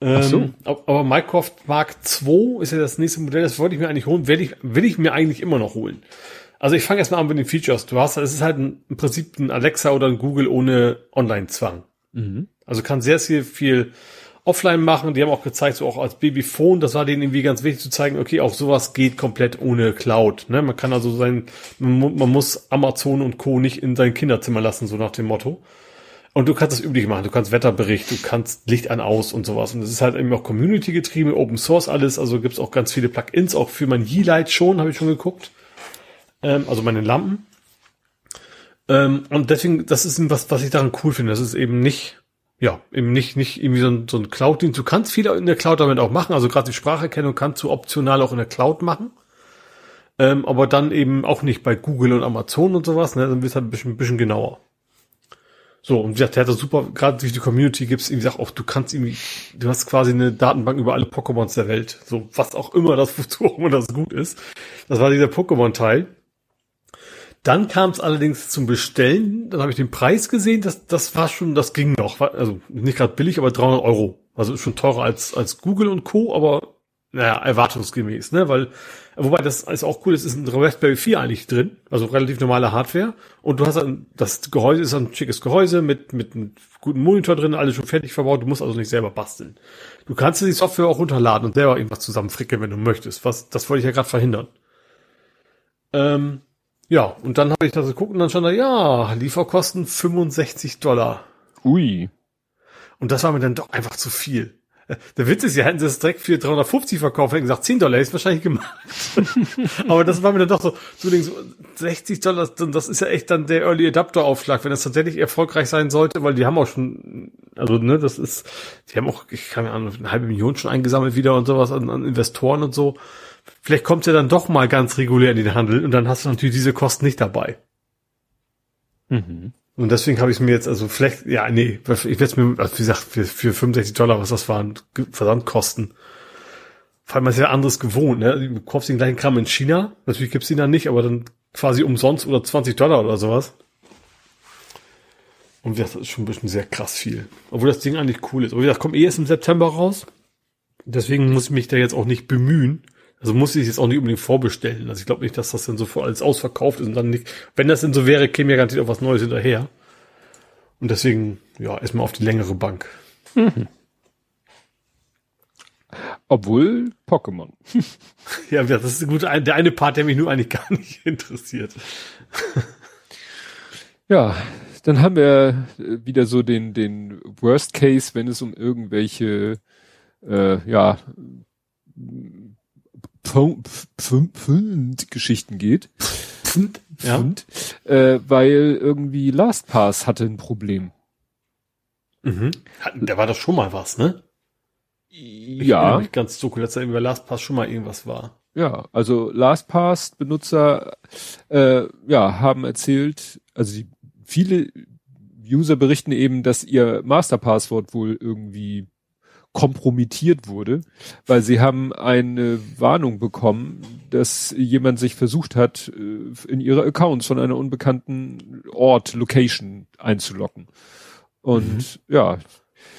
Ähm, so. Aber Minecraft Mark II ist ja das nächste Modell, das wollte ich mir eigentlich holen, will ich, will ich mir eigentlich immer noch holen. Also ich fange erstmal an mit den Features. Du hast, es ist halt ein, im Prinzip ein Alexa oder ein Google ohne Online-Zwang. Mhm. Also kann sehr, sehr viel offline machen. Die haben auch gezeigt, so auch als Babyphone, das war denen irgendwie ganz wichtig zu zeigen, okay, auch sowas geht komplett ohne Cloud. Ne? Man kann also sein, man, man muss Amazon und Co. nicht in sein Kinderzimmer lassen, so nach dem Motto. Und du kannst das üblich machen. Du kannst Wetterbericht, du kannst Licht an aus und sowas. Und es ist halt eben auch Community getrieben, Open Source alles. Also gibt's auch ganz viele Plugins, auch für mein Yeelight schon, habe ich schon geguckt. Ähm, also meine Lampen. Ähm, und deswegen, das ist was, was ich daran cool finde. Das ist eben nicht ja, eben nicht, nicht irgendwie so ein, so ein Cloud-Dienst. Du kannst viel in der Cloud damit auch machen. Also gerade die Spracherkennung kannst du optional auch in der Cloud machen. Ähm, aber dann eben auch nicht bei Google und Amazon und sowas. Ne? Dann wird halt ein bisschen, ein bisschen genauer. So, und wie gesagt, der hat das super, gerade durch die Community gibt's irgendwie auch, du kannst irgendwie, du hast quasi eine Datenbank über alle Pokémons der Welt. So, was auch immer das, auch immer das gut ist. Das war dieser Pokémon-Teil. Dann kam es allerdings zum Bestellen. Dann habe ich den Preis gesehen. Das, das war schon, das ging noch. Also nicht gerade billig, aber 300 Euro. Also schon teurer als, als Google und Co. Aber naja, erwartungsgemäß, ne? Weil, wobei das ist auch cool, es ist ein Raspberry 4 eigentlich drin, also relativ normale Hardware. Und du hast ein, das Gehäuse ist ein schickes Gehäuse mit, mit einem guten Monitor drin, alles schon fertig verbaut, du musst also nicht selber basteln. Du kannst die Software auch runterladen und selber irgendwas zusammenfrickeln, wenn du möchtest. Was, das wollte ich ja gerade verhindern. Ähm, ja, und dann habe ich das geguckt und dann stand da, ja, Lieferkosten 65 Dollar. Ui. Und das war mir dann doch einfach zu viel. Der Witz ist, ja, hätten sie das direkt für 350 verkauft, hätten gesagt, 10 Dollar ist wahrscheinlich gemacht. Aber das war mir dann doch so, so 60 Dollar, das ist ja echt dann der Early Adapter Aufschlag, wenn das tatsächlich erfolgreich sein sollte, weil die haben auch schon, also, ne, das ist, die haben auch, ich kann mir an, eine halbe Million schon eingesammelt wieder und sowas an, an Investoren und so vielleicht kommt ja dann doch mal ganz regulär in den Handel und dann hast du natürlich diese Kosten nicht dabei. Mhm. Und deswegen habe ich mir jetzt, also vielleicht, ja, nee, ich werde es mir, also wie gesagt, für, für 65 Dollar, was das waren, Versandkosten. Vor allem ist ja anderes gewohnt, ne? Du kaufst den gleichen Kram in China, natürlich gibt's ihn dann nicht, aber dann quasi umsonst oder 20 Dollar oder sowas. Und das ist schon ein bisschen sehr krass viel. Obwohl das Ding eigentlich cool ist. Aber wie gesagt, kommt eh erst im September raus. Deswegen muss ich mich da jetzt auch nicht bemühen. Also muss ich jetzt auch nicht unbedingt vorbestellen. Also ich glaube nicht, dass das dann so alles ausverkauft ist und dann nicht. Wenn das denn so wäre, käme ja garantiert auch was Neues hinterher. Und deswegen, ja, erstmal auf die längere Bank. Mhm. Obwohl Pokémon. ja, das ist gut. Der eine Part, der mich nur eigentlich gar nicht interessiert. ja, dann haben wir wieder so den, den Worst Case, wenn es um irgendwelche, äh, ja, Geschichten geht. Pfund, Pfund, ja. äh, weil irgendwie LastPass hatte ein Problem. Mhm. Da war doch schon mal was, ne? Ich ja. Mich ganz dunkel, dass da über LastPass schon mal irgendwas war. Ja, also LastPass-Benutzer äh, ja, haben erzählt, also die, viele User berichten eben, dass ihr Masterpasswort wohl irgendwie kompromittiert wurde, weil sie haben eine Warnung bekommen, dass jemand sich versucht hat, äh, in ihre Accounts von einer unbekannten Ort, Location einzulocken. Und mhm. ja.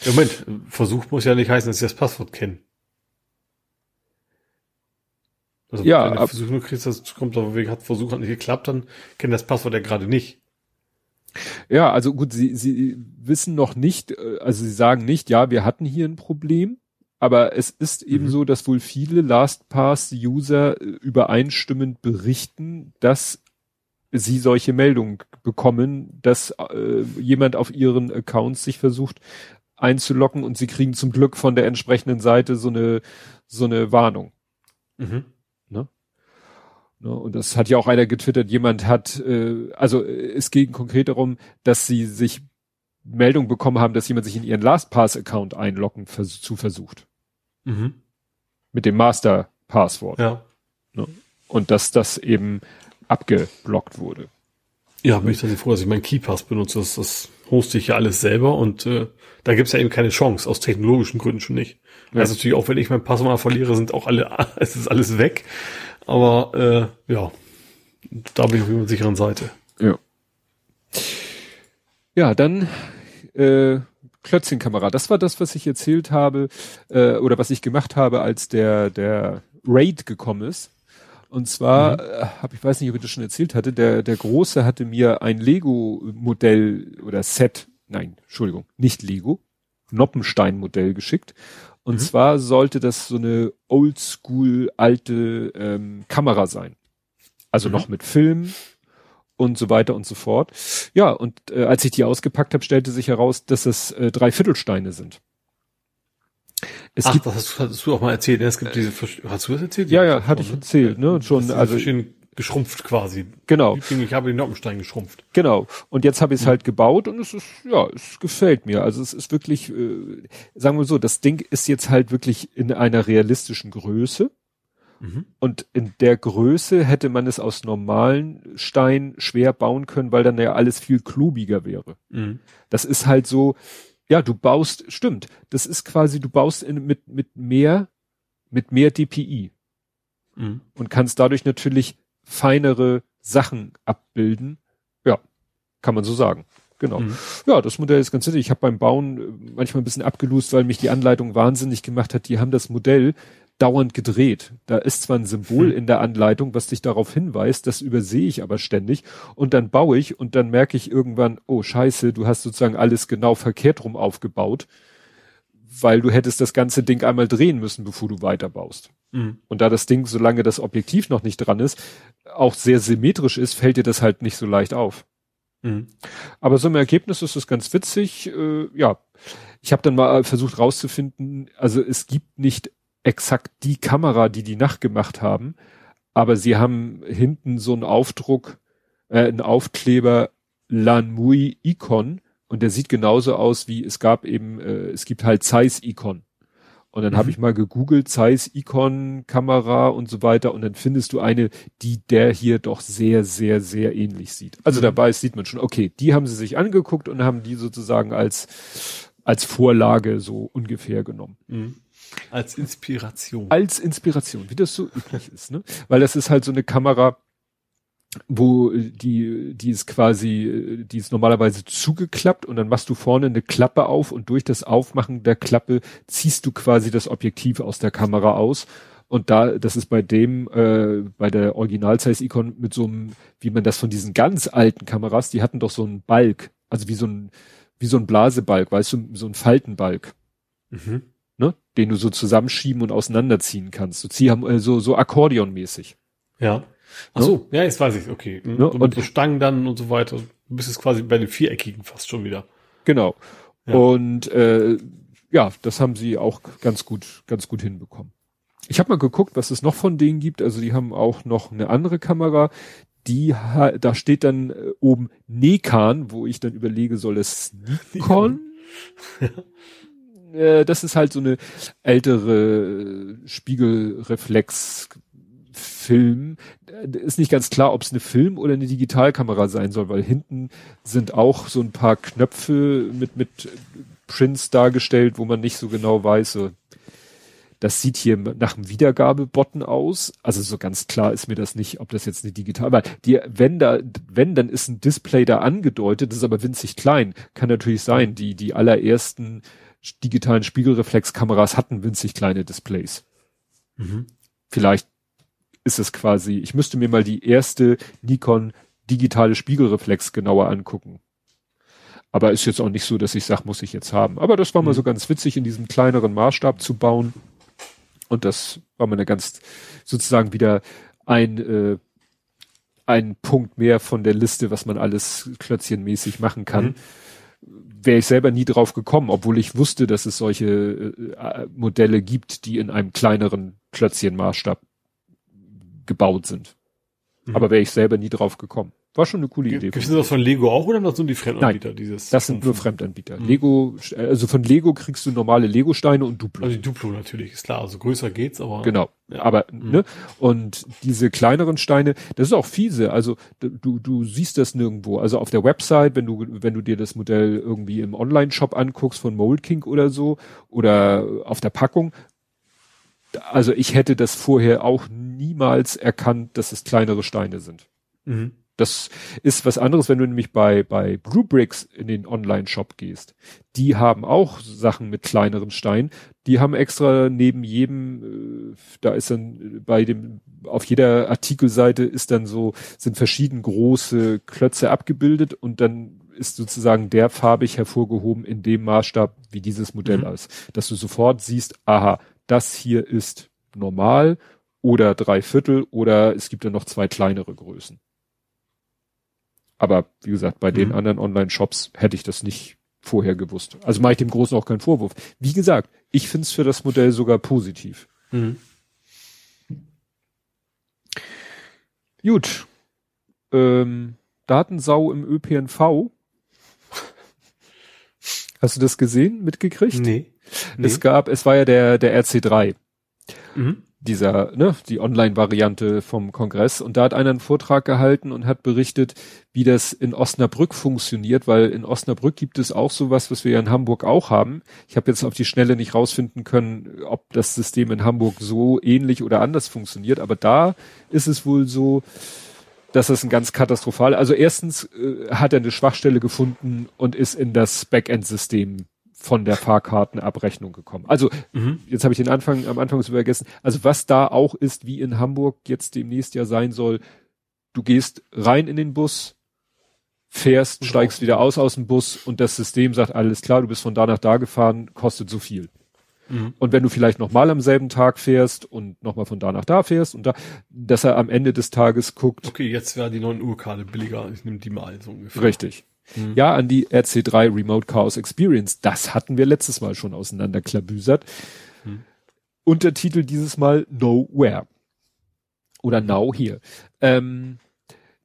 Moment, Versuch muss ja nicht heißen, dass sie das Passwort kennen. Also ja, wenn du Versuch nur kriegst, das kommt auf Weg, hat Versuch hat nicht geklappt, dann kennt das Passwort ja gerade nicht. Ja, also gut, sie, sie wissen noch nicht, äh, also sie sagen nicht, ja, wir hatten hier ein Problem, aber es ist eben mhm. so, dass wohl viele LastPass-User äh, übereinstimmend berichten, dass sie solche Meldungen bekommen, dass äh, jemand auf ihren Accounts sich versucht einzulocken und sie kriegen zum Glück von der entsprechenden Seite so eine so eine Warnung. Mhm. Ne, und das hat ja auch einer getwittert, jemand hat, äh, also äh, es ging konkret darum, dass sie sich Meldung bekommen haben, dass jemand sich in ihren LastPass-Account einloggen vers zu versucht. Mhm. Mit dem Master-Passwort. Ja. Ne? Und dass das eben abgeblockt wurde. Ja, bin ich tatsächlich froh, dass ich meinen KeyPass benutze. Das, das hoste ich ja alles selber und äh, da gibt's ja eben keine Chance, aus technologischen Gründen schon nicht. Ja. Also natürlich auch, wenn ich mein Passwort mal verliere, sind auch alle, es ist alles weg. Aber äh, ja, da bin ich auf der sicheren Seite. Ja. Ja, dann äh, Klötzchenkamera. Das war das, was ich erzählt habe äh, oder was ich gemacht habe, als der der Raid gekommen ist. Und zwar, mhm. äh, hab, ich weiß nicht, ob ich das schon erzählt hatte, der, der Große hatte mir ein Lego-Modell oder Set, nein, Entschuldigung, nicht Lego, Noppenstein-Modell geschickt. Und mhm. zwar sollte das so eine oldschool alte ähm, Kamera sein. Also mhm. noch mit Film und so weiter und so fort. Ja, und äh, als ich die ausgepackt habe, stellte sich heraus, dass es äh, drei Viertelsteine sind. Es Ach, gibt, das hast, hast, du auch mal erzählt. Es gibt diese, hast du das erzählt? Ja, ja, hatte ich erzählt, ne? Schon, also schön geschrumpft quasi. Genau. Ich habe den Noppenstein geschrumpft. Genau. Und jetzt habe ich es halt gebaut und es ist, ja, es gefällt mir. Also es ist wirklich, äh, sagen wir so, das Ding ist jetzt halt wirklich in einer realistischen Größe. Mhm. Und in der Größe hätte man es aus normalen Stein schwer bauen können, weil dann ja alles viel klubiger wäre. Mhm. Das ist halt so, ja, du baust, stimmt. Das ist quasi, du baust in, mit, mit mehr, mit mehr DPI. Mhm. Und kannst dadurch natürlich feinere Sachen abbilden. Ja, kann man so sagen. Genau. Mhm. Ja, das Modell ist ganz nett. Ich habe beim Bauen äh, manchmal ein bisschen abgelust, weil mich die Anleitung wahnsinnig gemacht hat. Die haben das Modell dauernd gedreht. Da ist zwar ein Symbol hm. in der Anleitung, was dich darauf hinweist, das übersehe ich aber ständig und dann baue ich und dann merke ich irgendwann, oh scheiße, du hast sozusagen alles genau verkehrt rum aufgebaut, weil du hättest das ganze Ding einmal drehen müssen, bevor du weiterbaust. Mhm. Und da das Ding, solange das Objektiv noch nicht dran ist, auch sehr symmetrisch ist, fällt dir das halt nicht so leicht auf. Mhm. Aber so im Ergebnis ist es ganz witzig. Äh, ja, ich habe dann mal versucht rauszufinden, also es gibt nicht exakt die Kamera, die die nachgemacht haben, aber sie haben hinten so einen Aufdruck, äh, einen Aufkleber Lanmui Icon und der sieht genauso aus wie es gab eben, äh, es gibt halt Zeiss Icon. Und dann mhm. habe ich mal gegoogelt, Zeiss Icon Kamera und so weiter und dann findest du eine, die der hier doch sehr, sehr, sehr ähnlich sieht. Also mhm. dabei sieht man schon, okay, die haben sie sich angeguckt und haben die sozusagen als, als Vorlage so ungefähr genommen. Mhm. Als Inspiration. Als Inspiration, wie das so üblich ist, ne? Weil das ist halt so eine Kamera, wo die, die ist quasi, die ist normalerweise zugeklappt und dann machst du vorne eine Klappe auf und durch das Aufmachen der Klappe ziehst du quasi das Objektiv aus der Kamera aus. Und da, das ist bei dem, äh, bei der Original-Size-Icon mit so einem, wie man das von diesen ganz alten Kameras, die hatten doch so einen Balk, also wie so ein, wie so ein Blasebalg, weißt du, so ein Faltenbalg. Mhm ne, den du so zusammenschieben und auseinanderziehen kannst. So, zieh, äh, so, so Akkordeonmäßig. Ja. Ach so, ja, jetzt weiß ich, okay. Mhm. Ne? So und so Stangen dann und so weiter. Du bist jetzt quasi bei den Viereckigen fast schon wieder. Genau. Ja. Und äh, ja, das haben sie auch ganz gut, ganz gut hinbekommen. Ich habe mal geguckt, was es noch von denen gibt. Also die haben auch noch eine andere Kamera. Die da steht dann äh, oben Nekan, wo ich dann überlege, soll es Nikon? äh, das ist halt so eine ältere Spiegelreflex Film. Ist nicht ganz klar, ob es eine Film- oder eine Digitalkamera sein soll, weil hinten sind auch so ein paar Knöpfe mit, mit Prints dargestellt, wo man nicht so genau weiß, so, das sieht hier nach einem Wiedergabebotten aus. Also so ganz klar ist mir das nicht, ob das jetzt eine digital, aber die, wenn da, wenn, dann ist ein Display da angedeutet, das ist aber winzig klein. Kann natürlich sein, die, die allerersten digitalen Spiegelreflexkameras hatten winzig kleine Displays. Mhm. Vielleicht ist es quasi, ich müsste mir mal die erste Nikon digitale Spiegelreflex genauer angucken. Aber ist jetzt auch nicht so, dass ich sage, muss ich jetzt haben. Aber das war mhm. mal so ganz witzig, in diesem kleineren Maßstab zu bauen. Und das war mal eine ganz, sozusagen wieder ein, äh, ein Punkt mehr von der Liste, was man alles klötzchenmäßig machen kann. Mhm wäre ich selber nie drauf gekommen, obwohl ich wusste, dass es solche äh, Modelle gibt, die in einem kleineren Klötzchenmaßstab gebaut sind. Mhm. Aber wäre ich selber nie drauf gekommen. war schon eine coole Gibt Idee. es das von Lego auch oder das sind die Fremdanbieter? Nein, dieses Das sind nur Fremdanbieter. Lego, also von Lego kriegst du normale Lego-Steine und Duplo. Also die Duplo natürlich, ist klar. Also größer geht's, aber. Genau. Ja. Aber, ne? Und diese kleineren Steine, das ist auch fiese. Also, du, du siehst das nirgendwo. Also auf der Website, wenn du, wenn du dir das Modell irgendwie im Online-Shop anguckst von Mold King oder so, oder auf der Packung. Also ich hätte das vorher auch niemals erkannt, dass es kleinere Steine sind. Mhm. Das ist was anderes, wenn du nämlich bei, bei Bluebricks in den Online-Shop gehst. Die haben auch Sachen mit kleineren Steinen. Die haben extra neben jedem, äh, da ist dann bei dem, auf jeder Artikelseite ist dann so, sind verschieden große Klötze abgebildet und dann ist sozusagen der farbig hervorgehoben in dem Maßstab, wie dieses Modell Mhm. ist. Dass du sofort siehst, aha, das hier ist normal oder drei Viertel oder es gibt dann noch zwei kleinere Größen. Aber wie gesagt, bei den Mhm. anderen Online-Shops hätte ich das nicht vorher gewusst. Also mache ich dem Großen auch keinen Vorwurf. Wie gesagt, ich finde es für das Modell sogar positiv. Mhm. Gut. Ähm, Datensau im ÖPNV. Hast du das gesehen, mitgekriegt? Nee. nee. Es gab, es war ja der, der RC3. Mhm. Dieser, ne, die Online-Variante vom Kongress. Und da hat einer einen Vortrag gehalten und hat berichtet, wie das in Osnabrück funktioniert, weil in Osnabrück gibt es auch sowas, was wir ja in Hamburg auch haben. Ich habe jetzt auf die Schnelle nicht rausfinden können, ob das System in Hamburg so ähnlich oder anders funktioniert, aber da ist es wohl so, dass es ein ganz katastrophal. Also erstens äh, hat er eine Schwachstelle gefunden und ist in das Backend-System von der Fahrkartenabrechnung gekommen. Also Mhm. jetzt habe ich den Anfang am Anfang so vergessen. Also was da auch ist, wie in Hamburg jetzt demnächst ja sein soll, du gehst rein in den Bus, fährst, Und steigst wieder aus aus dem Bus und das System sagt alles klar, du bist von da nach da gefahren, kostet so viel. Mhm. Und wenn du vielleicht nochmal am selben Tag fährst und nochmal von da nach da fährst und da, dass er am Ende des Tages guckt, Okay, jetzt wäre die 9 Uhr Karte billiger. Ich nehme die mal so ungefähr. Richtig. Mhm. Ja, an die RC3 Remote Chaos Experience. Das hatten wir letztes Mal schon auseinanderklabüsert. Mhm. Untertitel dieses Mal Nowhere. Oder Now Here. Ähm,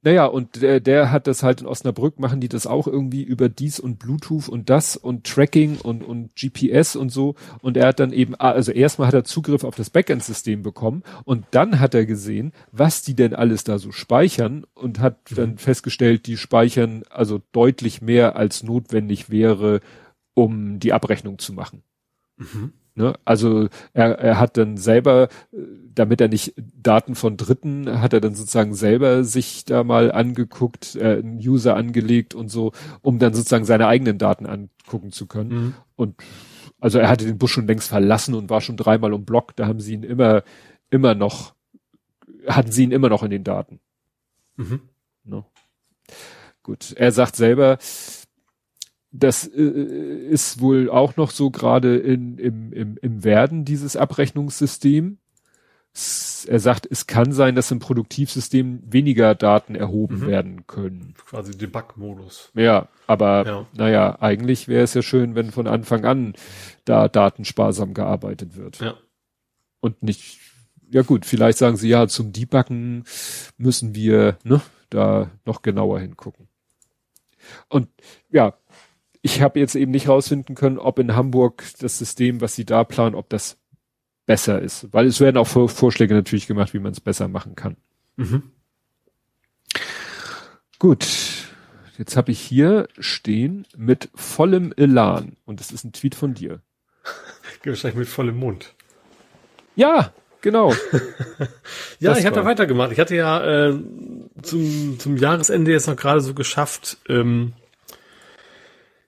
naja, und der, der hat das halt in Osnabrück, machen die das auch irgendwie über dies und Bluetooth und das und Tracking und, und GPS und so. Und er hat dann eben, ah, also erstmal hat er Zugriff auf das Backend-System bekommen und dann hat er gesehen, was die denn alles da so speichern und hat dann festgestellt, die speichern also deutlich mehr als notwendig wäre, um die Abrechnung zu machen. Mhm. Ne? Also er, er hat dann selber, äh, damit er nicht Daten von Dritten, hat er dann sozusagen selber sich da mal angeguckt, äh, einen User angelegt und so, um dann sozusagen seine eigenen Daten angucken zu können. Mhm. Und also er hatte den Bus schon längst verlassen und war schon dreimal um Block, da haben sie ihn immer, immer noch, hatten sie ihn immer noch in den Daten. Mhm. Ne? Gut, er sagt selber, das äh, ist wohl auch noch so gerade in, im, im, im Werden, dieses Abrechnungssystem. S- Er sagt, es kann sein, dass im Produktivsystem weniger Daten erhoben Mhm. werden können. Quasi Debug-Modus. Ja, aber Ja. naja, eigentlich wäre es ja schön, wenn von Anfang an da datensparsam gearbeitet wird. Ja. Und nicht, ja gut, vielleicht sagen sie ja, zum Debuggen müssen wir ne, da noch genauer hingucken. Und ja, ich habe jetzt eben nicht rausfinden können, ob in Hamburg das System, was sie da planen, ob das besser ist. Weil es werden auch Vor Vorschläge natürlich gemacht, wie man es besser machen kann. Mhm. Gut, jetzt habe ich hier stehen mit vollem Elan. Und das ist ein Tweet von dir. Wahrscheinlich mit vollem Mund. Ja, genau. Ja, Das ich habe da weitergemacht. Ich hatte ja äh, zum, zum Jahresende jetzt noch gerade so geschafft. Ähm,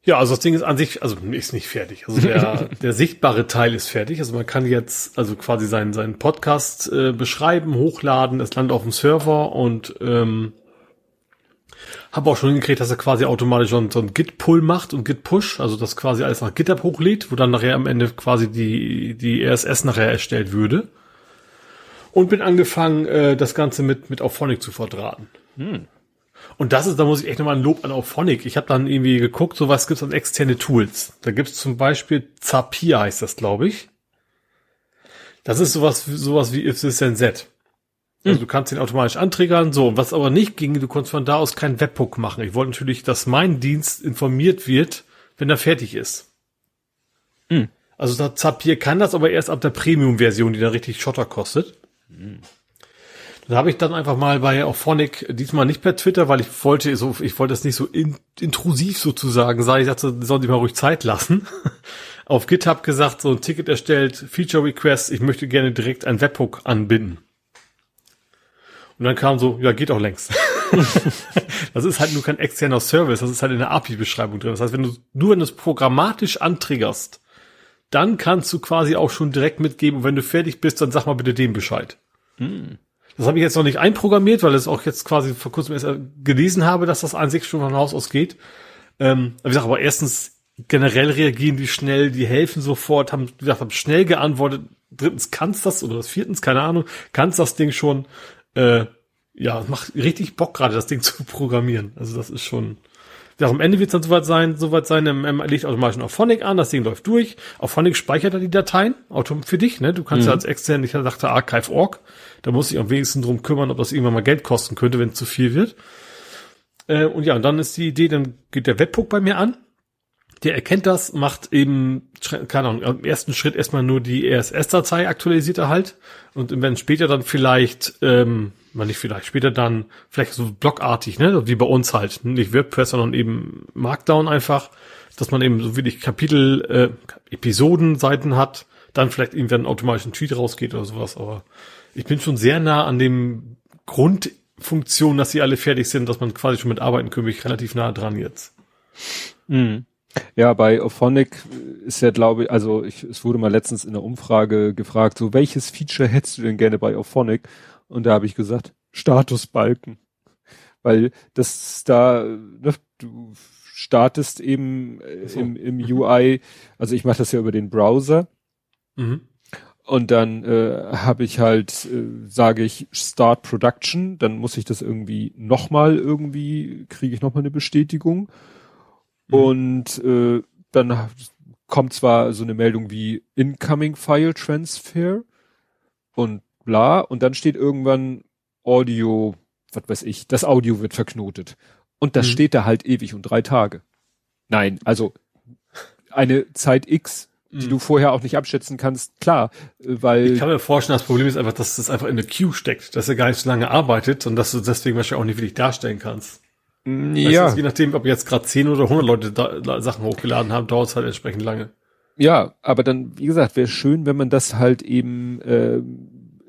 ja, also das Ding ist an sich, also ist nicht fertig. Also der, der sichtbare Teil ist fertig. Also man kann jetzt also quasi seinen, seinen Podcast äh, beschreiben, hochladen, es landet auf dem Server und ähm, habe auch schon hingekriegt, dass er quasi automatisch so, ein- so ein Git-Pull macht und Git-Push, also das quasi alles nach GitHub hochlädt, wo dann nachher am Ende quasi die, die RSS nachher erstellt würde. Und bin angefangen, äh, das Ganze mit, mit Auphonic zu verdrahten. Und das ist, da muss ich echt nochmal ein Lob an Auphonic. Ich habe dann irgendwie geguckt, so was gibt's an externe Tools. Da gibt's zum Beispiel Zapier heißt das, glaube ich. Das ist sowas, sowas wie If This Then That. Also du kannst den automatisch antriggern, so. Was aber nicht ging, du konntest von da aus keinen Webhook machen. Ich wollte natürlich, dass mein Dienst informiert wird, wenn er fertig ist. Hm. Also Zapier kann das aber erst ab der Premium-Version, die dann richtig Schotter kostet. Dann habe ich dann einfach mal bei Auphonic, diesmal nicht per Twitter, weil ich wollte so, ich wollte das nicht so in, intrusiv sozusagen sein. Ich dachte, sollen die mal ruhig Zeit lassen. Auf GitHub gesagt, so ein Ticket erstellt, Feature Request, ich möchte gerne direkt ein Webhook anbinden. Und dann kam so, ja, geht auch längst. das ist halt nur kein externer Service, das ist halt in der API-Beschreibung drin. Das heißt, wenn du, nur wenn du es programmatisch antriggerst, dann kannst du quasi auch schon direkt mitgeben, und wenn du fertig bist, dann sag mal bitte dem Bescheid. Das habe ich jetzt noch nicht einprogrammiert, weil es auch jetzt quasi vor kurzem erst gelesen habe, dass das an sich schon von Haus aus geht. Ähm, wie gesagt, aber erstens generell reagieren die schnell, die helfen sofort, haben, wie gesagt, haben schnell geantwortet. Drittens kannst das oder das viertens, keine Ahnung, kannst das Ding schon. Äh, ja, macht richtig Bock gerade, das Ding zu programmieren. Also das ist schon. Ja, am Ende wird es dann soweit sein, soweit sein, ähm, legt automatisch auf Phonic an, das Ding läuft durch. Auf Phonic speichert er die Dateien, autom für dich, ne? Du kannst ja als extern, ich dachte Archive.org, da muss ich am wenigsten drum kümmern, ob das irgendwann mal Geld kosten könnte, wenn es zu viel wird. Äh, und ja, und dann ist die Idee, dann geht der Webhook bei mir an. Der erkennt das, macht eben, keine Ahnung, im ersten Schritt erstmal nur die RSS-Datei aktualisiert er halt. Und wenn später dann vielleicht, ähm, nicht vielleicht, später dann vielleicht so blockartig, ne, wie bei uns halt, nicht WordPress, sondern eben Markdown einfach, dass man eben so wirklich Kapitel, äh, Episodenseiten hat, dann vielleicht irgendwann automatisch ein Tweet rausgeht oder sowas, aber ich bin schon sehr nah an dem Grundfunktion, dass sie alle fertig sind, dass man quasi schon mit arbeiten ich relativ nah dran jetzt. Mhm. Ja, bei Ophonic ist ja, glaube ich, also ich, es wurde mal letztens in der Umfrage gefragt, so welches Feature hättest du denn gerne bei Ophonic? Und da habe ich gesagt, Statusbalken. Weil das da, ne, du startest eben äh, So. im, im UI, also ich mache das ja über den Browser Mhm. und dann äh, habe ich halt, äh, sage ich Start Production, dann muss ich das irgendwie nochmal irgendwie, kriege ich nochmal eine Bestätigung. Mhm. Und äh, dann kommt zwar so eine Meldung wie Incoming File Transfer und bla, und dann steht irgendwann Audio, was weiß ich, das Audio wird verknotet. Und das Mhm. steht da halt ewig und drei Tage. Nein, also eine Zeit X, die Mhm. du vorher auch nicht abschätzen kannst, klar, äh, weil Ich kann mir vorstellen, das Problem ist einfach, dass das einfach in der Queue steckt, dass er gar nicht so lange arbeitet und dass du deswegen wahrscheinlich auch nicht wirklich darstellen kannst. Ja, du, je nachdem, ob jetzt gerade 10 oder 100 Leute da, da Sachen hochgeladen haben, dauert es halt entsprechend lange. ja, aber dann, wie gesagt, wäre schön, wenn man das halt eben äh,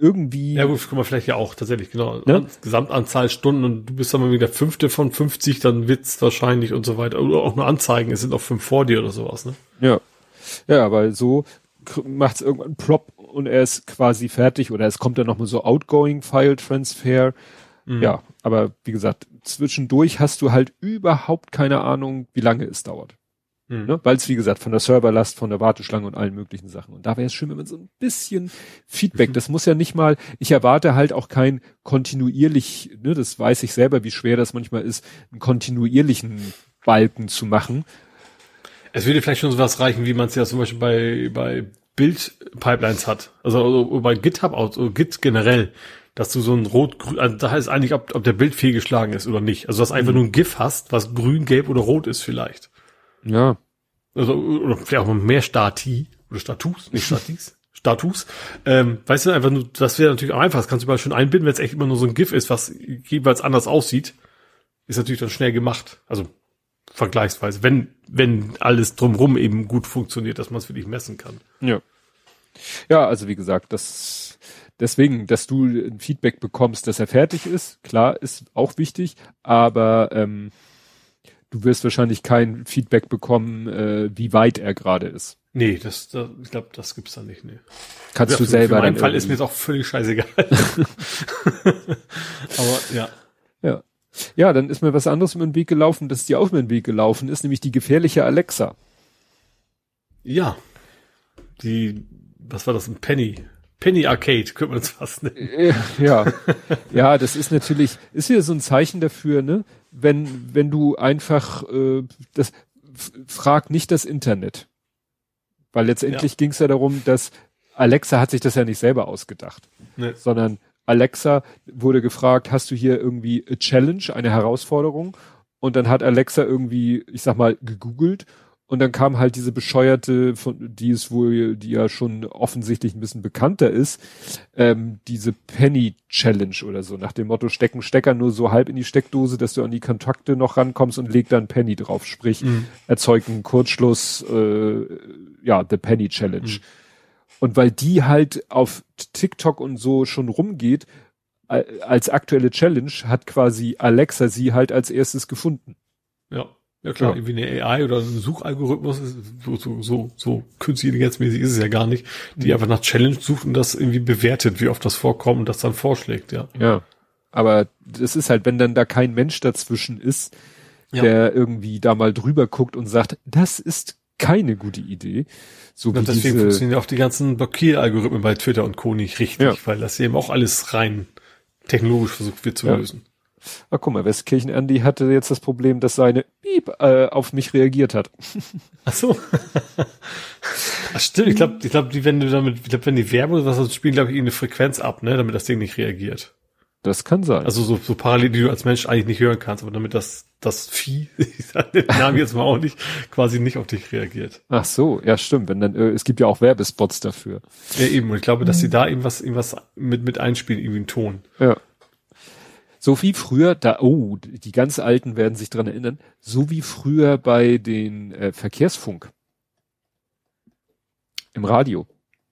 irgendwie Ja gut, guck mal, vielleicht ja auch tatsächlich, genau. Ne? Gesamtanzahl Stunden und du bist dann mal wieder Fünfte von 50, dann wird's wahrscheinlich und so weiter. Oder auch nur Anzeigen, es sind auch fünf vor dir oder sowas, ne? Ja. Ja, weil so macht es irgendwann plop und er ist quasi fertig oder es kommt dann nochmal so Outgoing File Transfer. Mhm. Ja, aber wie gesagt, zwischendurch hast du halt überhaupt keine Ahnung, wie lange es dauert. Mhm. Ne? Weil es, wie gesagt, von der Serverlast, von der Warteschlange und allen möglichen Sachen. Und da wäre es schön, wenn man so ein bisschen Feedback, das muss ja nicht mal, ich erwarte halt auch kein kontinuierlich, ne, das weiß ich selber, wie schwer das manchmal ist, einen kontinuierlichen Balken zu machen. Es würde vielleicht schon sowas reichen, wie man es ja zum Beispiel bei, bei Bildpipelines hat. Also, also bei GitHub, also Git generell, dass du so ein rot also da heißt eigentlich, ob, ob der Bild fehlgeschlagen ist oder nicht. Also, dass du einfach nur ein GIF hast, was grün, gelb oder rot ist vielleicht. Ja. Also, oder vielleicht auch mal mehr Stati oder Status, nicht Statis. Status. Ähm, weißt du, einfach nur, das wäre natürlich auch einfach. Das kannst du überall schon einbinden, wenn es echt immer nur so ein GIF ist, was jeweils anders aussieht. Ist natürlich dann schnell gemacht. Also vergleichsweise, wenn, wenn alles drumrum eben gut funktioniert, dass man es wirklich messen kann. Ja. Ja, also wie gesagt, das deswegen, dass du ein Feedback bekommst, dass er fertig ist, klar, ist auch wichtig, aber ähm, du wirst wahrscheinlich kein Feedback bekommen, äh, wie weit er gerade ist. Nee, das, das ich glaube, das gibt's dann nicht. Nee. Kannst Ja, du selber meinen dann Fall ist mir jetzt auch völlig scheißegal. Aber ja. ja. Ja, dann ist mir was anderes über den Weg gelaufen, das dir auch über den Weg gelaufen ist, nämlich die gefährliche Alexa. Ja. Die, was war das? Ein Penny. Penny Arcade, könnte man es fast nennen. Äh, Ja, ja, das ist natürlich, ist wieder so ein Zeichen dafür, ne? Wenn, wenn du einfach, äh, das, frag nicht das Internet. Weil letztendlich ging es ja darum, dass Alexa hat sich das ja nicht selber ausgedacht, Ne. sondern Alexa wurde gefragt, hast du hier irgendwie a Challenge, eine Herausforderung? Und dann hat Alexa irgendwie, ich sag mal, gegoogelt und dann kam halt diese bescheuerte, von, die ist wohl, die ja schon offensichtlich ein bisschen bekannter ist, ähm, diese Penny Challenge oder so, nach dem Motto stecken Stecker nur so halb in die Steckdose, dass du an die Kontakte noch rankommst und leg dann Penny drauf, sprich mhm. erzeugt einen Kurzschluss, äh, ja, the Penny Challenge. Mhm. Und weil die halt auf TikTok und so schon rumgeht, als aktuelle Challenge hat quasi Alexa sie halt als erstes gefunden. Ja. Ja klar, ja. irgendwie eine AI oder ein Suchalgorithmus, so, so, so, so künstlich intelligenzmäßig ist es ja gar nicht, die mhm. einfach nach Challenge sucht und das irgendwie bewertet, wie oft das vorkommt und das dann vorschlägt, ja. Ja. Aber das ist halt, wenn dann da kein Mensch dazwischen ist, ja. der irgendwie da mal drüber guckt und sagt, das ist keine gute Idee. So und deswegen diese, funktionieren ja auch die ganzen Blockieralgorithmen bei Twitter und Co. nicht richtig, ja. weil das eben auch alles rein technologisch versucht wird zu ja. lösen. Ah, guck mal, Westkirchen Andy hatte jetzt das Problem, dass seine Piep äh, auf mich reagiert hat. Ach so. Ach, stimmt, ich glaube, ich glaube, die, wenn du damit, ich glaube, wenn die Werbung oder was spielen, glaube ich, eine Frequenz ab, ne, damit das Ding nicht reagiert. Das kann sein. Also so, so parallel, die du als Mensch eigentlich nicht hören kannst, aber damit das, das Vieh, ich sage den Namen jetzt mal auch nicht, quasi nicht auf dich reagiert. Ach so, ja stimmt. Wenn dann, äh, es gibt ja auch Werbespots dafür. Ja eben, und ich glaube, dass sie da irgendwas, irgendwas mit, mit einspielen, irgendwie einen Ton. Ja. So wie früher, da, oh, die ganz Alten werden sich dran erinnern, so wie früher bei den äh, Verkehrsfunk. Im Radio.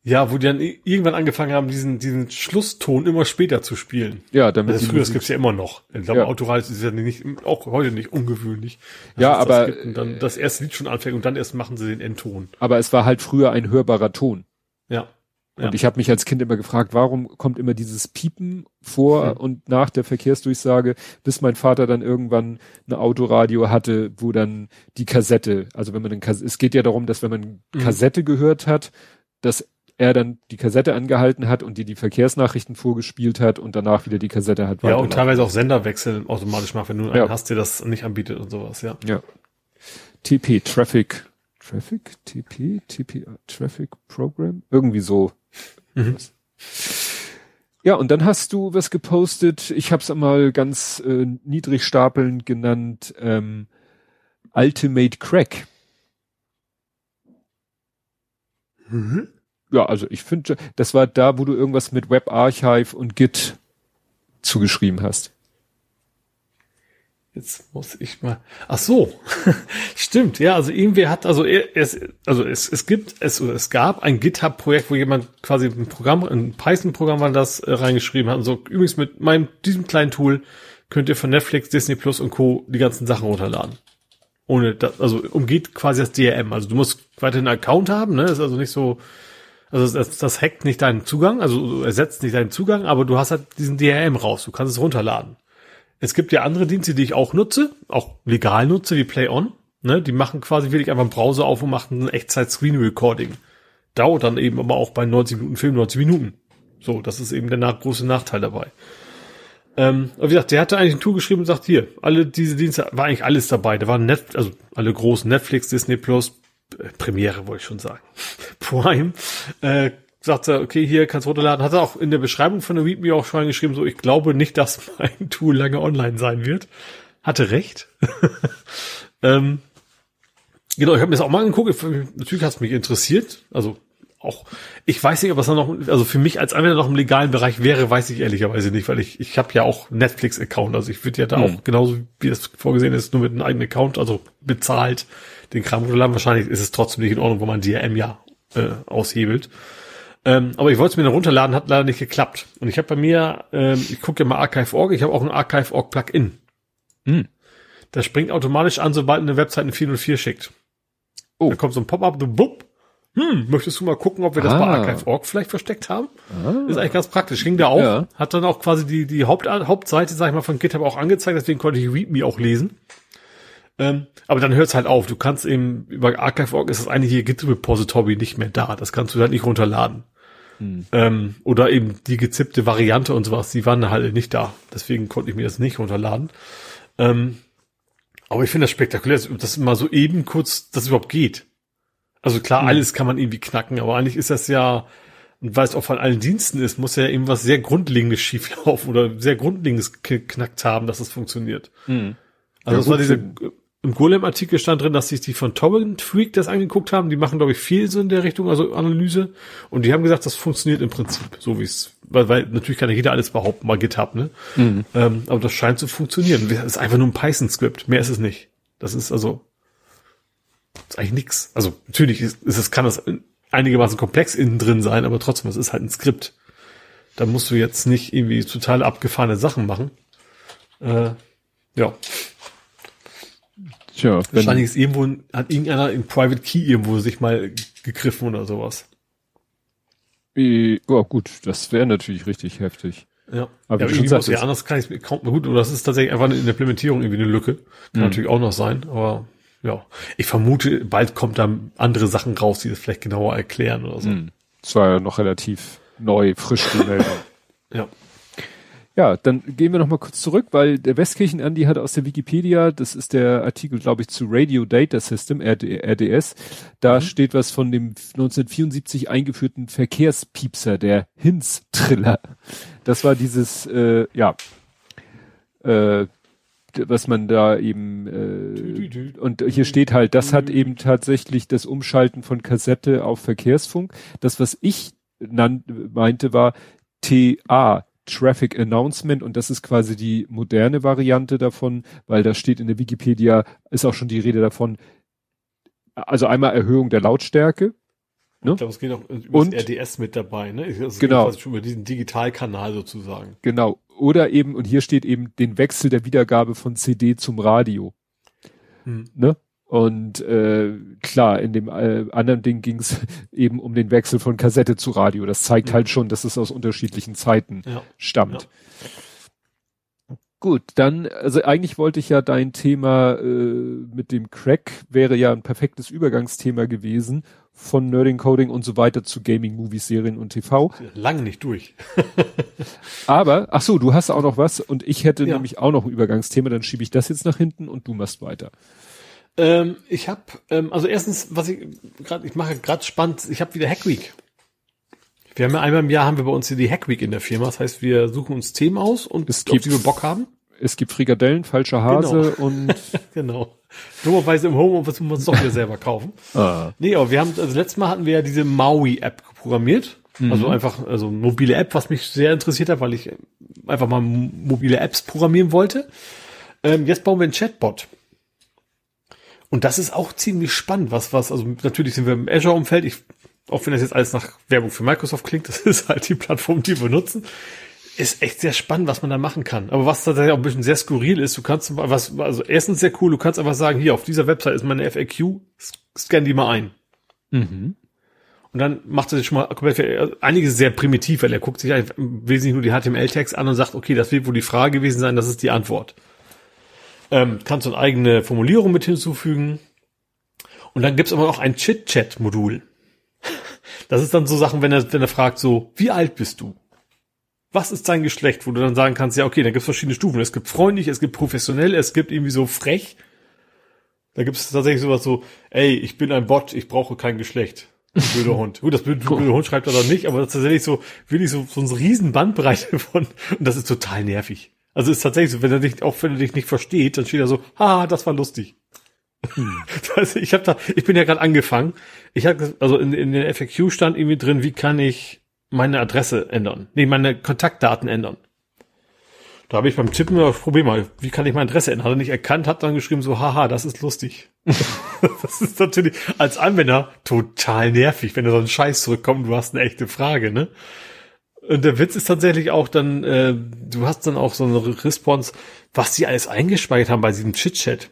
Ja, wo die dann irgendwann angefangen haben, diesen, diesen Schlusston immer später zu spielen. Ja, damit. Also früher, das gibt's ja immer noch. Ich glaube, ja. Autoradio ist ja nicht, auch heute nicht ungewöhnlich. Ja, aber. Das dann das erste Lied schon anfängt und dann erst machen sie den Endton. Aber es war halt früher ein hörbarer Ton. Ja. Und ich habe mich als Kind immer gefragt, warum kommt immer dieses Piepen vor mhm. und nach der Verkehrsdurchsage, bis mein Vater dann irgendwann ein Autoradio hatte, wo dann die Kassette, also wenn man den Kassette, es geht ja darum, dass wenn man mhm. Kassette gehört hat, dass er dann die Kassette angehalten hat und die die Verkehrsnachrichten vorgespielt hat und danach wieder die Kassette hat. Ja, und teilweise auch Senderwechsel automatisch macht, wenn du einen ja. hast, der das nicht anbietet und sowas, ja. Ja. TP, Traffic, Traffic, TP, TP, Traffic Program, irgendwie so Mhm. Ja, und dann hast du was gepostet, ich habe es einmal ganz äh, niedrig stapelnd genannt, ähm, Ultimate Crack. Mhm. Ja, also ich finde, das war da, wo du irgendwas mit Web Archive und Git zugeschrieben hast. Jetzt muss ich mal. Ach so, stimmt. Ja, also irgendwer hat also es also es es gibt es es gab ein GitHub-Projekt, wo jemand quasi ein Programm, ein Python-Programm war das äh, reingeschrieben hat. Und so übrigens mit meinem diesem kleinen Tool könnt ihr von Netflix, Disney Plus und Co. die ganzen Sachen runterladen. Ohne das, also umgeht quasi das DRM. Also du musst weiterhin einen Account haben, ne? ist also nicht so, also das, das hackt nicht deinen Zugang, also ersetzt nicht deinen Zugang, aber du hast halt diesen DRM raus. Du kannst es runterladen. Es gibt ja andere Dienste, die ich auch nutze, auch legal nutze, wie Play On. Ne, die machen quasi wirklich einfach einen Browser auf und machen ein Echtzeit-Screen-Recording. Dauert dann eben aber auch bei 90 Minuten Film 90 Minuten. So, das ist eben der nach große Nachteil dabei. Ähm, aber wie gesagt, der hatte eigentlich ein Tool geschrieben und sagt, hier, alle diese Dienste, war eigentlich alles dabei. Da waren Net, also alle großen Netflix, Disney Plus, äh, Premiere wollte ich schon sagen, Prime, äh, sagt er, okay, hier kannst du runterladen. Hat er auch in der Beschreibung von der README auch schon geschrieben, so, ich glaube nicht, dass mein Tool lange online sein wird. Hatte recht. ähm, genau, ich habe mir das auch mal angeguckt. Natürlich hat es mich interessiert. Also auch, ich weiß nicht, ob es noch, also für mich als Anwender noch im legalen Bereich wäre, weiß ich ehrlicherweise nicht, weil ich, ich habe ja auch Netflix-Account. Also ich würde ja da hm. auch genauso, wie es vorgesehen ist, nur mit einem eigenen Account, also bezahlt den Kram runterladen. Wahrscheinlich ist es trotzdem nicht in Ordnung, wo man DRM ja äh, aushebelt. Ähm, aber ich wollte es mir noch runterladen, hat leider nicht geklappt. Und ich habe bei mir, ähm, ich gucke ja mal Archive.org, ich habe auch ein Archive.org Plugin. Hm. Das springt automatisch an, sobald eine Website eine 404 schickt. Oh. Da kommt so ein Pop-up, so bupp. Hm, möchtest du mal gucken, ob wir das ah. bei Archive.org vielleicht versteckt haben? Ah. Ist eigentlich ganz praktisch. Ging da auch. Ja. Hat dann auch quasi die, die Haupt, Hauptseite, sag ich mal, von GitHub auch angezeigt, deswegen konnte ich README auch lesen. Ähm, aber dann hört's halt auf. Du kannst eben, über Archive.org ist das eigentliche Git-Repository nicht mehr da. Das kannst du halt nicht runterladen. Hm. Ähm, oder eben die gezippte Variante und sowas, die waren halt nicht da. Deswegen konnte ich mir das nicht runterladen. Ähm, aber ich finde das spektakulär, dass mal so eben kurz das überhaupt geht. Also klar, hm. alles kann man irgendwie knacken, aber eigentlich ist das ja, Und weil es auch von allen Diensten ist, muss ja irgendwas sehr Grundlegendes schieflaufen oder sehr Grundlegendes geknackt haben, dass es funktioniert. Hm. Also Ja, das war diese, im Golem-Artikel stand drin, dass sich die von Torrent Freak das angeguckt haben. Die machen, glaube ich, viel so in der Richtung, also Analyse. Und die haben gesagt, das funktioniert im Prinzip, so wie es, weil, weil natürlich kann ja jeder alles behaupten, mal GitHub, ne? Mhm. Ähm, aber das scheint zu funktionieren. Das ist einfach nur ein Python-Skript. Mehr ist es nicht. Das ist also, das ist eigentlich nix. Also, natürlich ist, ist es, kann das einigermaßen komplex innen drin sein, aber trotzdem, es ist halt ein Skript. Da musst du jetzt nicht irgendwie total abgefahrene Sachen machen. Äh, ja. Tja, Wahrscheinlich ist irgendwo, hat irgendeiner in Private Key irgendwo sich mal gegriffen oder sowas. äh, ja gut, das wäre natürlich richtig heftig. Ja. Aber ja, wie schon sagst, ja, anders kann ich es mir kaum, gut, oder das ist tatsächlich einfach in der Implementierung irgendwie eine Lücke. Kann Mhm. natürlich auch noch sein, aber ja. Ich vermute, bald kommt da andere Sachen raus, die das vielleicht genauer erklären oder so. Hm. Das war ja noch relativ neu, frisch die Meldung. Ja. Ja, dann gehen wir noch mal kurz zurück, weil der Westkirchen Andi hat aus der Wikipedia, das ist der Artikel, glaube ich, zu Radio Data System, RD, RDS, da steht was von dem 1974 eingeführten Verkehrspiepser, der Hinz-Triller. Das war dieses, äh, ja, äh, was man da eben äh, und hier steht halt, das hat eben tatsächlich das Umschalten von Kassette auf Verkehrsfunk. Das, was ich meinte, war TA, Traffic Announcement, und das ist quasi die moderne Variante davon, weil da steht in der Wikipedia, ist auch schon die Rede davon, also einmal Erhöhung der Lautstärke, Ich glaube, es geht auch über Und- RDS mit dabei, ne? Geht Genau. quasi schon über diesen Digitalkanal sozusagen. genau, oder eben, und hier steht eben den Wechsel der Wiedergabe von CD zum Radio. Hm. Ne? Und äh, klar, in dem äh, anderen Ding ging es eben um den Wechsel von Kassette zu Radio. Das zeigt Mhm. halt schon, dass es aus unterschiedlichen Zeiten Ja. stammt. Gut, dann, also eigentlich wollte ich ja dein Thema äh, mit dem Crack wäre ja ein perfektes Übergangsthema gewesen von Nerding Coding und so weiter zu Gaming, Movies, Serien und TV. Lange nicht durch. Aber, ach so, du hast auch noch was und ich hätte Ja. nämlich auch noch ein Übergangsthema, dann schiebe ich das jetzt nach hinten und du machst weiter. Ähm, ich habe, ähm, also erstens, was ich gerade, ich mache gerade spannend, ich habe wieder Hackweek. Wir haben ja einmal im Jahr haben wir bei uns hier die Hackweek in der Firma. Das heißt, wir suchen uns Themen aus und Es gibt- die wir Bock haben. Es gibt Frikadellen, falscher Hase und Genau. Dummerweise im Homeoffice müssen wir uns doch wieder selber kaufen. ah, Nee, aber wir haben, also letztes Mal hatten wir ja diese Maui-App programmiert. Also einfach, also mobile App, was mich sehr interessiert hat, weil ich einfach mal mobile Apps programmieren wollte. Ähm, jetzt bauen wir einen Chatbot. Und das ist auch ziemlich spannend, was, was, also natürlich sind wir im Azure-Umfeld. Ich, auch wenn das jetzt alles nach Werbung für Microsoft klingt, das ist halt die Plattform, die wir nutzen. Ist echt sehr spannend, was man da machen kann. Aber was tatsächlich auch ein bisschen sehr skurril ist, du kannst, was, also erstens sehr cool, du kannst einfach sagen, hier, auf dieser Website ist meine FAQ, scan die mal ein. mhm. Und dann macht er sich schon mal komplett, fertig. einiges sehr primitiv, weil er guckt sich Wesentlichen nur die HTML-Tags an und sagt, okay, das wird wohl die Frage gewesen sein, das ist die Antwort. Ähm, kannst du eine eigene Formulierung mit hinzufügen. Und dann gibt's aber noch ein Chit-Chat-Modul. Das ist dann so Sachen, wenn er, wenn er fragt so, wie alt bist du? Was ist dein Geschlecht? Wo du dann sagen kannst, ja, okay, da gibt's verschiedene Stufen. Es gibt freundlich, es gibt professionell, es gibt irgendwie so frech. Da gibt's tatsächlich sowas so, ey, ich bin ein Bot, ich brauche kein Geschlecht. Blöder Hund. Gut, das blöde, blöde Hund schreibt er dann nicht, aber das ist tatsächlich so, wirklich so, so eine riesen Bandbreite von, und das ist total nervig. Also ist tatsächlich so, wenn er dich, auch wenn er dich nicht versteht, dann steht er so, ah, das war lustig. Also ich habe da, ich bin ja gerade angefangen. Ich habe, also in, in der FAQ stand irgendwie drin, wie kann ich meine Adresse ändern? Nee, meine Kontaktdaten ändern. Da habe ich beim Tippen das Problem mal, wie kann ich meine Adresse ändern? Hat er nicht erkannt, hat dann geschrieben so, haha, das ist lustig. das ist natürlich als Anwender total nervig, wenn da so ein Scheiß zurückkommt, du hast eine echte Frage, ne? Und der Witz ist tatsächlich auch dann, äh, du hast dann auch so eine Response, was die alles eingespeichert haben bei diesem Chit-Chat.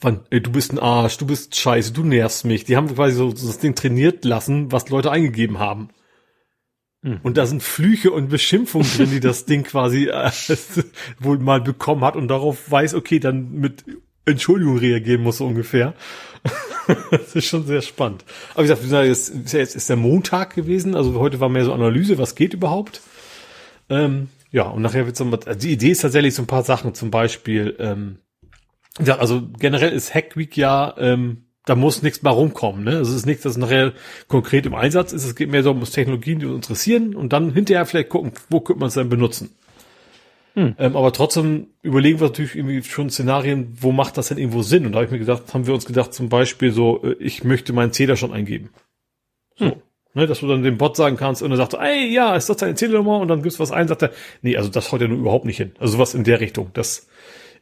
Von, ey, du bist ein Arsch, du bist scheiße, du nervst mich. Die haben quasi so, so das Ding trainiert lassen, was Leute eingegeben haben. Und da sind Flüche und Beschimpfungen drin, die das Ding quasi äh, wohl mal bekommen hat und darauf weiß, okay, dann mit Entschuldigung reagieren muss ungefähr. das ist schon sehr spannend. Aber wie gesagt, wie gesagt, jetzt jetzt ist der Montag gewesen, also heute war mehr so Analyse, was geht überhaupt. Ähm, ja, und nachher wird so also die Idee ist tatsächlich so ein paar Sachen, zum Beispiel, ähm, ja, also generell ist Hack Week ja ähm, da muss nichts mal rumkommen. Ne? Also es ist nichts, das nachher konkret im Einsatz ist. Es geht mehr so um Technologien, die uns interessieren und dann hinterher vielleicht gucken, wo könnte man es dann benutzen. Hm. Ähm, aber trotzdem überlegen wir natürlich irgendwie schon Szenarien, wo macht das denn irgendwo Sinn? Und da habe ich mir gedacht, haben wir uns gedacht, zum Beispiel so, äh, ich möchte meinen Zähler schon eingeben. So. Hm. Ne, dass du dann dem Bot sagen kannst und er sagt, ey, ja, ist das deine Zählernummer? Und dann gibst du was ein, sagt er, nee, also das haut ja nur überhaupt nicht hin. Also sowas in der Richtung. Das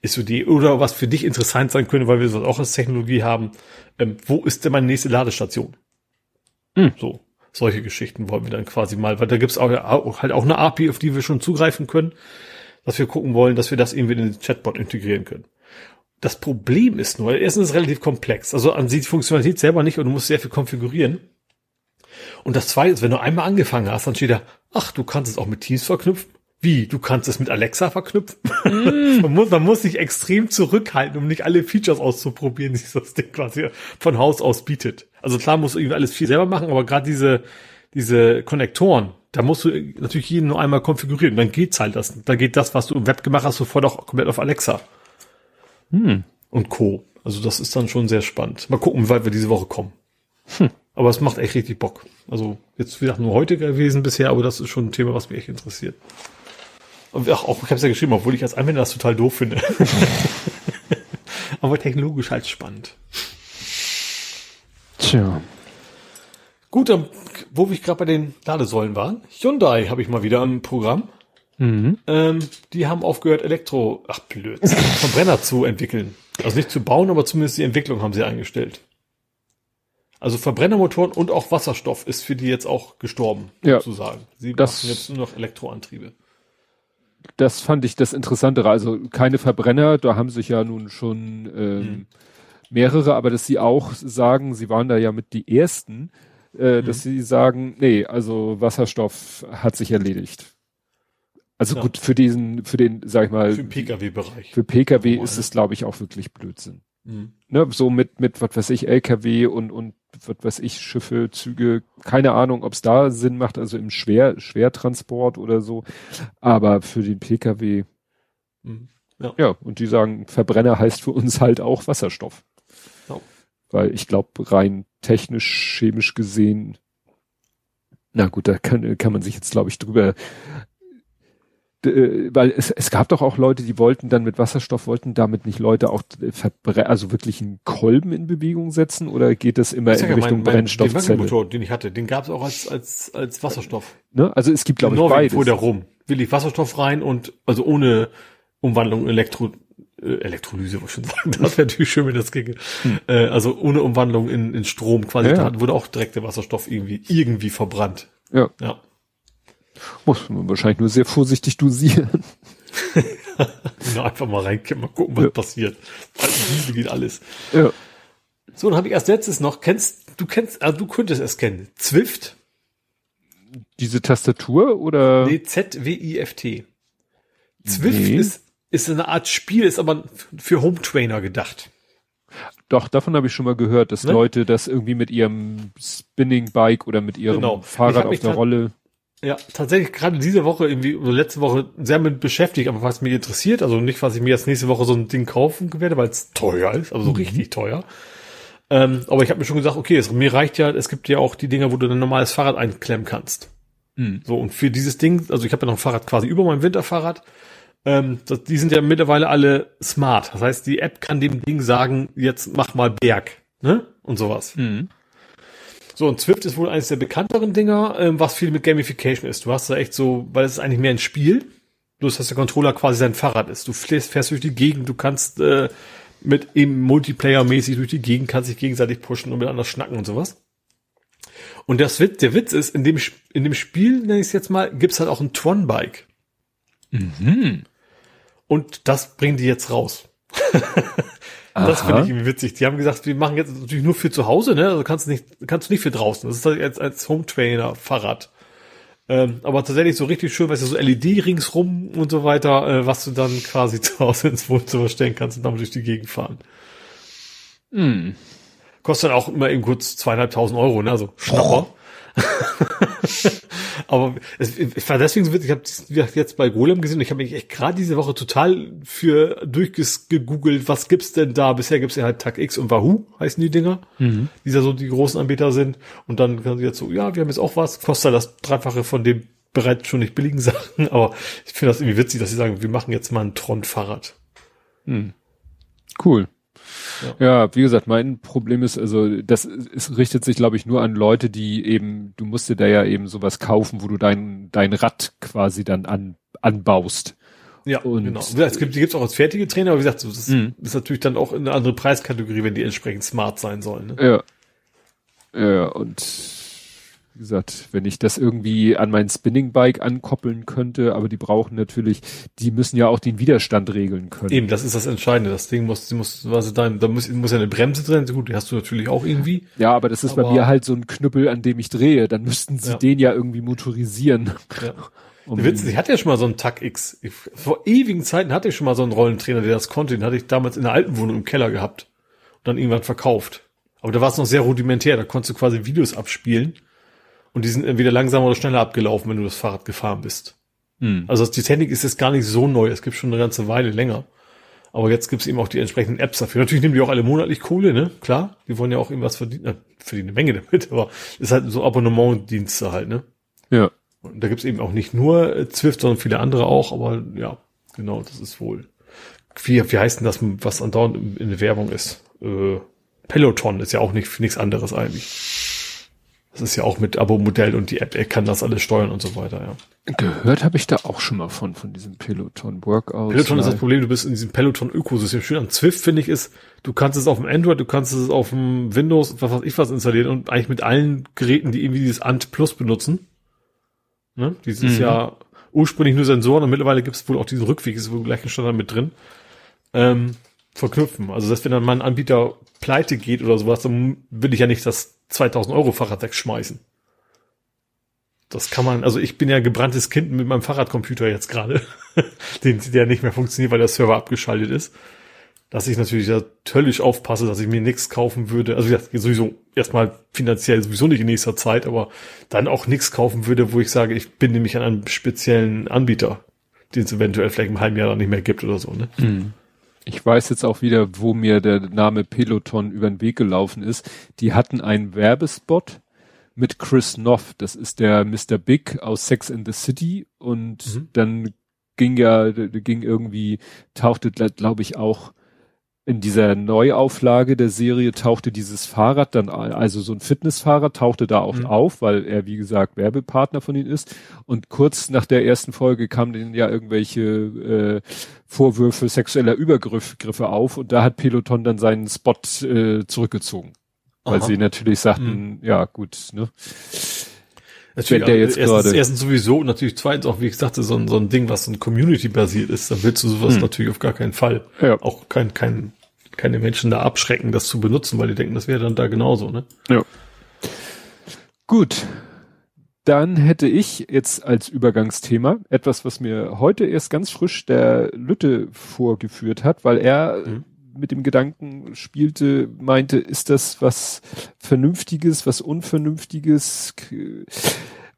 ist so die, oder was für dich interessant sein könnte, weil wir das auch als Technologie haben, ähm, wo ist denn meine nächste Ladestation? Hm. So, solche Geschichten wollen wir dann quasi mal, weil da gibt's auch, auch halt auch eine API, auf die wir schon zugreifen können dass wir gucken wollen, dass wir das irgendwie in den Chatbot integrieren können. Das Problem ist nur, erstens ist es relativ komplex. Also an sich die Funktionalität selber nicht und du musst sehr viel konfigurieren. Und das zweite ist, wenn du einmal angefangen hast, dann steht da, ach, du kannst es auch mit Teams verknüpfen. Wie? Du kannst es mit Alexa verknüpfen? Mm. man, muss, man muss sich extrem zurückhalten, um nicht alle Features auszuprobieren, die das Ding quasi von Haus aus bietet. Also klar musst du irgendwie alles viel selber machen, aber gerade diese, diese Konnektoren, da musst du natürlich jeden nur einmal konfigurieren. Dann geht's halt das. Da geht das, was du im Web gemacht hast, sofort auch komplett auf Alexa. Hm. Und Co. Also das ist dann schon sehr spannend. Mal gucken, wie weit wir diese Woche kommen. Hm. Aber es macht echt richtig Bock. Also jetzt wie gesagt nur heute gewesen bisher, aber das ist schon ein Thema, was mich echt interessiert. Und auch, auch ich habe es ja geschrieben, obwohl ich als Anwender das total doof finde. aber technologisch halt spannend. Tja. Gut, dann, wo wir gerade bei den Ladesäulen waren. Hyundai habe ich mal wieder im Programm. Mhm. Ähm, die haben aufgehört, Elektro, ach blöd, Verbrenner zu entwickeln. Also nicht zu bauen, aber zumindest die Entwicklung haben sie eingestellt. Also Verbrennermotoren und auch Wasserstoff ist für die jetzt auch gestorben, ja, sozusagen. Sie das, machen jetzt nur noch Elektroantriebe. Das fand ich das Interessantere. Also keine Verbrenner, da haben sich ja nun schon ähm, mhm. mehrere, aber dass sie auch sagen, sie waren da ja mit die ersten, äh, dass mhm. sie sagen, nee, also Wasserstoff hat sich erledigt. Also ja. gut, für diesen, für den, sag ich mal. Für den Pkw-Bereich. Für Pkw ist es, glaube ich, auch wirklich Blödsinn. Mhm. Ne, so mit, mit, was weiß ich, LKW und, und, was weiß ich, Schiffe, Züge, keine Ahnung, ob es da Sinn macht, also im Schwer, Schwertransport oder so. Aber für den Pkw, mhm. ja. ja, und die sagen, Verbrenner heißt für uns halt auch Wasserstoff. Weil ich glaube, rein technisch, chemisch gesehen, na gut, da kann, kann man sich jetzt, glaube ich, drüber äh, weil es, es gab doch auch Leute, die wollten dann mit Wasserstoff, wollten damit nicht Leute auch also wirklich einen Kolben in Bewegung setzen oder geht das immer in Richtung mein, Brennstoffzelle? Den Motor, den ich hatte, den gab es auch als, als, als Wasserstoff. Ne? Also es gibt, glaube ich, beides. fuhr der rum. Will ich Wasserstoff rein und also ohne Umwandlung Elektro, äh, Elektrolyse, wollte ich schon sagen. Das wäre natürlich schön, wenn das ginge. Hm. Äh, also ohne Umwandlung in, in Strom quasi. Ja. Da wurde auch direkt der Wasserstoff irgendwie, irgendwie verbrannt. Ja. Ja. Muss man wahrscheinlich nur sehr vorsichtig dosieren. ja, einfach mal reinkippen, mal gucken, was ja. passiert. Diese geht alles. Ja. So, dann habe ich erst letztes noch, kennst, du kennst, also du könntest es kennen. Zwift? Diese Tastatur oder? Nee, Z-W-I-F-T. Zwift nee. ist ist eine Art Spiel, ist aber für Home Trainer gedacht. Doch, davon habe ich schon mal gehört, dass ne? Leute das irgendwie mit ihrem Spinning Bike oder mit ihrem genau. Fahrrad auf der Rolle. Ja, tatsächlich gerade diese Woche irgendwie oder letzte Woche sehr mit beschäftigt, aber was mich interessiert, also nicht, was ich mir jetzt nächste Woche so ein Ding kaufen werde, weil es teuer ist, also so mhm. richtig teuer. Ähm, aber ich habe mir schon gesagt, okay, es, mir reicht ja, es gibt ja auch die Dinger, wo du ein normales Fahrrad einklemmen kannst. Mhm. So, und für dieses Ding, also ich habe ja noch ein Fahrrad quasi über meinem Winterfahrrad, ähm, die sind ja mittlerweile alle smart. Das heißt, die App kann dem Ding sagen, jetzt mach mal Berg, ne? Und sowas. Mhm. So, und Zwift ist wohl eines der bekannteren Dinger, ähm, was viel mit Gamification ist. Du hast da echt so, weil es ist eigentlich mehr ein Spiel. Bloß, dass der Controller quasi sein Fahrrad ist. Du fährst, fährst durch die Gegend, du kannst äh, mit eben Multiplayer-mäßig durch die Gegend, kannst dich gegenseitig pushen und miteinander schnacken und sowas. Und das Witz, der Witz ist, in dem, in dem Spiel, nenne ich es jetzt mal, gibt's halt auch ein Tron-Bike. Mhm. Und das bringen die jetzt raus. das finde ich irgendwie witzig. Die haben gesagt, wir machen jetzt natürlich nur für zu Hause, ne? Also kannst du nicht, kannst du nicht für draußen. Das ist halt jetzt als Home Trainer Fahrrad. Ähm, aber tatsächlich so richtig schön, weißt du, so LED ringsrum und so weiter, äh, was du dann quasi zu Hause ins Wohnzimmer stellen kannst und damit durch die Gegend fahren. Hm. Kostet dann auch immer eben kurz zweieinhalbtausend Euro, ne? Also Schnapper. Aber es, ich war deswegen so witzig, ich habe jetzt bei Golem gesehen, ich habe mich echt gerade diese Woche total für durchgegoogelt, was gibt's denn da? Bisher gibt's ja halt Tag X und Wahoo, heißen die Dinger, mhm. die ja so die großen Anbieter sind. Und dann kann sie jetzt so, ja, wir haben jetzt auch was, kostet das Dreifache von dem bereits schon nicht billigen Sachen, aber ich finde das irgendwie witzig, dass sie sagen, wir machen jetzt mal ein Tron-Fahrrad. Mhm. Cool. Ja. ja. wie gesagt, mein Problem ist, also das es richtet sich, glaube ich, nur an Leute, die eben, du musst dir da ja eben sowas kaufen, wo du dein, dein Rad quasi dann an, anbaust. Ja, und genau. Es gibt, gibt's auch als fertige Trainer, aber wie gesagt, das mhm. ist natürlich dann auch eine andere Preiskategorie, wenn die entsprechend smart sein sollen. Ne? Ja. Ja, und wie gesagt, wenn ich das irgendwie an mein Spinning-Bike ankoppeln könnte, aber die brauchen natürlich, die müssen ja auch den Widerstand regeln können. Eben, das ist das Entscheidende. Das Ding muss, muss, also da, da muss, muss ja eine Bremse drin, gut, die hast du natürlich auch irgendwie. Ja, aber das ist aber bei mir halt so ein Knüppel, an dem ich drehe. Dann müssten sie ja. den ja irgendwie motorisieren. Ja. Um Witz, ich hatte ja schon mal so einen Tac X. Ich, vor ewigen Zeiten hatte ich schon mal so einen Rollentrainer, der das konnte. Den hatte ich damals in der alten Wohnung im Keller gehabt. Und dann irgendwann verkauft. Aber da war es noch sehr rudimentär. Da konntest du quasi Videos abspielen und die sind entweder langsamer oder schneller abgelaufen, wenn du das Fahrrad gefahren bist. Hm. Also die Technik ist jetzt gar nicht so neu, es gibt schon eine ganze Weile länger. Aber jetzt gibt's eben auch die entsprechenden Apps dafür. Natürlich nehmen die auch alle monatlich Kohle, ne? Klar, die wollen ja auch irgendwas verdienen, äh, verdienen eine Menge damit, aber ist halt so Abonnementdienste halt, ne? Ja. Und da gibt's eben auch nicht nur äh, Zwift, sondern viele andere auch, aber ja, genau, das ist wohl. Wie, wie heißt denn das, was andauernd in, in der Werbung ist? Äh, Peloton ist ja auch nicht nichts anderes eigentlich. Das ist ja auch mit Abo-Modell und die App er kann das alles steuern und so weiter, ja. Gehört habe ich da auch schon mal von, von diesem Peloton Workout. Peloton ist das Problem, du bist in diesem Peloton-Ökosystem. Schön an Zwift finde ich ist, du kannst es auf dem Android, du kannst es auf dem Windows, was weiß ich was installieren und eigentlich mit allen Geräten, die irgendwie dieses Ant Plus benutzen. Ne? Dieses mhm. ja ursprünglich nur Sensoren und mittlerweile gibt es wohl auch diesen Rückweg, ist wohl gleich ein Standard mit drin. Ähm, verknüpfen. Also, dass wenn dann mal ein Anbieter pleite geht oder sowas, dann will ich ja nicht das 2000 Euro Fahrrad wegschmeißen. Das kann man, also ich bin ja gebranntes Kind mit meinem Fahrradcomputer jetzt gerade, den, der nicht mehr funktioniert, weil der Server abgeschaltet ist. Dass ich natürlich da höllisch aufpasse, dass ich mir nichts kaufen würde. Also ja, sowieso erstmal finanziell sowieso nicht in nächster Zeit, aber dann auch nichts kaufen würde, wo ich sage, ich bin nämlich an einem speziellen Anbieter, den es eventuell vielleicht im halben Jahr dann nicht mehr gibt oder so. Ne? Mhm ich weiß jetzt auch wieder, wo mir der Name Peloton über den Weg gelaufen ist. Die hatten einen Werbespot mit Chris Noff. Das ist der Mr. Big aus Sex in the City. Und mhm. dann ging ja, ging irgendwie, tauchte, glaube ich, auch in dieser Neuauflage der Serie tauchte dieses Fahrrad dann, also so ein Fitnessfahrrad tauchte da auch mhm. auf, weil er, wie gesagt, Werbepartner von ihnen ist. Und kurz nach der ersten Folge kamen dann ja irgendwelche äh, Vorwürfe sexueller Übergriffe auf und da hat Peloton dann seinen Spot äh, zurückgezogen. Weil Aha. sie natürlich sagten, mhm. ja gut, ne? Natürlich, der jetzt erstens, gerade. erstens sowieso und natürlich zweitens auch, wie ich sagte, so ein, so ein Ding, was so ein Community-basiert ist, dann willst du sowas hm. natürlich auf gar keinen Fall. Ja. Auch kein, kein, keine Menschen da abschrecken, das zu benutzen, weil die denken, das wäre dann da genauso, ne? Ja. Gut. Dann hätte ich jetzt als Übergangsthema etwas, was mir heute erst ganz frisch der Lütte vorgeführt hat, weil er mhm mit dem Gedanken spielte, meinte, ist das was Vernünftiges, was Unvernünftiges?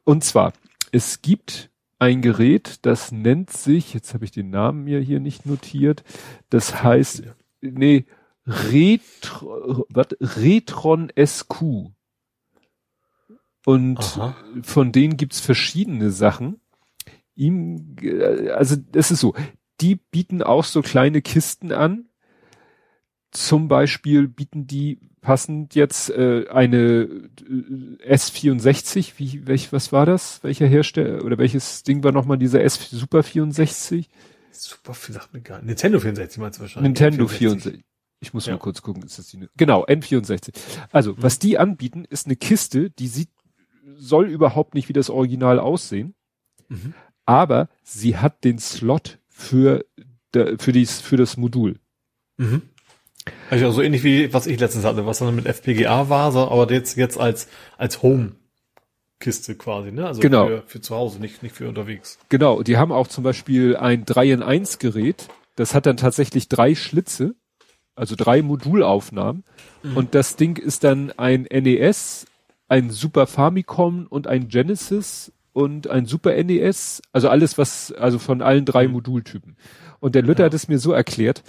Und zwar, es gibt ein Gerät, das nennt sich, jetzt habe ich den Namen mir hier nicht notiert, das heißt, nee, Retro, was, Retron SQ. Und Aha. von denen gibt's verschiedene Sachen. Ihm, also das ist so, die bieten auch so kleine Kisten an, zum Beispiel bieten die passend jetzt äh, eine äh, S64, wie, welch, was war das? Welcher Hersteller oder welches Ding war nochmal dieser S Super 64? Super, sagt mir gar nicht. Nintendo 64 meinst du wahrscheinlich. Nintendo 64. Ich muss ja. mal kurz gucken, ist das die, genau, N64. Also, mhm. was die anbieten, ist eine Kiste, die sieht, soll überhaupt nicht wie das Original aussehen, mhm. aber sie hat den Slot für, für, dies, für das Modul. Mhm. Also so ähnlich wie was ich letztens hatte, was dann mit FPGA war, so, aber jetzt jetzt als als Home Kiste quasi, ne? Also genau. für, für zu Hause, nicht nicht für unterwegs. Genau, die haben auch zum Beispiel ein 3 in 1 Gerät, das hat dann tatsächlich drei Schlitze, also drei Modulaufnahmen mhm. und das Ding ist dann ein NES ein Super Famicom und ein Genesis und ein Super NES, also alles was, also von allen drei mhm. Modultypen. Und der Lütter ja. hat es mir so erklärt,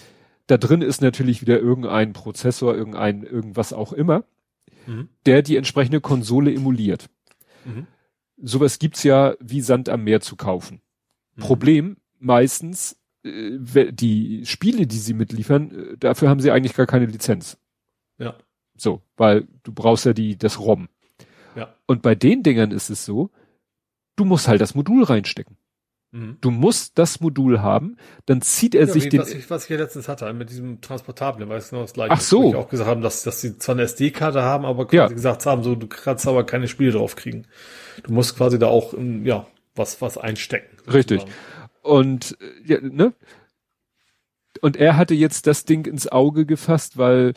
da drin ist natürlich wieder irgendein Prozessor, irgendein, irgendwas auch immer, mhm. der die entsprechende Konsole emuliert. Mhm. Sowas gibt's ja wie Sand am Meer zu kaufen. Mhm. Problem meistens, äh, die Spiele, die sie mitliefern, äh, dafür haben sie eigentlich gar keine Lizenz. Ja. So, weil du brauchst ja die, das ROM. Ja. Und bei den Dingern ist es so, du musst halt das Modul reinstecken. Mhm. Du musst das Modul haben, dann zieht er ja, sich den. Was ich, was ich ja letztens hatte, mit diesem Transportablen, weißt du noch das gleiche. Ach so. Wo ich auch gesagt haben, dass, dass sie zwar eine SD-Karte haben, aber quasi ja. gesagt haben, so, du kannst aber keine Spiele drauf kriegen. Du musst quasi da auch, ja, was, was einstecken. Richtig. Und, ja, ne? Und er hatte jetzt das Ding ins Auge gefasst, weil,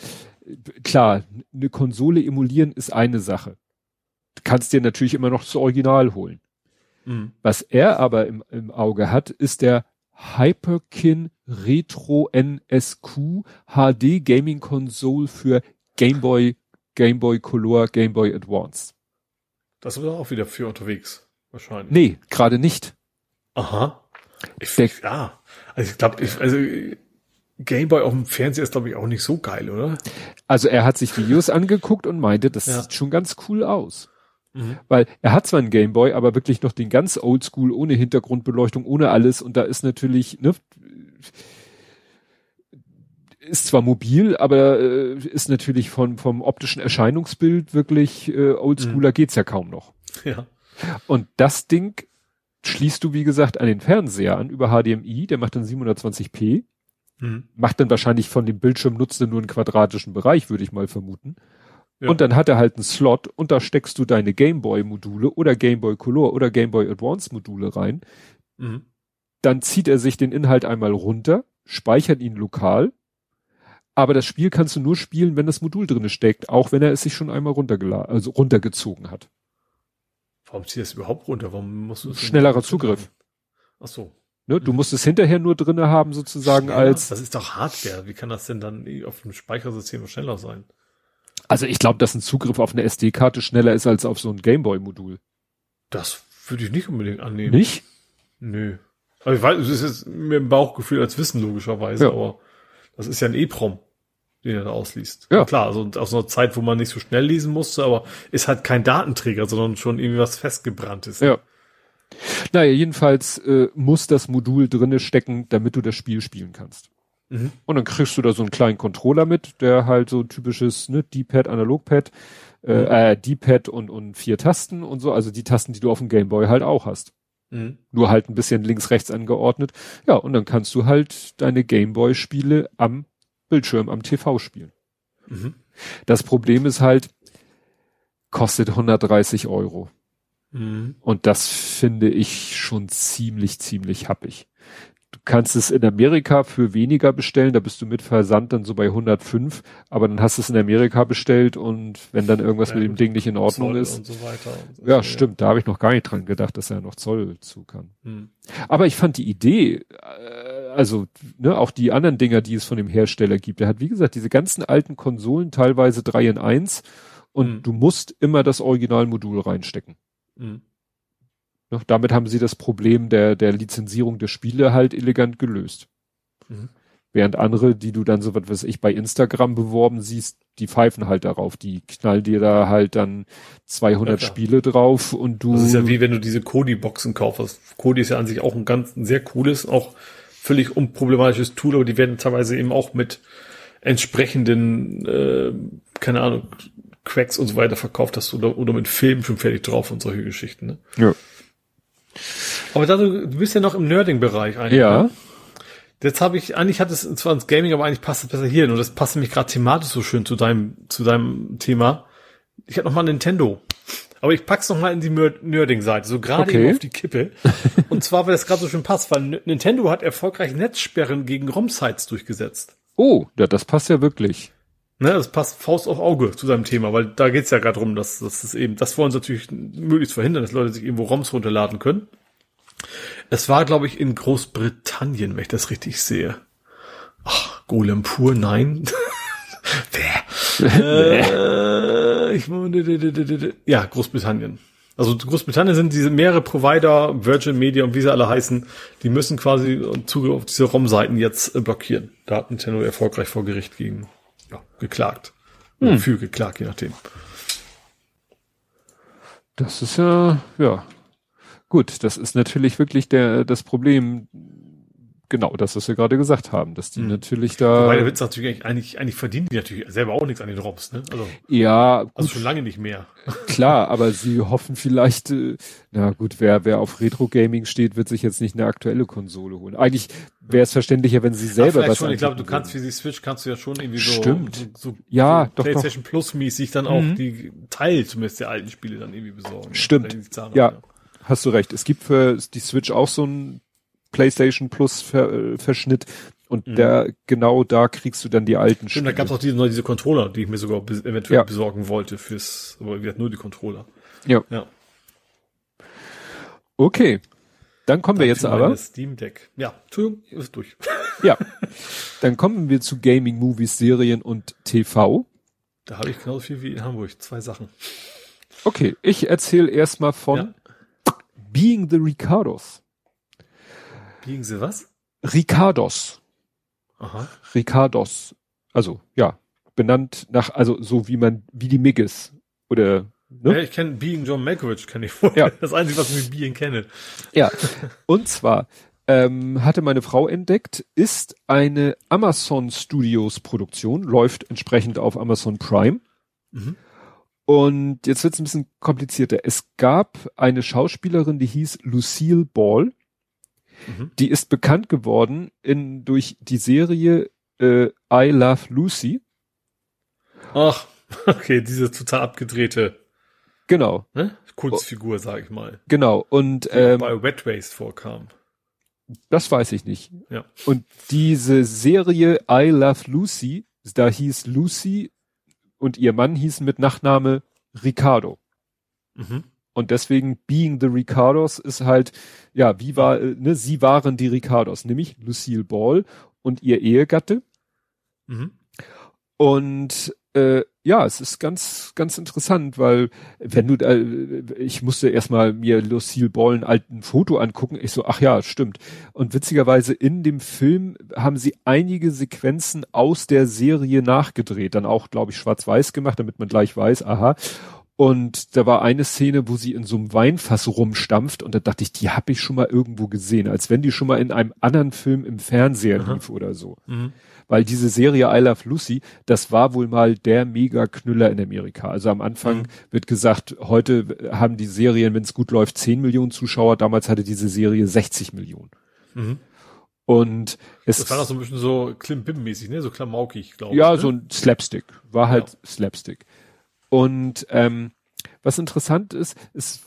klar, eine Konsole emulieren ist eine Sache. Du kannst dir natürlich immer noch das Original holen. Mhm. Was er aber im, im Auge hat, ist der Hyperkin Retro NSQ HD Gaming Console für Game Boy, Game Boy Color, Game Boy Advance. Das ist auch wieder für unterwegs, wahrscheinlich. Nee, gerade nicht. Aha. Ich, der, ja, also ich glaube, also Game Boy auf dem Fernseher ist, glaube ich, auch nicht so geil, oder? Also er hat sich Videos angeguckt und meinte, das ja. sieht schon ganz cool aus. Mhm. Weil er hat zwar einen Gameboy, aber wirklich noch den ganz Oldschool, ohne Hintergrundbeleuchtung, ohne alles. Und da ist natürlich, ne, ist zwar mobil, aber äh, ist natürlich von, vom optischen Erscheinungsbild wirklich äh, oldschooler mhm. geht's ja kaum noch. Ja. Und das Ding schließt du, wie gesagt, an den Fernseher an über HDMI, der macht dann 720p, mhm. macht dann wahrscheinlich von dem Bildschirm nutzende nur einen quadratischen Bereich, würde ich mal vermuten. Ja. Und dann hat er halt einen Slot und da steckst du deine Gameboy-Module oder Gameboy Color oder Gameboy Advance-Module rein. Mhm. Dann zieht er sich den Inhalt einmal runter, speichert ihn lokal, aber das Spiel kannst du nur spielen, wenn das Modul drinne steckt, auch wenn er es sich schon einmal runtergeladen, also runtergezogen hat. Warum zieht es überhaupt runter? Warum musst du es Schnellerer Zugriff. Ach so. Ne, du mhm. musst es hinterher nur drinne haben, sozusagen schneller? als. Das ist doch Hardware. Wie kann das denn dann auf dem Speichersystem schneller sein? Also ich glaube, dass ein Zugriff auf eine SD-Karte schneller ist als auf so ein Gameboy-Modul. Das würde ich nicht unbedingt annehmen. Nicht? Nö. Also ich weiß, es ist jetzt mir im Bauchgefühl als Wissen logischerweise, ja. aber das ist ja ein EPROM, den er da ausliest. Ja. Klar, also aus einer Zeit, wo man nicht so schnell lesen musste, aber ist halt kein Datenträger, sondern schon irgendwie was festgebranntes. Ja. Naja, jedenfalls äh, muss das Modul drinne stecken, damit du das Spiel spielen kannst. Mhm. Und dann kriegst du da so einen kleinen Controller mit, der halt so ein typisches ne, D-Pad, Analogpad, äh, mhm. äh, D-Pad und, und vier Tasten und so, also die Tasten, die du auf dem Gameboy halt auch hast. Mhm. Nur halt ein bisschen links-rechts angeordnet. Ja, und dann kannst du halt deine Gameboy-Spiele am Bildschirm, am TV spielen. Mhm. Das Problem ist halt, kostet 130 Euro. Mhm. Und das finde ich schon ziemlich, ziemlich happig. Du kannst es in Amerika für weniger bestellen, da bist du mit Versand dann so bei 105, aber dann hast du es in Amerika bestellt und wenn dann irgendwas ja, mit dem Ding nicht in Ordnung Zoll ist. So so ja, stimmt, da habe ich noch gar nicht dran gedacht, dass er noch Zoll zu kann. Hm. Aber ich fand die Idee, äh, also ne, auch die anderen Dinger, die es von dem Hersteller gibt, der hat wie gesagt diese ganzen alten Konsolen, teilweise drei in eins und hm. du musst immer das Originalmodul reinstecken. Hm. Damit haben sie das Problem der, der Lizenzierung der Spiele halt elegant gelöst. Mhm. Während andere, die du dann so was weiß ich bei Instagram beworben siehst, die pfeifen halt darauf, die knallen dir da halt dann 200 ja, Spiele drauf und du. Das ist ja wie wenn du diese Kodi-Boxen kaufst. Kodi ist ja an sich auch ein ganz ein sehr cooles, auch völlig unproblematisches Tool, aber die werden teilweise eben auch mit entsprechenden, äh, keine Ahnung, Cracks und so weiter verkauft hast oder, oder mit Filmen schon fertig drauf und solche Geschichten. Ne? Ja. Aber da du, du bist ja noch im Nerding-Bereich eigentlich. Ja. Ne? Jetzt habe ich, eigentlich hat es zwar ins Gaming, aber eigentlich passt es besser hier. Und das passt nämlich gerade thematisch so schön zu deinem, zu deinem Thema. Ich habe noch mal Nintendo. Aber ich pack's noch mal in die Nerding-Seite, so gerade okay. auf die Kippe. Und zwar, weil das gerade so schön passt, weil Nintendo hat erfolgreich Netzsperren gegen ROM-Sites durchgesetzt. Oh, ja, das passt ja wirklich. Ne, das passt Faust auf Auge zu seinem Thema, weil da geht's ja gerade drum, dass, dass es eben, das wollen sie natürlich möglichst verhindern, dass Leute sich irgendwo ROMs runterladen können. Es war, glaube ich, in Großbritannien, wenn ich das richtig sehe. Ach, Golem pur, nein. äh, ich, ja, Großbritannien. Also Großbritannien sind diese mehrere Provider, Virgin Media und wie sie alle heißen, die müssen quasi Zugriff auf diese ROM-Seiten jetzt blockieren. Da hat Nintendo erfolgreich vor Gericht gegen ja, geklagt. Hm. Für geklagt, je nachdem. Das ist ja, ja. Gut, das ist natürlich wirklich der, das Problem, genau das, was wir gerade gesagt haben, dass die hm. natürlich da. Wobei der Witz natürlich eigentlich, eigentlich verdienen die natürlich selber auch nichts an den ROMs, ne? Also, ja, also gut. also schon lange nicht mehr. Klar, aber sie hoffen vielleicht, äh, na gut, wer, wer auf Retro-Gaming steht, wird sich jetzt nicht eine aktuelle Konsole holen. Eigentlich wäre es verständlicher, wenn sie selber Ach, was schon, Ich glaube, du kannst für die Switch kannst du ja schon irgendwie so, Stimmt. so, so ja, so doch, PlayStation doch. Plus mäßig dann auch mhm. die Teil zumindest der alten Spiele dann irgendwie besorgen. Stimmt. Ja, ja, hast du recht. Es gibt für die Switch auch so ein PlayStation Plus Ver, äh, Verschnitt und mhm. da genau da kriegst du dann die alten Stimmt, Spiele. da gab es auch diese, diese Controller, die ich mir sogar eventuell ja. besorgen wollte fürs, aber wir hatten nur die Controller. Ja. ja. Okay. Dann kommen dann wir jetzt aber. Steam Deck. Ja, Entschuldigung, ist durch. ja. Dann kommen wir zu Gaming, Movies, Serien und TV. Da habe ich genauso viel wie in Hamburg. Zwei Sachen. Okay, ich erzähle erstmal von ja. Being the Ricardos. Biegen Sie was? Ricardos. Aha. Ricardos. Also, ja, benannt nach, also so wie man, wie die Migges. Oder, ne? Ja, ich kenne Being John Malkovich, kenne ich vorher. Ja. Das Einzige, was ich mit Being kenne. Ja. Und zwar, ähm, hatte meine Frau entdeckt, ist eine Amazon Studios Produktion, läuft entsprechend auf Amazon Prime. Mhm. Und jetzt wird es ein bisschen komplizierter. Es gab eine Schauspielerin, die hieß Lucille Ball. Mhm. Die ist bekannt geworden in, durch die Serie äh, I Love Lucy. Ach, okay, diese total abgedrehte. Genau. Ne? Kunstfigur, sag ich mal. Genau. Und die ähm, bei Wet Waste vorkam. Das weiß ich nicht. Ja. Und diese Serie I Love Lucy, da hieß Lucy und ihr Mann hieß mit Nachname Ricardo. Mhm. Und deswegen Being the Ricardos ist halt, ja, wie war, äh, ne, sie waren die Ricardos, nämlich Lucille Ball und ihr Ehegatte. Mhm. Und äh, ja, es ist ganz, ganz interessant, weil wenn du, äh, ich musste erstmal mir Lucille Ball ein alten Foto angucken, ich so, ach ja, stimmt. Und witzigerweise in dem Film haben sie einige Sequenzen aus der Serie nachgedreht, dann auch, glaube ich, schwarz-weiß gemacht, damit man gleich weiß, aha. Und da war eine Szene, wo sie in so einem Weinfass rumstampft und da dachte ich, die habe ich schon mal irgendwo gesehen, als wenn die schon mal in einem anderen Film im Fernseher Aha. lief oder so. Mhm. Weil diese Serie I Love Lucy, das war wohl mal der Mega-Knüller in Amerika. Also am Anfang mhm. wird gesagt, heute haben die Serien, wenn es gut läuft, 10 Millionen Zuschauer. Damals hatte diese Serie 60 Millionen. Mhm. Und es das war doch so ein bisschen so Klimbim-mäßig, ne? So klamaukig, glaube ja, ich. Ja, ne? so ein Slapstick. War halt ja. Slapstick. Und ähm, was interessant ist, es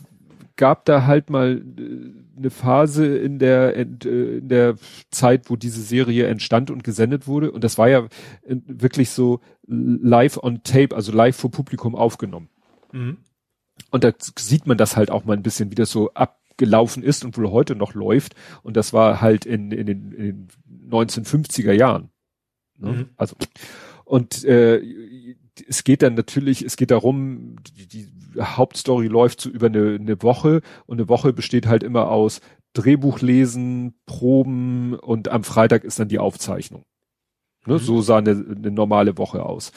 gab da halt mal äh, eine Phase in der in, äh, in der Zeit, wo diese Serie entstand und gesendet wurde und das war ja wirklich so live on tape, also live vor Publikum aufgenommen. Mhm. Und da sieht man das halt auch mal ein bisschen, wie das so abgelaufen ist und wohl heute noch läuft. Und das war halt in, in, den, in den 1950er Jahren. Ne? Mhm. Also und äh, es geht dann natürlich, es geht darum, die, die Hauptstory läuft so über eine, eine Woche und eine Woche besteht halt immer aus Drehbuch lesen, Proben und am Freitag ist dann die Aufzeichnung. Ne, mhm. So sah eine, eine normale Woche aus.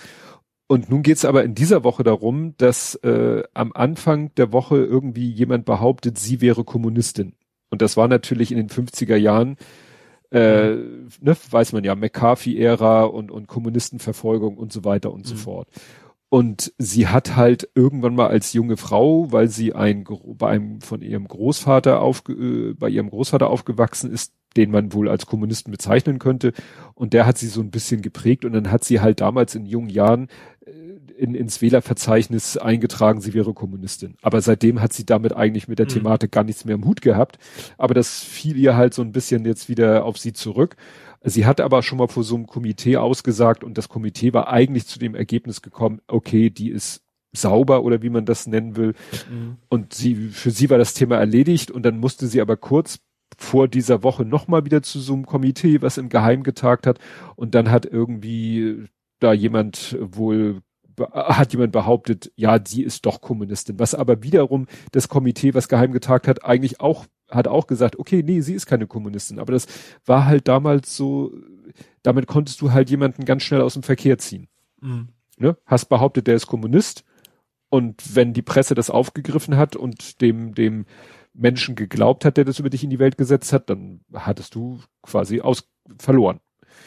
Und nun geht es aber in dieser Woche darum, dass äh, am Anfang der Woche irgendwie jemand behauptet, sie wäre Kommunistin. Und das war natürlich in den 50er Jahren äh, ne, weiß man ja, McCarthy-Ära und, und Kommunistenverfolgung und so weiter und mhm. so fort. Und sie hat halt irgendwann mal als junge Frau, weil sie ein, bei einem von ihrem Großvater aufge, äh, bei ihrem Großvater aufgewachsen ist, den man wohl als Kommunisten bezeichnen könnte. Und der hat sie so ein bisschen geprägt und dann hat sie halt damals in jungen Jahren äh, in, ins Wählerverzeichnis eingetragen, sie wäre Kommunistin. Aber seitdem hat sie damit eigentlich mit der mhm. Thematik gar nichts mehr im Hut gehabt. Aber das fiel ihr halt so ein bisschen jetzt wieder auf sie zurück. Sie hat aber schon mal vor so einem Komitee ausgesagt und das Komitee war eigentlich zu dem Ergebnis gekommen, okay, die ist sauber oder wie man das nennen will. Mhm. Und sie, für sie war das Thema erledigt und dann musste sie aber kurz vor dieser Woche nochmal wieder zu so einem Komitee, was im Geheim getagt hat. Und dann hat irgendwie da jemand wohl hat jemand behauptet, ja, sie ist doch Kommunistin, was aber wiederum das Komitee, was geheim getagt hat, eigentlich auch, hat auch gesagt, okay, nee, sie ist keine Kommunistin, aber das war halt damals so, damit konntest du halt jemanden ganz schnell aus dem Verkehr ziehen. Mhm. Ne? Hast behauptet, der ist Kommunist und wenn die Presse das aufgegriffen hat und dem, dem Menschen geglaubt hat, der das über dich in die Welt gesetzt hat, dann hattest du quasi aus verloren.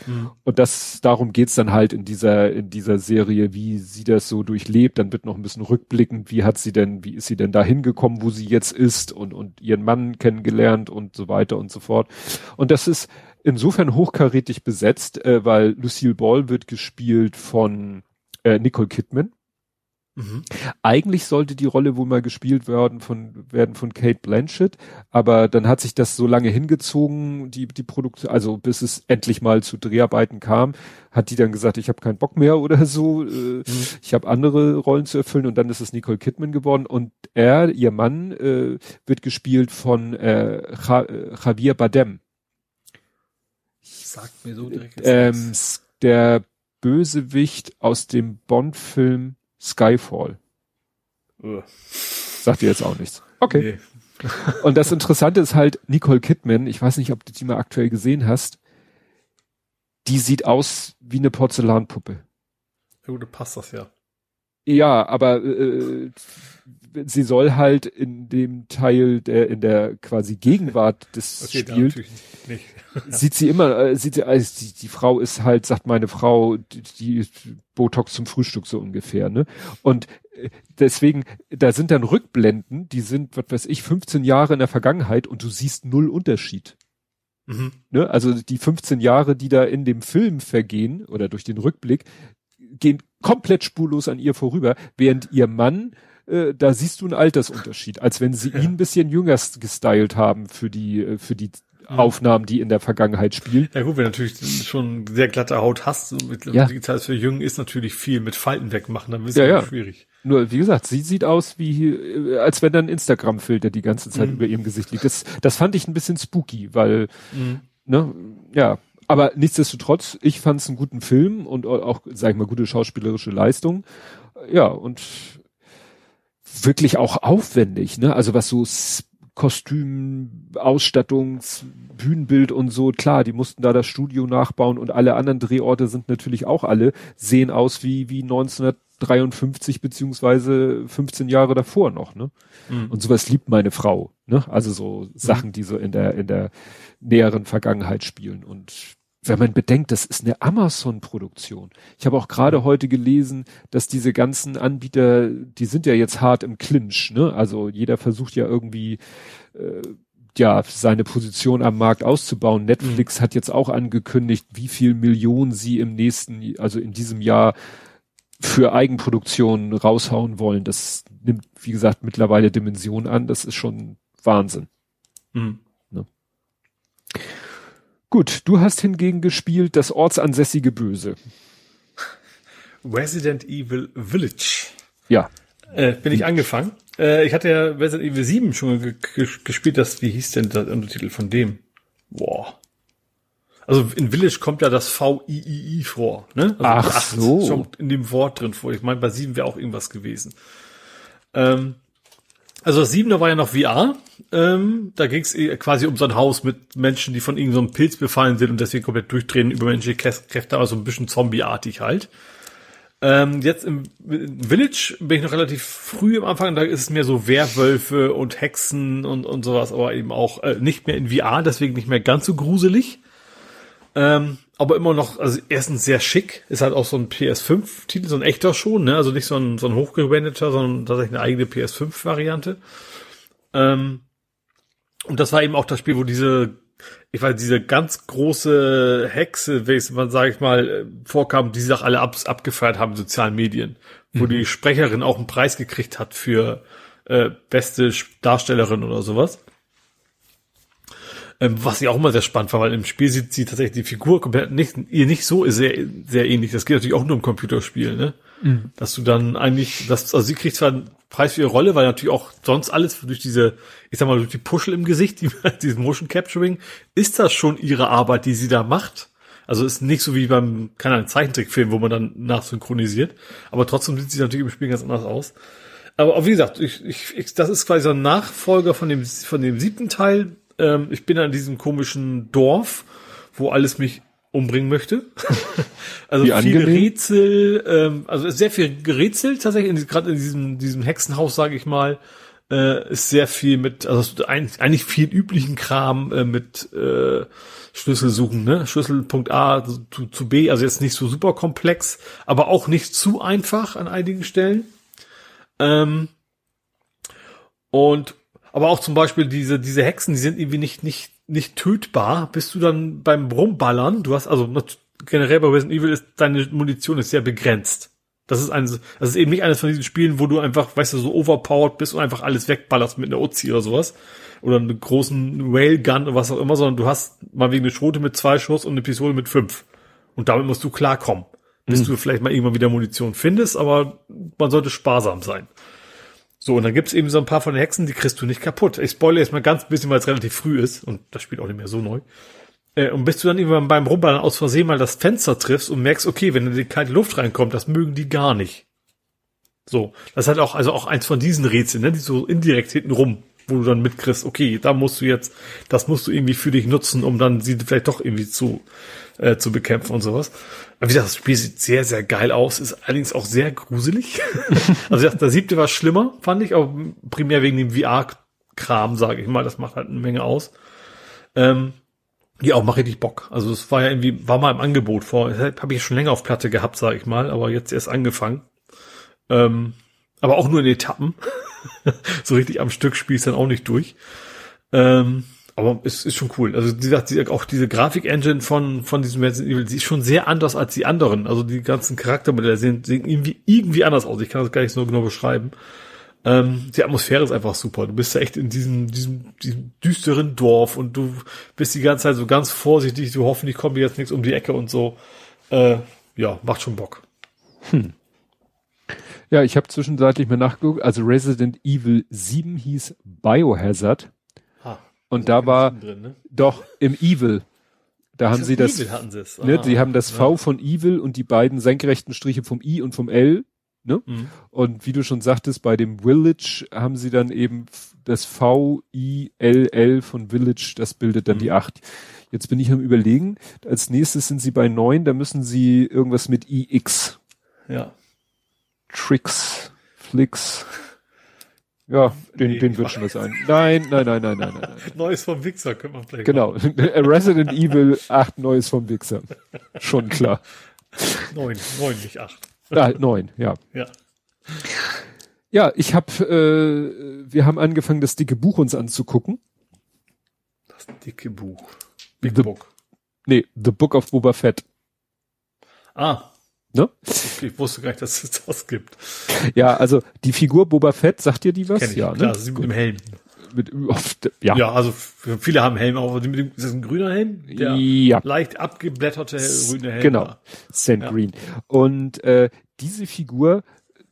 Mhm. Und das, darum geht's dann halt in dieser, in dieser Serie, wie sie das so durchlebt. Dann wird noch ein bisschen rückblickend, wie hat sie denn, wie ist sie denn da hingekommen, wo sie jetzt ist und, und ihren Mann kennengelernt und so weiter und so fort. Und das ist insofern hochkarätig besetzt, äh, weil Lucille Ball wird gespielt von äh, Nicole Kidman. Mhm. Eigentlich sollte die Rolle wohl mal gespielt werden von, werden von Kate Blanchett, aber dann hat sich das so lange hingezogen, die, die Produktion, also bis es endlich mal zu Dreharbeiten kam, hat die dann gesagt, ich habe keinen Bock mehr oder so, äh, mhm. ich habe andere Rollen zu erfüllen und dann ist es Nicole Kidman geworden und er, ihr Mann, äh, wird gespielt von äh, äh Javier Badem. Sagt mir so direkt. Ähm, der Bösewicht aus dem Bond-Film Skyfall. Sagt dir jetzt auch nichts. Okay. Nee. und das Interessante ist halt Nicole Kidman, ich weiß nicht, ob du die mal aktuell gesehen hast, die sieht aus wie eine Porzellanpuppe. Ja, gut, passt das ja. Ja, aber äh, sie soll halt in dem Teil der in der quasi Gegenwart des okay, spielt, sieht sie immer, äh, sieht sie, also die, die Frau ist halt, sagt meine Frau, die, die Botox zum Frühstück so ungefähr, ne? Und äh, deswegen, da sind dann Rückblenden, die sind, was weiß ich, 15 Jahre in der Vergangenheit und du siehst null Unterschied. Mhm. Ne? Also die 15 Jahre, die da in dem Film vergehen oder durch den Rückblick, gehen komplett spurlos an ihr vorüber, während ihr Mann äh, da siehst du einen Altersunterschied, als wenn sie ja. ihn ein bisschen jünger gestylt haben für die, äh, für die. Aufnahmen, die in der Vergangenheit spielen. Ja gut, wenn du natürlich schon sehr glatte Haut hast, so mit ja. digital für Jungen ist natürlich viel mit Falten wegmachen, dann ist ja, ja. schwierig. Nur, wie gesagt, sie sieht aus wie, äh, als wenn da ein Instagram-Filter die ganze Zeit mhm. über ihrem Gesicht liegt. Das, das fand ich ein bisschen spooky, weil, mhm. ne, ja. Aber nichtsdestotrotz, ich fand es einen guten Film und auch, sag ich mal, gute schauspielerische Leistung. Ja, und wirklich auch aufwendig, ne? Also was so Kostüm, Ausstattungs, Bühnenbild und so, klar, die mussten da das Studio nachbauen und alle anderen Drehorte sind natürlich auch alle, sehen aus wie, wie 1953 beziehungsweise 15 Jahre davor noch, ne? Mhm. Und sowas liebt meine Frau, ne? Also so Sachen, mhm. die so in der, in der näheren Vergangenheit spielen und wenn man bedenkt, das ist eine Amazon-Produktion. Ich habe auch gerade heute gelesen, dass diese ganzen Anbieter, die sind ja jetzt hart im Clinch, ne? Also jeder versucht ja irgendwie äh, ja seine Position am Markt auszubauen. Netflix mhm. hat jetzt auch angekündigt, wie viel Millionen sie im nächsten, also in diesem Jahr für Eigenproduktionen raushauen wollen. Das nimmt, wie gesagt, mittlerweile Dimensionen an. Das ist schon Wahnsinn. Mhm. Ne? Gut, du hast hingegen gespielt das ortsansässige Böse. Resident Evil Village. Ja. Äh, bin ich angefangen. Äh, ich hatte ja Resident Evil 7 schon gespielt, das, wie hieß denn der Untertitel von dem? Boah. Also in Village kommt ja das V-I-I-I vor, ne? Also Ach so. Kommt in dem Wort drin vor. Ich meine, bei 7 wäre auch irgendwas gewesen. Ähm, also das Siebener war ja noch VR. Ähm, da ging es quasi um so ein Haus mit Menschen, die von irgendeinem so Pilz befallen sind und deswegen komplett durchdrehen, übermenschliche Kräfte, aber so ein bisschen zombieartig halt. Ähm, jetzt im, im Village bin ich noch relativ früh am Anfang, da ist es mehr so Werwölfe und Hexen und, und sowas, aber eben auch äh, nicht mehr in VR, deswegen nicht mehr ganz so gruselig. Ähm, aber immer noch, also erstens sehr schick, ist halt auch so ein PS5-Titel, so ein echter schon, ne? Also nicht so ein, so ein hochgewendeter, sondern tatsächlich eine eigene PS5-Variante. Ähm, und das war eben auch das Spiel, wo diese, ich weiß, diese ganz große Hexe, wie man sage ich mal, vorkam, die sich auch alle ab, abgefeiert haben in sozialen Medien, wo mhm. die Sprecherin auch einen Preis gekriegt hat für äh, beste Darstellerin oder sowas. Ähm, was ich auch immer sehr spannend war, weil im Spiel sieht sie tatsächlich die Figur komplett nicht, ihr nicht so sehr, sehr ähnlich. Das geht natürlich auch nur im Computerspiel, ne? Mhm. Dass du dann eigentlich, das, also sie kriegt zwar einen Preis für ihre Rolle, weil natürlich auch sonst alles durch diese, ich sag mal, durch die Puschel im Gesicht, die, dieses Motion Capturing, ist das schon ihre Arbeit, die sie da macht. Also ist nicht so wie beim, keine Ahnung, Zeichentrickfilm, wo man dann nachsynchronisiert. Aber trotzdem sieht sie natürlich im Spiel ganz anders aus. Aber wie gesagt, ich, ich, ich, das ist quasi so ein Nachfolger von dem, von dem siebten Teil. Ähm, ich bin an diesem komischen Dorf, wo alles mich umbringen möchte. also Wie viel angenehm. Rätsel, ähm, also sehr viel gerätselt tatsächlich, gerade in diesem, diesem Hexenhaus, sage ich mal, äh, ist sehr viel mit, also ein, eigentlich viel üblichen Kram äh, mit äh, Schlüssel suchen, ne? Schlüsselpunkt A zu, zu B, also jetzt nicht so super komplex, aber auch nicht zu einfach an einigen Stellen. Ähm, und aber auch zum Beispiel diese, diese Hexen, die sind irgendwie nicht, nicht, nicht tötbar, bist du dann beim Rumballern, du hast, also generell bei Resident Evil ist deine Munition ist sehr begrenzt. Das ist ein, das ist eben nicht eines von diesen Spielen, wo du einfach, weißt du, so overpowered bist und einfach alles wegballerst mit einer Uzi oder sowas. Oder einen großen Railgun oder was auch immer, sondern du hast mal wegen eine Schrote mit zwei Schuss und eine Pistole mit fünf. Und damit musst du klarkommen. Bis du vielleicht mal irgendwann wieder Munition findest, aber man sollte sparsam sein. So, und dann gibt's eben so ein paar von den Hexen, die kriegst du nicht kaputt. Ich spoilere jetzt mal ganz bisschen, weil es relativ früh ist und das spielt auch nicht mehr so neu. Äh, und bis du dann irgendwann beim Rumballern aus Versehen mal das Fenster triffst und merkst, okay, wenn die kalte Luft reinkommt, das mögen die gar nicht. So, das ist halt auch, also auch eins von diesen Rätseln, ne, die so indirekt hinten rum, wo du dann mitkriegst, okay, da musst du jetzt, das musst du irgendwie für dich nutzen, um dann sie vielleicht doch irgendwie zu, äh, zu bekämpfen und sowas. Aber wie gesagt, das Spiel sieht sehr, sehr geil aus, ist allerdings auch sehr gruselig. also der siebte war schlimmer, fand ich, aber primär wegen dem VR-Kram, sage ich mal, das macht halt eine Menge aus. Ähm, ja, auch macht richtig Bock. Also es war ja irgendwie, war mal im Angebot vor, habe ich schon länger auf Platte gehabt, sage ich mal, aber jetzt erst angefangen. Ähm, aber auch nur in Etappen. so richtig am Stück spielst dann auch nicht durch. Ähm, aber es ist schon cool. Also wie gesagt, auch diese Grafik-Engine von, von diesem Resident Evil, die ist schon sehr anders als die anderen. Also die ganzen Charaktermodelle sehen, sehen irgendwie, irgendwie anders aus. Ich kann das gar nicht so genau beschreiben. Ähm, die Atmosphäre ist einfach super. Du bist ja echt in diesem, diesem, diesem düsteren Dorf und du bist die ganze Zeit so ganz vorsichtig, du hoffentlich kommt jetzt nichts um die Ecke und so. Äh, ja, macht schon Bock. Ja, ich habe zwischenzeitlich mal nachgeguckt. Also Resident Evil 7 hieß Biohazard. Und da war drin, ne? doch im Evil. Da haben sie das, ne, Ah. die haben das V von Evil und die beiden senkrechten Striche vom I und vom L. Ne? Mhm. Und wie du schon sagtest, bei dem Village haben sie dann eben das V, I, L, L von Village, das bildet dann Mhm. die 8. Jetzt bin ich am überlegen, als nächstes sind sie bei 9, da müssen sie irgendwas mit IX. Ja. Tricks, Flicks. Ja, den, Nee, den wird schon was sein. Nein, nein, nein, nein, nein, nein. nein. Neues vom Wichser könnte man vielleicht Genau. Resident Evil 8 Neues vom Wichser. Schon klar. Neun, neun, nicht acht. Ah, 9, ja. Ja. Ja, ich habe, äh, wir haben angefangen, das dicke Buch uns anzugucken. Das dicke Buch. Big The- Book. Nee, The Book of Boba Fett. Ah. Ne? Okay, ich wusste gar nicht, dass es das gibt. Ja, also die Figur Boba Fett, sagt dir die was? Kenn ich. ja, Klar, ne? sie mit dem Helm. Mit, oft, ja. Ja, also viele haben Helm, aber mit dem, ist das ein grüner Helm? Der Ja. leicht abgeblätterte grüne Helm. Genau. Sand Ja. Green. Und äh, diese Figur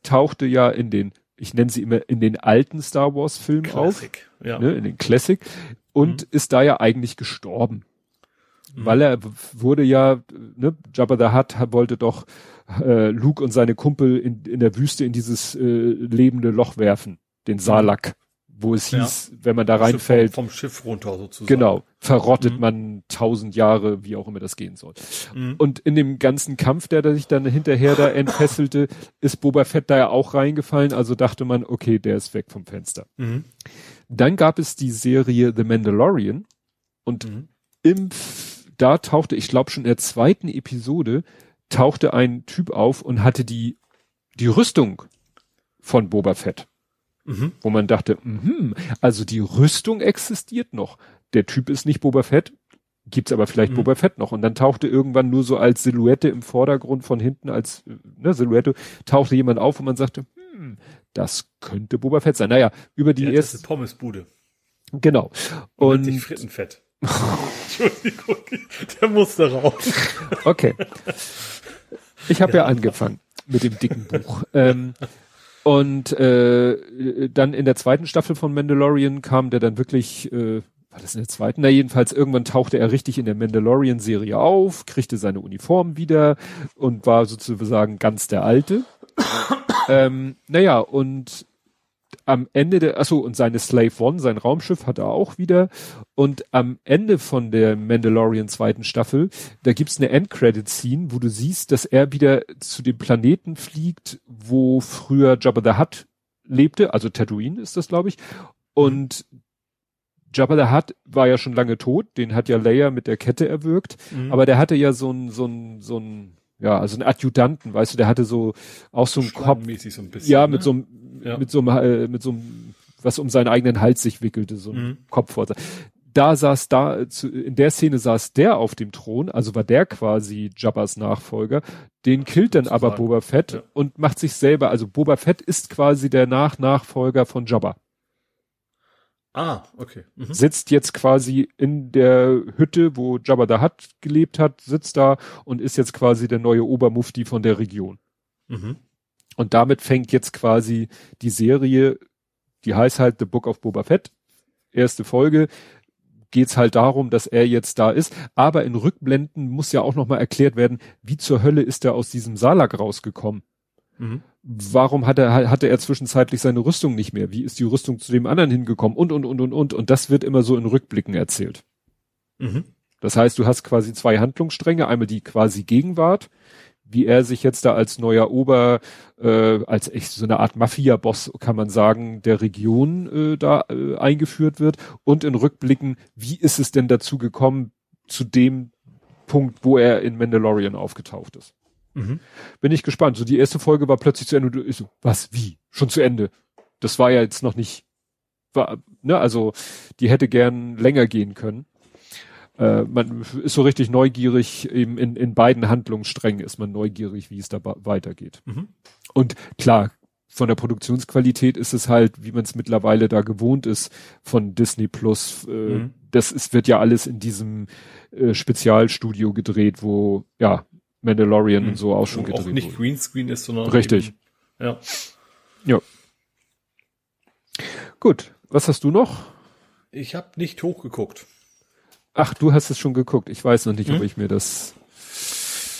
tauchte ja in den, ich nenne sie immer in den alten Star Wars Filmen auf, Classic. Ja. ne, in den Classic, und ist da ja eigentlich gestorben. Mhm. Weil er wurde ja, ne, Jabba the Hutt wollte doch äh, Luke und seine Kumpel in, in der Wüste in dieses äh, lebende Loch werfen, den Salak, wo es Ja. hieß, wenn man da reinfällt, Vom, vom Schiff runter sozusagen. Genau, verrottet Mhm. man tausend Jahre, wie auch immer das gehen soll. Mhm. Und in dem ganzen Kampf, der da sich dann hinterher da entfesselte, ist Boba Fett da ja auch reingefallen, also dachte man, okay, der ist weg vom Fenster. Mhm. Dann gab es die Serie The Mandalorian und Mhm. im, da tauchte, ich glaube schon in der zweiten Episode, tauchte ein Typ auf und hatte die, die Rüstung von Boba Fett Mhm. wo man dachte, mhm, also die Rüstung existiert noch. Der Typ ist nicht Boba Fett, gibt's aber vielleicht Mhm. Boba Fett noch. Und dann tauchte irgendwann nur so als Silhouette im Vordergrund von hinten als ne, Silhouette tauchte jemand auf und man sagte, hm, das könnte Boba Fett sein. Naja, über die Die erste Pommesbude. genau. Und Und Frittenfett. Entschuldigung, der musste raus. Okay. Ich habe ja. angefangen mit dem dicken Buch. Ähm, und äh, dann in der zweiten Staffel von Mandalorian kam der dann wirklich äh, war das in der zweiten? Na, jedenfalls irgendwann tauchte er richtig in der Mandalorian-Serie auf, kriegte seine Uniform wieder und war sozusagen ganz der Alte. ähm, naja, und am Ende der, achso, und seine Slave One, sein Raumschiff hat er auch wieder. Und am Ende von der Mandalorian zweiten Staffel, da gibt's eine Endcredit-Scene, wo du siehst, dass er wieder zu dem Planeten fliegt, wo früher Jabba the Hutt lebte, also Tatooine ist das, glaube ich. Und Jabba the Hutt war ja schon lange tot, den hat ja Leia mit der Kette erwürgt, mhm. aber der hatte ja so ein, so ein, so ein, ja, also ein Adjutanten, weißt du, der hatte so auch so ein Kopf, so ein bisschen, ja, mit ne? so einem, ja. mit so einem, äh, mit so einem, was um seinen eigenen Hals sich wickelte, so ein mhm. Kopf vor. Da saß da, zu, in der Szene saß der auf dem Thron, also war der quasi Jabbas Nachfolger. Den killt dann aber Boba Fett ja. und macht sich selber, also Boba Fett ist quasi der Nach-Nachfolger von Jabba. Ah, okay. Mhm. Sitzt jetzt quasi in der Hütte, wo Jabba da hat gelebt hat, sitzt da und ist jetzt quasi der neue Obermufti von der Region. Mhm. Und damit fängt jetzt quasi die Serie, die heißt halt The Book of Boba Fett, erste Folge, geht's halt darum, dass er jetzt da ist. Aber in Rückblenden muss ja auch nochmal erklärt werden, wie zur Hölle ist er aus diesem Salak rausgekommen? Mhm. Warum hat er, hatte er zwischenzeitlich seine Rüstung nicht mehr? Wie ist die Rüstung zu dem anderen hingekommen? Und, und, und, und, und. Und das wird immer so in Rückblicken erzählt. Mhm. Das heißt, du hast quasi zwei Handlungsstränge. Einmal die quasi Gegenwart, wie er sich jetzt da als neuer Ober, äh, als echt so eine Art Mafia-Boss, kann man sagen, der Region äh, da äh, eingeführt wird. Und in Rückblicken, wie ist es denn dazu gekommen, zu dem Punkt, wo er in Mandalorian aufgetaucht ist? Mhm. Bin ich gespannt. So die erste Folge war plötzlich zu Ende. Ich so, was, wie? Schon zu Ende? Das war ja jetzt noch nicht, war, ne, also die hätte gern länger gehen können. Äh, man ist so richtig neugierig, eben in, in beiden Handlungssträngen ist man neugierig, wie es da weitergeht. Mhm. Und klar, von der Produktionsqualität ist es halt, wie man es mittlerweile da gewohnt ist von Disney Plus. Äh, mhm. Das ist, wird ja alles in diesem äh, Spezialstudio gedreht, wo ja Mandalorian mhm. und so auch schon gedreht. Auch nicht Greenscreen ist, sondern richtig. Eben, ja. Ja. Gut, was hast du noch? Ich habe nicht hochgeguckt. Ach, du hast es schon geguckt. Ich weiß noch nicht, hm? ob ich mir das.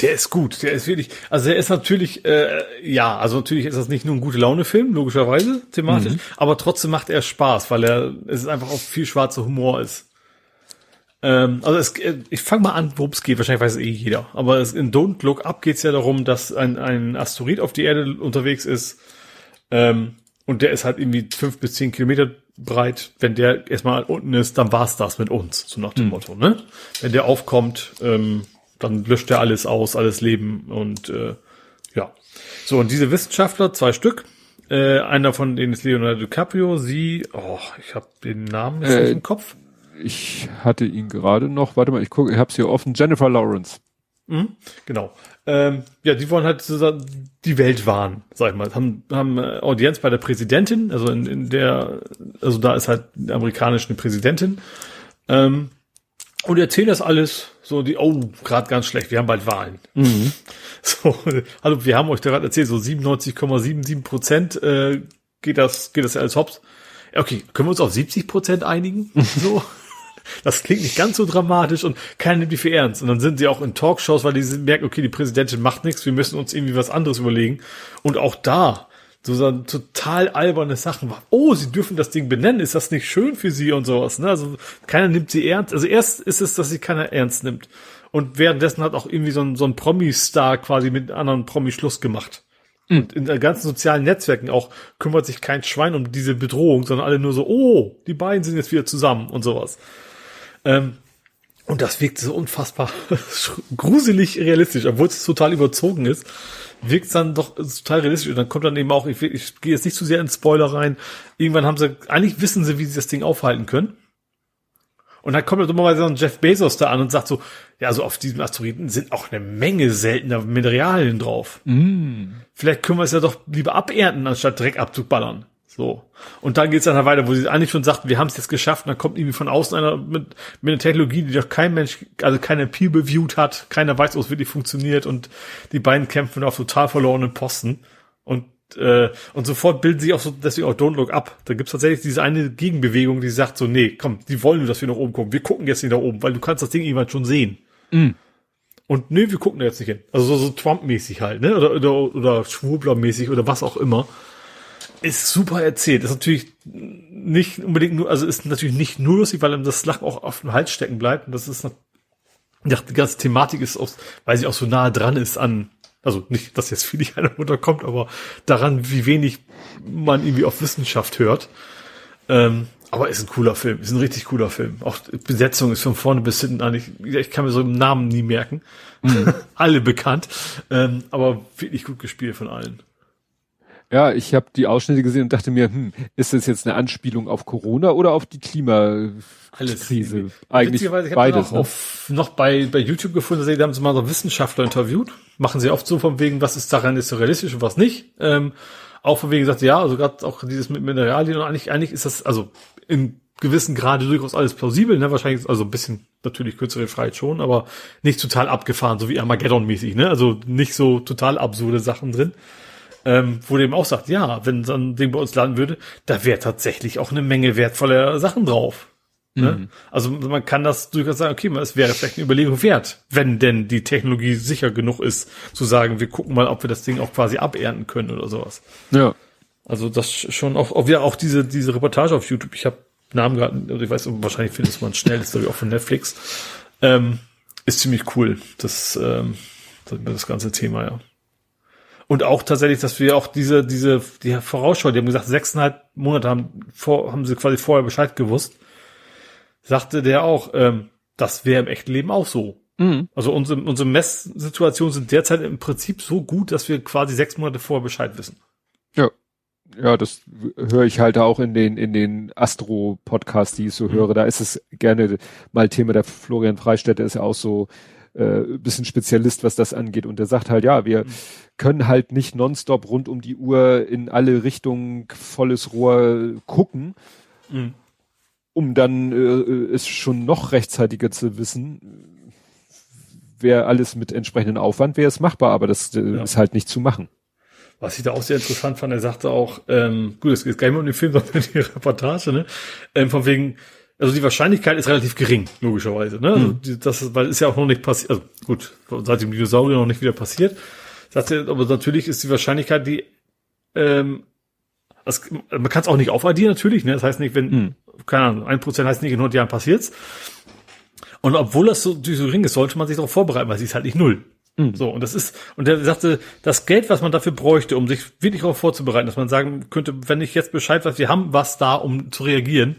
Der ist gut. Der ist wirklich. Also der ist natürlich, äh, ja, also natürlich ist das nicht nur ein gute Laune-Film, logischerweise thematisch, mhm. aber trotzdem macht er Spaß, weil er es ist einfach auch viel schwarzer Humor ist. Ähm, also es, äh, ich fange mal an, worum es geht. Wahrscheinlich weiß es eh jeder. Aber es, in Don't Look Up geht es ja darum, dass ein, ein Asteroid auf die Erde unterwegs ist. Ähm, und der ist halt irgendwie fünf bis zehn Kilometer breit. Wenn der erstmal unten ist, dann war's das mit uns, so nach dem mhm. Motto. Ne? Wenn der aufkommt, ähm, dann löscht er alles aus, alles Leben und äh, ja. So, und diese Wissenschaftler, zwei Stück, äh, einer von denen ist Leonardo DiCaprio, sie, oh, ich habe den Namen äh, nicht im Kopf ich hatte ihn gerade noch, warte mal, ich gucke, ich hab's hier offen, Jennifer Lawrence. Mhm, genau. Ähm, ja, die wollen halt sozusagen die Welt wahren, sag ich mal. Haben, haben äh, Audienz bei der Präsidentin, also in, in der, also da ist halt die amerikanische Präsidentin. Ähm, und erzählen das alles, so die, oh, gerade ganz schlecht, wir haben bald Wahlen. Mhm. So, also wir haben euch gerade erzählt, so 97,77 Prozent äh, geht das, geht das ja als hops. Okay, können wir uns auf 70 Prozent einigen? So. Das klingt nicht ganz so dramatisch und keiner nimmt die für ernst. Und dann sind sie auch in Talkshows, weil die merken, okay, die Präsidentin macht nichts, wir müssen uns irgendwie was anderes überlegen. Und auch da, so, total alberne Sachen. Oh, sie dürfen das Ding benennen, ist das nicht schön für sie und sowas, ne? Also keiner nimmt sie ernst. Also erst ist es, dass sie keiner ernst nimmt. Und währenddessen hat auch irgendwie so ein, so ein Promi-Star quasi mit anderen Promi Schluss gemacht. Und in den ganzen sozialen Netzwerken auch kümmert sich kein Schwein um diese Bedrohung, sondern alle nur so, oh, die beiden sind jetzt wieder zusammen und sowas. Ähm, und das wirkt so unfassbar gruselig realistisch, obwohl es total überzogen ist. Wirkt es dann doch total realistisch. Und dann kommt dann eben auch, ich, ich gehe jetzt nicht zu sehr in Spoiler rein. Irgendwann haben sie, eigentlich wissen sie, wie sie das Ding aufhalten können. Und dann kommt so ein Jeff Bezos da an und sagt so, ja, so auf diesem Asteroiden sind auch eine Menge seltener Mineralien drauf. Mm. Vielleicht können wir es ja doch lieber abernten, anstatt Dreck abzuballern. So. Und dann geht's dann halt weiter, wo sie eigentlich schon sagt, wir haben es jetzt geschafft, und dann kommt irgendwie von außen einer mit, mit einer Technologie, die doch kein Mensch, also keiner peer-reviewed hat, keiner weiß, ob es wirklich funktioniert und die beiden kämpfen auf total verlorenen Posten. Und äh, und sofort bilden sich auch so deswegen auch Don't Look Up. Da gibt's tatsächlich diese eine Gegenbewegung, die sagt so, nee, komm, die wollen nur, dass wir nach oben gucken. Wir gucken jetzt nicht nach oben, weil du kannst das Ding irgendwann schon sehen. Mm. Und nee, wir gucken da jetzt nicht hin. Also so, so Trump-mäßig halt, ne? Oder, oder, oder Schwurbler-mäßig oder was auch immer. Ist super erzählt. Ist natürlich nicht unbedingt nur, also ist natürlich nicht nur lustig, weil ihm das Lachen auch auf dem Hals stecken bleibt. Und das ist ja, die ganze Thematik ist auch, weil sie auch so nah dran ist an, also nicht, dass jetzt viel nicht einer runterkommt, aber daran, wie wenig man irgendwie auf Wissenschaft hört. Ähm, aber ist ein cooler Film, ist ein richtig cooler Film. Auch Besetzung ist von vorne bis hinten eigentlich, ich kann mir so im Namen nie merken. Mhm. Alle bekannt, ähm, aber wirklich gut gespielt von allen. Ja, ich habe die Ausschnitte gesehen und dachte mir, hm, ist das jetzt eine Anspielung auf Corona oder auf die Klimakrise? Eigentlich beides. Noch, ne? auf, noch bei, bei YouTube gefunden, da haben sie mal so Wissenschaftler interviewt. Machen sie oft so von wegen, was ist daran ist so realistisch und was nicht. Ähm, auch von wegen gesagt, ja, also gerade auch dieses mit Mineralien und eigentlich, eigentlich ist das, also in gewissen Grade durchaus alles plausibel, ne? Wahrscheinlich, also ein bisschen natürlich kürzere Freiheit schon, aber nicht total abgefahren, so wie Armageddon-mäßig, ne? Also nicht so total absurde Sachen drin. Ähm, wo dem auch sagt, ja, wenn so ein Ding bei uns landen würde, da wäre tatsächlich auch eine Menge wertvoller Sachen drauf. Ne? Mhm. Also man kann das durchaus sagen, okay, es wäre vielleicht eine Überlegung wert, wenn denn die Technologie sicher genug ist, zu sagen, wir gucken mal, ob wir das Ding auch quasi abernten können oder sowas. Ja. Also das schon auch, auch, ja, auch diese, diese Reportage auf YouTube, ich habe Namen gerade, also ich weiß, wahrscheinlich findest man schnell, ist glaube ich auch von Netflix, ähm, ist ziemlich cool, das, ähm, das, das ganze Thema, ja. Und auch tatsächlich, dass wir auch diese, diese, die Vorausschau, die haben gesagt, sechseinhalb Monate haben, vor, haben sie quasi vorher Bescheid gewusst, sagte der auch, ähm, das wäre im echten Leben auch so. Mhm. Also unsere, unsere Messsituationen sind derzeit im Prinzip so gut, dass wir quasi sechs Monate vorher Bescheid wissen. Ja ja, das höre ich halt auch in den, in den Astro-Podcasts, die ich so mhm. höre. Da ist es gerne mal Thema. Der Florian Freistädter ist ja auch so äh, bisschen Spezialist, was das angeht. Und der sagt halt, ja, wir mhm. können halt nicht nonstop rund um die Uhr in alle Richtungen volles Rohr gucken, mhm. um dann äh, es schon noch rechtzeitiger zu wissen. Wäre alles mit entsprechendem Aufwand, wäre es machbar, aber das äh, ja. ist halt nicht zu machen. Was ich da auch sehr interessant fand, er sagte auch, ähm, gut, es geht gar nicht mehr um den Film, sondern um die Reportage, ne? Ähm, von wegen, also die Wahrscheinlichkeit ist relativ gering, logischerweise, ne? Also mhm. das ist, weil ist ja auch noch nicht passiert, also gut, seit dem Dinosaurier noch nicht wieder passiert. Sagt er, aber natürlich ist die Wahrscheinlichkeit, die, ähm, das, man kann es auch nicht aufaddieren, natürlich, ne? Das heißt nicht, wenn, mhm. keine Ahnung, ein Prozent heißt nicht, in 100 Jahren passiert's. Und obwohl das so, so gering ist, sollte man sich darauf vorbereiten, weil sie ist halt nicht null. Mhm. So, und das ist, und der sagte, das Geld, was man dafür bräuchte, um sich wirklich darauf vorzubereiten, dass man sagen könnte, wenn ich jetzt Bescheid weiß, wir haben was da, um zu reagieren,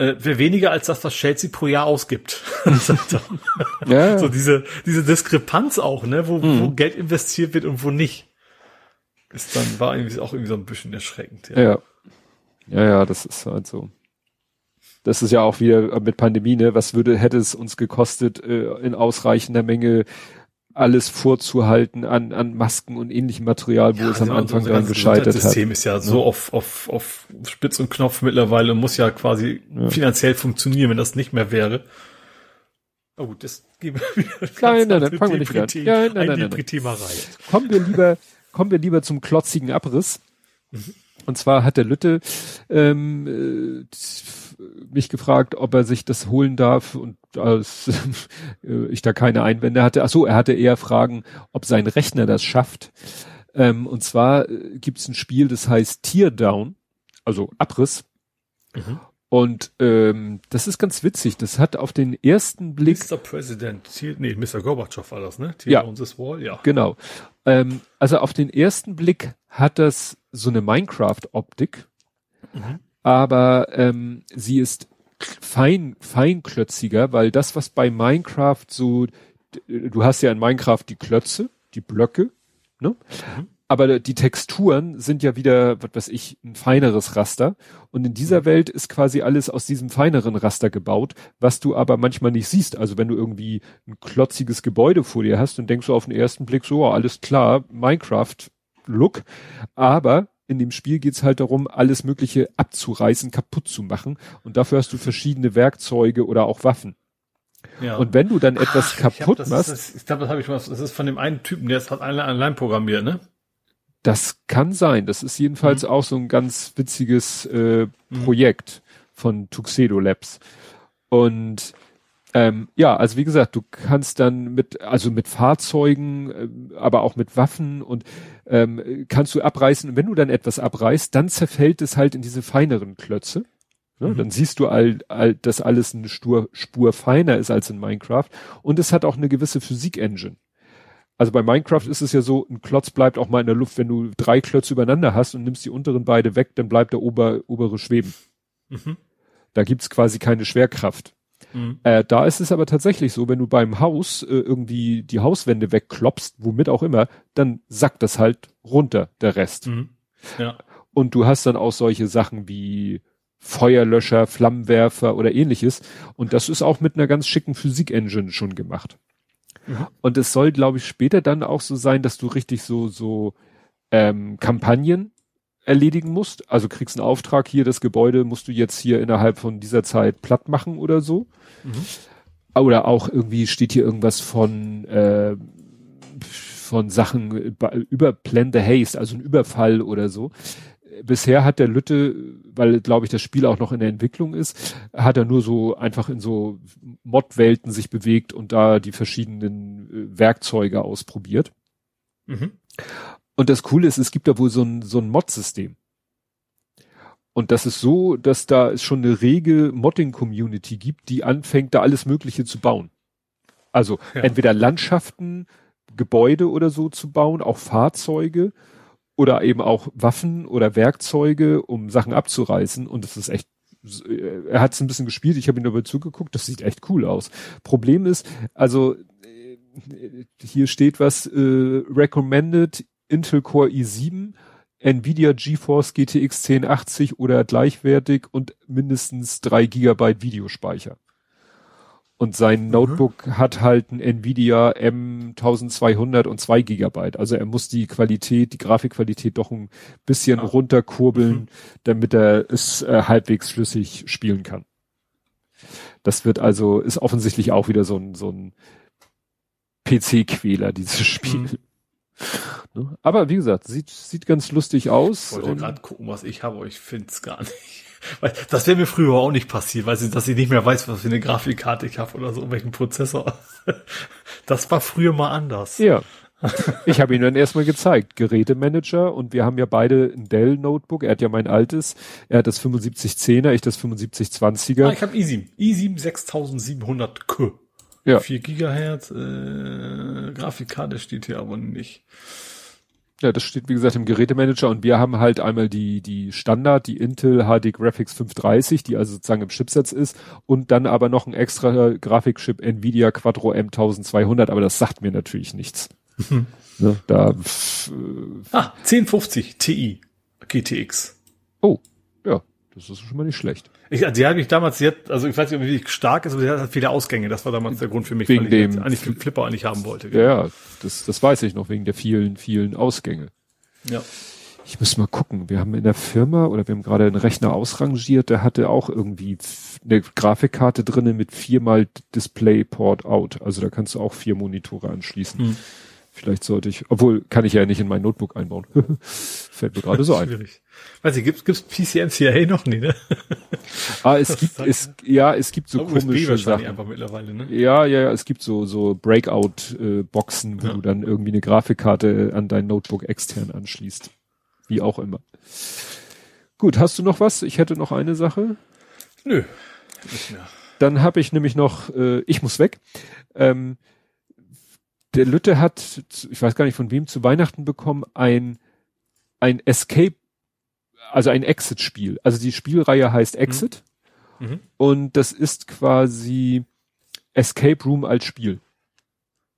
äh, wäre weniger als das, was Chelsea pro Jahr ausgibt. ja. So diese, diese Diskrepanz auch, ne, wo, mhm. wo Geld investiert wird und wo nicht. Ist dann, war irgendwie auch irgendwie so ein bisschen erschreckend. Ja. ja. Ja, ja, das ist halt so. Das ist ja auch wieder mit Pandemie, ne? Was würde, hätte es uns gekostet, äh, in ausreichender Menge alles vorzuhalten an, an Masken und ähnlichem Material, wo ja, es am Anfang dann gescheitert hat. Das System ist ja so auf, auf, auf Spitz und Knopf mittlerweile, muss ja quasi ja. finanziell funktionieren, wenn das nicht mehr wäre. Oh gut, das geben wir Nein, nein, nein, fangen wir nicht wieder an. Ja, nein, nein, nein, nein. Kommen wir lieber, kommen wir lieber zum klotzigen Abriss. Mhm. Und zwar hat der Lütte ähm, äh, mich gefragt, ob er sich das holen darf und als ich da keine Einwände hatte. Ach so, er hatte eher Fragen, ob sein Rechner das schafft. Ähm, und zwar äh, gibt es ein Spiel, das heißt Teardown, also Abriss. Mhm. Und ähm, das ist ganz witzig. Das hat auf den ersten Blick. Mr. President, nee, Mr. Gorbatschow war das, ne? Tear ja. this wall, ja. Genau. Ähm, also auf den ersten Blick hat das so eine Minecraft-Optik, mhm. Aber ähm, sie ist fein, feinklötziger, weil das, was bei Minecraft so, du hast ja in Minecraft die Klötze, die Blöcke, ne? Mhm. Aber die Texturen sind ja wieder, was weiß ich, ein feineres Raster. Und in dieser mhm. Welt ist quasi alles aus diesem feineren Raster gebaut, was du aber manchmal nicht siehst. Also wenn du irgendwie ein klotziges Gebäude vor dir hast und denkst du auf den ersten Blick so, oh, alles klar, Minecraft-Look. Aber in dem Spiel geht's halt darum, alles Mögliche abzureißen, kaputt zu machen. Und dafür hast du verschiedene Werkzeuge oder auch Waffen. Ja. Und wenn du dann etwas Ach, kaputt ich machst. Das, ich glaube, das habe ich was. Das ist von dem einen Typen, der es hat allein programmiert, ne? Das kann sein. Das ist jedenfalls mhm. auch so ein ganz witziges äh, mhm. Projekt von Tuxedo Labs. Und ähm, ja, also wie gesagt, du kannst dann mit, also mit Fahrzeugen, äh, aber auch mit Waffen und ähm, kannst du abreißen. Und wenn du dann etwas abreißt, dann zerfällt es halt in diese feineren Klötze. Ne? Mhm. Dann siehst du all, all, dass alles eine Spur, Spur feiner ist als in Minecraft. Und es hat auch eine gewisse Physik-Engine. Also bei Minecraft ist es ja so, ein Klotz bleibt auch mal in der Luft. Wenn du drei Klötze übereinander hast und nimmst die unteren beide weg, dann bleibt der ober, obere schweben. Mhm. Da gibt's quasi keine Schwerkraft. Mhm. Äh, da ist es aber tatsächlich so, wenn du beim Haus äh, irgendwie die Hauswände wegklopst, womit auch immer, dann sackt das halt runter, der Rest. Mhm. Ja. Und du hast dann auch solche Sachen wie Feuerlöscher, Flammenwerfer oder ähnliches. Und das ist auch mit einer ganz schicken Physik-Engine schon gemacht. Mhm. Und es soll, glaube ich, später dann auch so sein, dass du richtig so, so ähm, Kampagnen erledigen musst. Also kriegst einen Auftrag, hier das Gebäude musst du jetzt hier innerhalb von dieser Zeit platt machen oder so. Mhm. Oder auch irgendwie steht hier irgendwas von, äh, von Sachen über Plan the Haste, also ein Überfall oder so. Bisher hat der Lütte, weil glaube ich das Spiel auch noch in der Entwicklung ist, hat er nur so einfach in so Mod-Welten sich bewegt und da die verschiedenen äh, Werkzeuge ausprobiert. Mhm. Und das Coole ist, es gibt da wohl so ein, so ein Mod-System. Und das ist so, dass da es schon eine rege Modding-Community gibt, die anfängt, da alles Mögliche zu bauen. Also ja. entweder Landschaften, Gebäude oder so zu bauen, auch Fahrzeuge oder eben auch Waffen oder Werkzeuge, um Sachen abzureißen. Und das ist echt, er hat es ein bisschen gespielt, ich habe ihn dabei zugeguckt, das sieht echt cool aus. Problem ist, also äh, hier steht was, äh, recommended Intel Core i7, Nvidia GeForce GTX 1080 oder gleichwertig und mindestens drei Gigabyte Videospeicher. Und sein mhm. Notebook hat halt ein Nvidia M1200 und zwei Gigabyte. Also er muss die Qualität, die Grafikqualität doch ein bisschen ah. runterkurbeln, mhm. damit er es äh, halbwegs flüssig spielen kann. Das wird also, ist offensichtlich auch wieder so ein, so ein PC-Quäler, dieses Spiel. Mhm. Ne? Aber wie gesagt, sieht, sieht ganz lustig aus. Ich wollte gerade gucken, was ich habe, aber ich finde es gar nicht. Weil das wäre mir früher auch nicht passiert, weil ich, dass ich nicht mehr weiß, was für eine Grafikkarte ich habe oder so, welchen Prozessor. Das war früher mal anders. Ja. Ich habe ihn dann erstmal gezeigt, Gerätemanager und wir haben ja beide ein Dell Notebook. Er hat ja mein altes, er hat das 7510er, ich das 7520er. Ah, ich habe i7, i7 6700K. Ja. 4 Gigahertz, äh, Grafikkarte steht hier aber nicht. Ja, das steht wie gesagt im Gerätemanager und wir haben halt einmal die, die Standard, die Intel HD Graphics 530, die also sozusagen im Chipsatz ist und dann aber noch ein extra Grafikchip Nvidia Quadro M1200, aber das sagt mir natürlich nichts. Ne, da, ah, 1050 Ti GTX. Oh, ja, das ist schon mal nicht schlecht. Ich, die hat mich damals jetzt, also ich weiß nicht, wie stark ist, aber sie hat viele Ausgänge. Das war damals der Grund für mich, wegen weil ich dem eigentlich den Flipper eigentlich haben wollte. Ja, ja, das, das weiß ich noch, wegen der vielen, vielen Ausgänge. Ja. Ich muss mal gucken. Wir haben in der Firma oder wir haben gerade einen Rechner ausrangiert, der hatte auch irgendwie eine Grafikkarte drinnen mit viermal DisplayPort Out. Also da kannst du auch vier Monitore anschließen. Hm. Vielleicht sollte ich, obwohl kann ich ja nicht in mein Notebook einbauen. Fällt mir gerade so ein. Schwierig. Weiß ich, gibt's, gibt's PCMCIA noch nie, ne? ah, es gibt, es, ja, es gibt so komische Sachen. Einfach mittlerweile, ne? Ja, ja, ja, es gibt so, so Breakout-Boxen, äh, wo ja. du dann irgendwie eine Grafikkarte an dein Notebook extern anschließt. Wie auch immer. Gut, hast du noch was? Ich hätte noch eine Sache. Nö, nicht mehr. Dann habe ich nämlich noch, äh, ich muss weg. Ähm, der Lütte hat, ich weiß gar nicht von wem, zu Weihnachten bekommen, ein, ein Escape, also ein Exit-Spiel. Also die Spielreihe heißt mhm. Exit. Mhm. Und das ist quasi Escape Room als Spiel.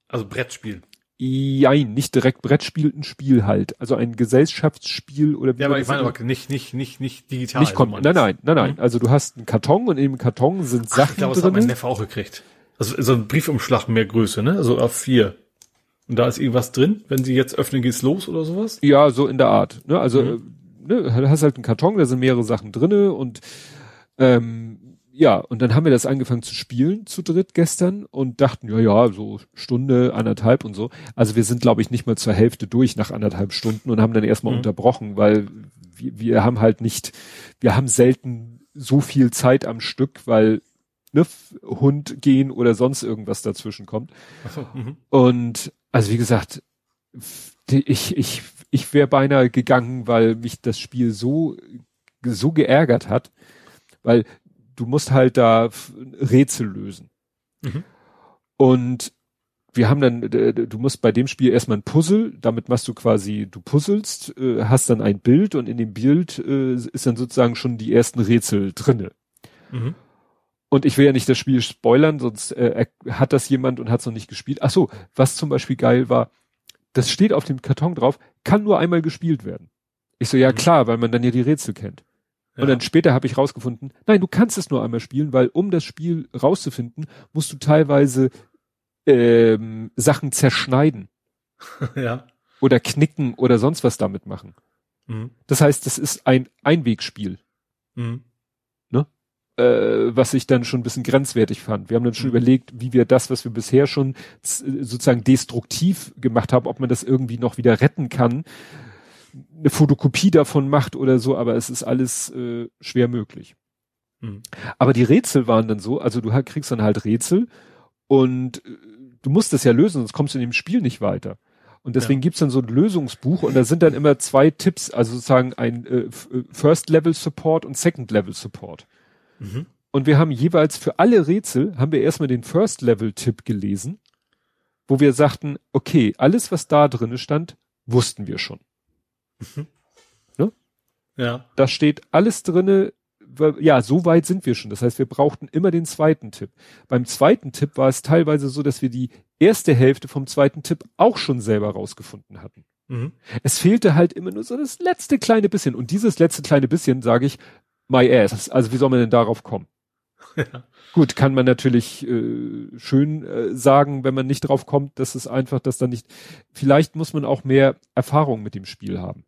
Also Brettspiel. Jein, nicht direkt Brettspiel, ein Spiel halt. Also ein Gesellschaftsspiel oder wie Ja, aber ich meine aber nicht, nicht, nicht, nicht digital. Nicht kommt, nein, nein, nein, nein. Mhm. Also du hast einen Karton und im Karton sind Sachen Ach, ich glaube, das hat mein Neffe auch gekriegt. Also so ein Briefumschlag mehr Größe, ne? Also auf vier. Und da ist irgendwas drin? Wenn sie jetzt öffnen, geht's los oder sowas? Ja, so in der Art. Ne? Also mhm. ne, hast halt einen Karton, da sind mehrere Sachen drinne und ähm, ja, und dann haben wir das angefangen zu spielen zu dritt gestern und dachten, ja, ja, so Stunde, anderthalb und so. Also wir sind, glaube ich, nicht mal zur Hälfte durch nach anderthalb Stunden und haben dann erstmal mhm. unterbrochen, weil wir, wir haben halt nicht, wir haben selten so viel Zeit am Stück, weil ne, Hund gehen oder sonst irgendwas dazwischen kommt. So, mh. Und also wie gesagt, ich, ich, ich wäre beinahe gegangen, weil mich das Spiel so, so geärgert hat, weil du musst halt da Rätsel lösen. Mhm. Und wir haben dann, du musst bei dem Spiel erstmal ein Puzzle, damit machst du quasi, du puzzelst, äh, hast dann ein Bild und in dem Bild äh, ist dann sozusagen schon die ersten Rätsel drinne. Mhm. Und ich will ja nicht das Spiel spoilern, sonst äh, hat das jemand und hat es noch nicht gespielt. Ach so, was zum Beispiel geil war, das steht auf dem Karton drauf, kann nur einmal gespielt werden. Ich so, ja mhm. klar, weil man dann ja die Rätsel kennt. Und dann später habe ich rausgefunden, nein, du kannst es nur einmal spielen, weil um das Spiel rauszufinden, musst du teilweise ähm, Sachen zerschneiden. ja. Oder knicken oder sonst was damit machen. Mhm. Das heißt, das ist ein Einwegspiel. Mhm. Äh, was ich dann schon ein bisschen grenzwertig fand. Wir haben dann schon mhm. überlegt, wie wir das, was wir bisher schon sozusagen destruktiv gemacht haben, ob man das irgendwie noch wieder retten kann eine Fotokopie davon macht oder so, aber es ist alles äh, schwer möglich. Mhm. Aber die Rätsel waren dann so, also du kriegst dann halt Rätsel und äh, du musst das ja lösen, sonst kommst du in dem Spiel nicht weiter. Und deswegen ja. gibt's dann so ein Lösungsbuch und da sind dann immer zwei Tipps, also sozusagen ein äh, äh First Level Support und Second Level Support. Mhm. Und wir haben jeweils für alle Rätsel haben wir erstmal den First Level Tipp gelesen, wo wir sagten, okay, alles was da drinne stand, wussten wir schon. Mhm. Ne? Ja. Da steht alles drinne. Ja, so weit sind wir schon. Das heißt, wir brauchten immer den zweiten Tipp. Beim zweiten Tipp war es teilweise so, dass wir die erste Hälfte vom zweiten Tipp auch schon selber rausgefunden hatten. Mhm. Es fehlte halt immer nur so das letzte kleine bisschen. Und dieses letzte kleine bisschen, sage ich, my ass. Also wie soll man denn darauf kommen? Ja. Gut, kann man natürlich äh, schön äh, sagen, wenn man nicht drauf kommt, dass es einfach, dass dann nicht. Vielleicht muss man auch mehr Erfahrung mit dem Spiel haben.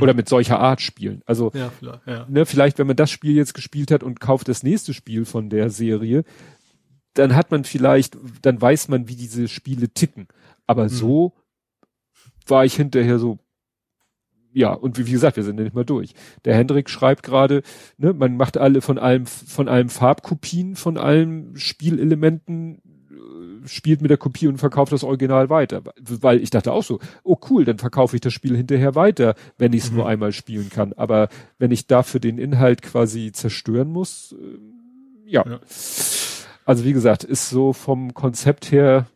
Oder mit solcher Art spielen. Also ja, vielleicht, ja. Ne, vielleicht, wenn man das Spiel jetzt gespielt hat und kauft das nächste Spiel von der Serie, dann hat man vielleicht, dann weiß man, wie diese Spiele ticken. Aber mhm. so war ich hinterher so, ja, und wie, wie, gesagt, wir sind ja nicht mal durch. Der Hendrik schreibt gerade, ne, man macht alle von allem, von allem Farbkopien, von allen Spielelementen, spielt mit der Kopie und verkauft das Original weiter. Weil ich dachte auch so, oh cool, dann verkaufe ich das Spiel hinterher weiter, wenn ich es mhm. nur einmal spielen kann. Aber wenn ich dafür den Inhalt quasi zerstören muss, äh, ja. ja. Also wie gesagt, ist so vom Konzept her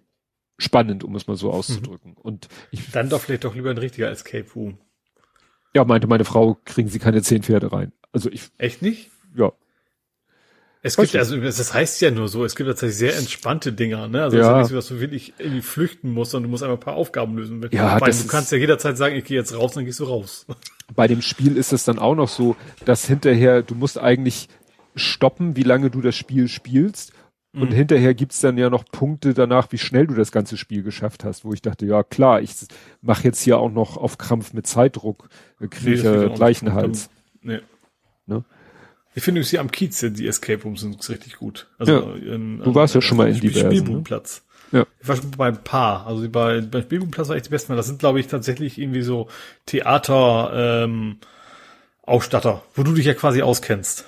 spannend, um es mal so auszudrücken. Mhm. Und ich dann doch vielleicht doch lieber ein richtiger Escape Room. Ja, meinte meine Frau, kriegen sie keine zehn Pferde rein. Also ich. Echt nicht? Ja. Es gibt, also das heißt ja nur so, es gibt tatsächlich sehr entspannte Dinger, ne? Also ja. es ist ja nicht so, dass du wirklich irgendwie flüchten musst, sondern du musst einfach ein paar Aufgaben lösen. Ja, Weil du kannst ja jederzeit sagen, ich gehe jetzt raus, dann gehst du raus. Bei dem Spiel ist es dann auch noch so, dass hinterher, du musst eigentlich stoppen, wie lange du das Spiel spielst. Und mhm. hinterher gibt's dann ja noch Punkte danach, wie schnell du das ganze Spiel geschafft hast, wo ich dachte, ja klar, ich mache jetzt hier auch noch auf Krampf mit Zeitdruck, äh, kriege nee, gleichen Hals. Nee. Ne? Ich finde hier am Kiez die Escape Rooms sind richtig gut. Also ja. in, du warst ja schon mal in. Ne? Spielbudenplatz. Ne? Ja. Ich war schon bei ein paar. Also bei, beim Spielbudenplatz war ich die besten. Das sind, glaube ich, tatsächlich irgendwie so Theater ähm, Ausstatter, wo du dich ja quasi auskennst.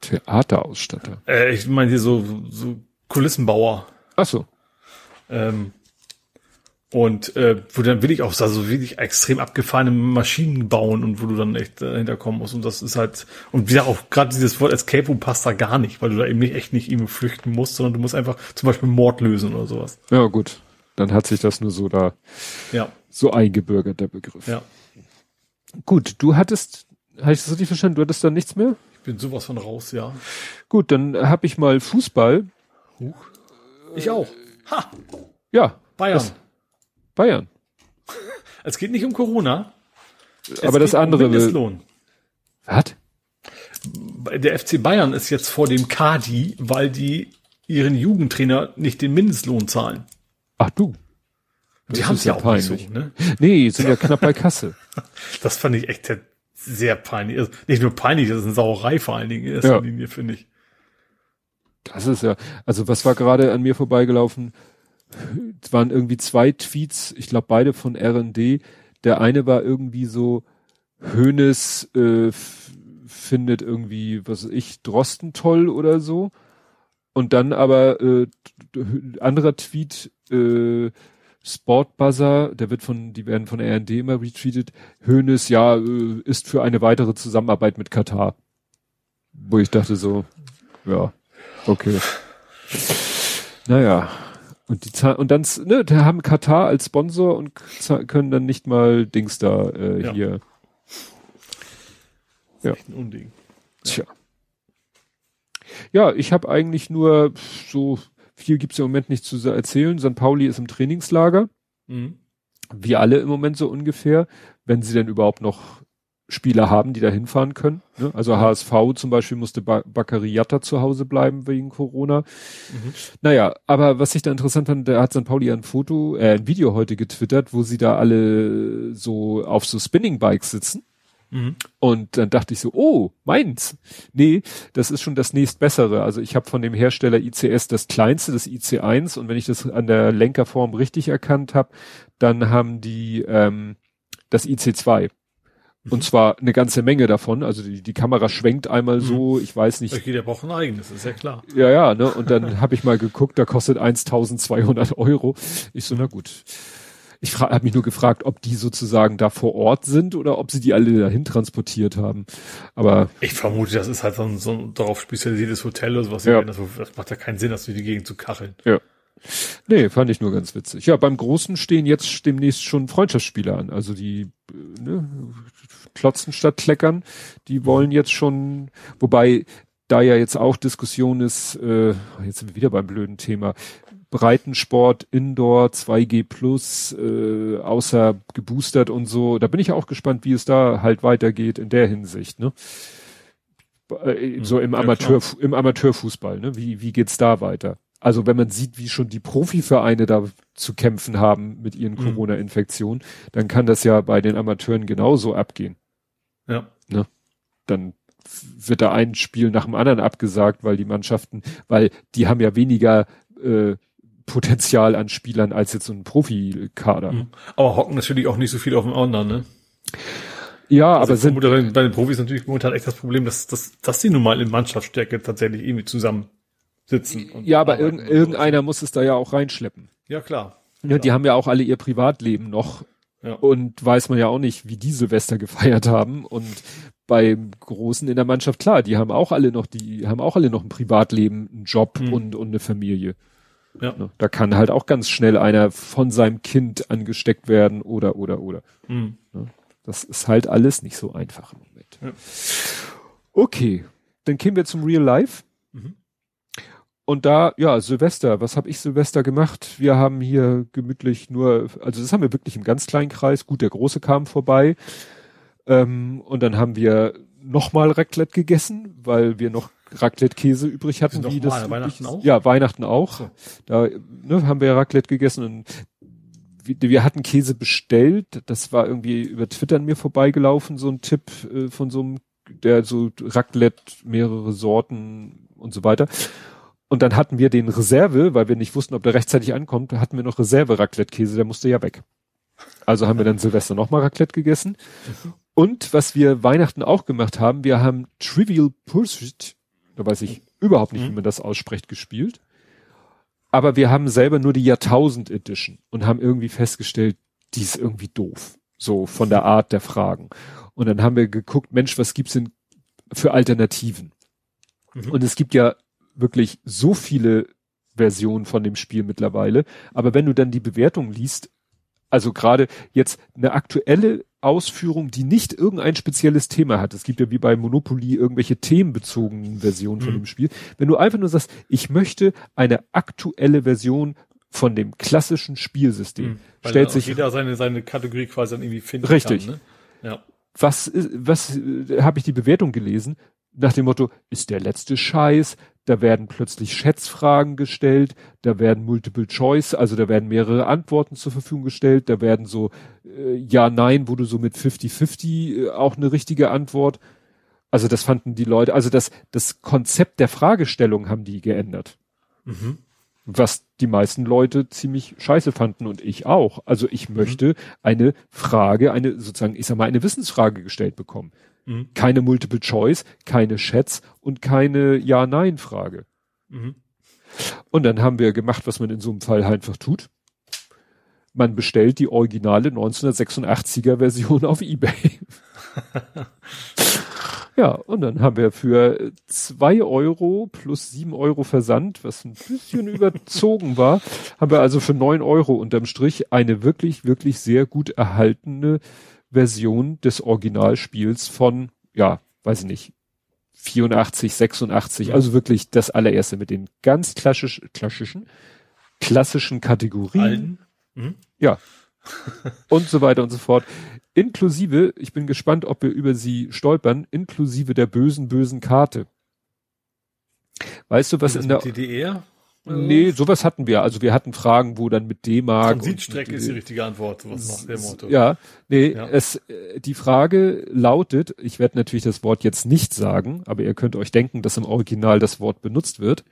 Theaterausstatter? Äh, ich meine hier so, so Kulissenbauer. Ach so. Ähm, und äh, wo dann will ich auch so wirklich extrem abgefahrene Maschinen bauen und wo du dann echt dahinter kommen musst. Und das ist halt, und wie gesagt, auch gerade dieses Wort Escape Room passt da gar nicht, weil du da eben nicht echt nicht irgendwie flüchten musst, sondern du musst einfach zum Beispiel Mord lösen oder sowas. Ja, gut. Dann hat sich das nur so da ja. so eingebürgert, der Begriff. Ja. Gut, du hattest, habe ich das richtig verstanden, du hattest dann nichts mehr? Ich bin sowas von raus, ja. Gut, dann habe ich mal Fußball. Huch. Ich auch. Ha! Ja. Bayern. Bayern. Es geht nicht um Corona. Aber das andere um Mindestlohn. Was? Der FC Bayern ist jetzt vor dem Kadi, weil die ihren Jugendtrainer nicht den Mindestlohn zahlen. Ach du. Die haben es ja auch peinlich. nicht so, ne? Nee, sind ja knapp bei Kasse. Das fand ich echt sehr peinlich. Also nicht nur peinlich, das ist eine Sauerei vor allen Dingen in erster ja. Linie, finde ich. Das ist ja, also was war gerade an mir vorbeigelaufen? Es waren irgendwie zwei Tweets, ich glaube beide von R&D. Der eine war irgendwie so, Hönes äh, findet irgendwie, was weiß ich, Drosten toll oder so. Und dann aber äh, anderer Tweet, äh, Sportbuzzer, der wird von, die werden von RND immer retweetet. Hönes, ja, äh, ist für eine weitere Zusammenarbeit mit Katar. Wo ich dachte so, ja, okay. Naja. Und die Zahl, und dann, ne, da haben Katar als Sponsor und können dann nicht mal Dings da äh, ja. hier. Ja. Ein Unding. Tja. Ja, ich habe eigentlich nur so viel gibt's im Moment nicht zu erzählen. St. Pauli ist im Trainingslager. Mhm. Wie alle im Moment so ungefähr, wenn sie denn überhaupt noch Spieler haben, die da hinfahren können. Ne? Also HSV zum Beispiel musste ba Baccariata zu Hause bleiben wegen Corona. Mhm. Naja, aber was ich da interessant fand, da hat St. Pauli ein Foto, äh, ein Video heute getwittert, wo sie da alle so auf so Spinning Bikes sitzen. Mhm. Und dann dachte ich so, oh, meins. Nee, das ist schon das nächstbessere. Also ich habe von dem Hersteller ICS das kleinste, das IC1. Und wenn ich das an der Lenkerform richtig erkannt habe, dann haben die ähm, das IC2. Mhm. Und zwar eine ganze Menge davon. Also die, die Kamera schwenkt einmal mhm. so, ich weiß nicht. Okay, der braucht ein eigenes, ist ja klar. Ja, ja, ne? Und dann habe ich mal geguckt, da kostet 1200 Euro. Ich so, na gut. Ich habe mich nur gefragt, ob die sozusagen da vor Ort sind oder ob sie die alle dahin transportiert haben. Aber ich vermute, das ist halt so ein, so ein darauf spezialisiertes Hotel oder sowas. Ja. Das, das macht ja keinen Sinn, das durch die Gegend zu kacheln. Ja. Nee, fand ich nur ganz witzig. Ja, beim Großen stehen jetzt demnächst schon Freundschaftsspiele an. Also die ne, Klotzen statt Kleckern, die wollen jetzt schon, wobei da ja jetzt auch Diskussion ist, äh, jetzt sind wir wieder beim blöden Thema, Breitensport, Indoor, 2G plus, äh, außer geboostert und so. Da bin ich auch gespannt, wie es da halt weitergeht in der Hinsicht, ne? Äh, so im ja, Amateur, klar. im Amateurfußball, ne? Wie, wie geht's da weiter? Also wenn man sieht, wie schon die Profivereine da zu kämpfen haben mit ihren mhm. Corona-Infektionen, dann kann das ja bei den Amateuren genauso abgehen. Ja. Ne? Dann wird da ein Spiel nach dem anderen abgesagt, weil die Mannschaften, weil die haben ja weniger äh, Potenzial an Spielern als jetzt so ein Profikader. Mhm. Aber hocken natürlich auch nicht so viel auf dem anderen, ne? Ja, also aber sind bei den Profis natürlich momentan echt das Problem, dass, dass, dass sie nun mal in Mannschaftsstärke tatsächlich irgendwie zusammen sitzen. ja, aber irg irgendeiner muss es da ja auch reinschleppen. Ja, klar. Ja, klar. Die haben ja auch alle ihr Privatleben noch. Ja. Und weiß man ja auch nicht, wie die Silvester gefeiert haben. Und beim Großen in der Mannschaft, klar, die haben auch alle noch, die haben auch alle noch ein Privatleben, einen Job mhm. und, und eine Familie. Ja. Ne? Da kann halt auch ganz schnell einer von seinem Kind angesteckt werden oder, oder, oder. Mhm. Das ist halt alles nicht so einfach im Moment. Ja. Okay, dann kämen wir zum Real Life. Mhm. Und da, ja, Silvester, was habe ich Silvester gemacht? Wir haben hier gemütlich nur, also das haben wir wirklich im ganz kleinen Kreis. Gut, der Große kam vorbei. Ähm, und dann haben wir nochmal Raclette gegessen, weil wir noch Raclette-Käse übrig hatten. Wie das Weihnachten auch? Ja, Weihnachten auch. So. Da ne, haben wir Raclette gegessen und wir, wir, hatten Käse bestellt. Das war irgendwie über Twitter an mir vorbeigelaufen, so ein Tipp äh, von so einem, der so Raclette, mehrere Sorten und so weiter. Und dann hatten wir den Reserve, weil wir nicht wussten, ob der rechtzeitig ankommt, hatten wir noch Reserve-Raclette-Käse, der musste ja weg. Also haben wir dann Silvester nochmal Raclette gegessen. Und was wir Weihnachten auch gemacht haben, wir haben Trivial Pursuit da weiß ich überhaupt nicht, mhm. wie man das ausspricht, gespielt. Aber wir haben selber nur die Jahrtausend Edition und haben irgendwie festgestellt, die ist irgendwie doof. So von der Art der Fragen. Und dann haben wir geguckt, Mensch, was gibt's denn für Alternativen? Mhm. Und es gibt ja wirklich so viele Versionen von dem Spiel mittlerweile. Aber wenn du dann die Bewertung liest, also gerade jetzt eine aktuelle Ausführung, die nicht irgendein spezielles Thema hat. Es gibt ja wie bei Monopoly irgendwelche themenbezogenen Versionen von mhm. dem Spiel. Wenn du einfach nur sagst, ich möchte eine aktuelle Version von dem klassischen Spielsystem, mhm. stellt sich jeder seine seine Kategorie quasi dann irgendwie finden richtig. Kann, ne? Ja. Was was äh, habe ich die Bewertung gelesen? Nach dem Motto, ist der letzte Scheiß, da werden plötzlich Schätzfragen gestellt, da werden Multiple Choice, also da werden mehrere Antworten zur Verfügung gestellt, da werden so äh, Ja, Nein, wo du so mit 50-50 äh, auch eine richtige Antwort. Also das fanden die Leute, also das, das Konzept der Fragestellung haben die geändert. Mhm. Was die meisten Leute ziemlich scheiße fanden und ich auch. Also ich mhm. möchte eine Frage, eine sozusagen, ich sag mal, eine Wissensfrage gestellt bekommen. Mhm. Keine Multiple Choice, keine Chats und keine Ja-Nein-Frage. Mhm. Und dann haben wir gemacht, was man in so einem Fall einfach tut. Man bestellt die originale 1986er Version auf eBay. ja, und dann haben wir für zwei Euro plus sieben Euro Versand, was ein bisschen überzogen war, haben wir also für neun Euro unterm Strich eine wirklich, wirklich sehr gut erhaltene Version des Originalspiels von, ja, weiß ich nicht, 84, 86, ja. also wirklich das allererste mit den ganz klassisch, klassischen, klassischen Kategorien. Mhm. Ja. und so weiter und so fort. Inklusive, ich bin gespannt, ob wir über sie stolpern, inklusive der bösen, bösen Karte. Weißt du, was in der DDR? Nee, sowas hatten wir. Also wir hatten Fragen, wo dann mit D-Mark. Transitstrecke ist die richtige Antwort, sowas nach dem Motto. Ja, nee, ja. es, äh, die Frage lautet, ich werde natürlich das Wort jetzt nicht sagen, aber ihr könnt euch denken, dass im Original das Wort benutzt wird.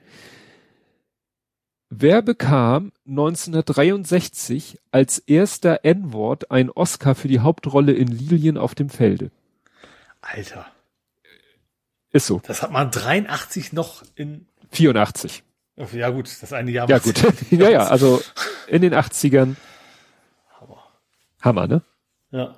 Wer bekam 1963 als erster N-Wort ein Oscar für die Hauptrolle in Lilien auf dem Felde? Alter. Ist so. Das hat man 83 noch in 84. Ja gut, das eine Jahr. Ja gut. ja, ja, also in den 80ern. Hammer. Hammer, ne? Ja.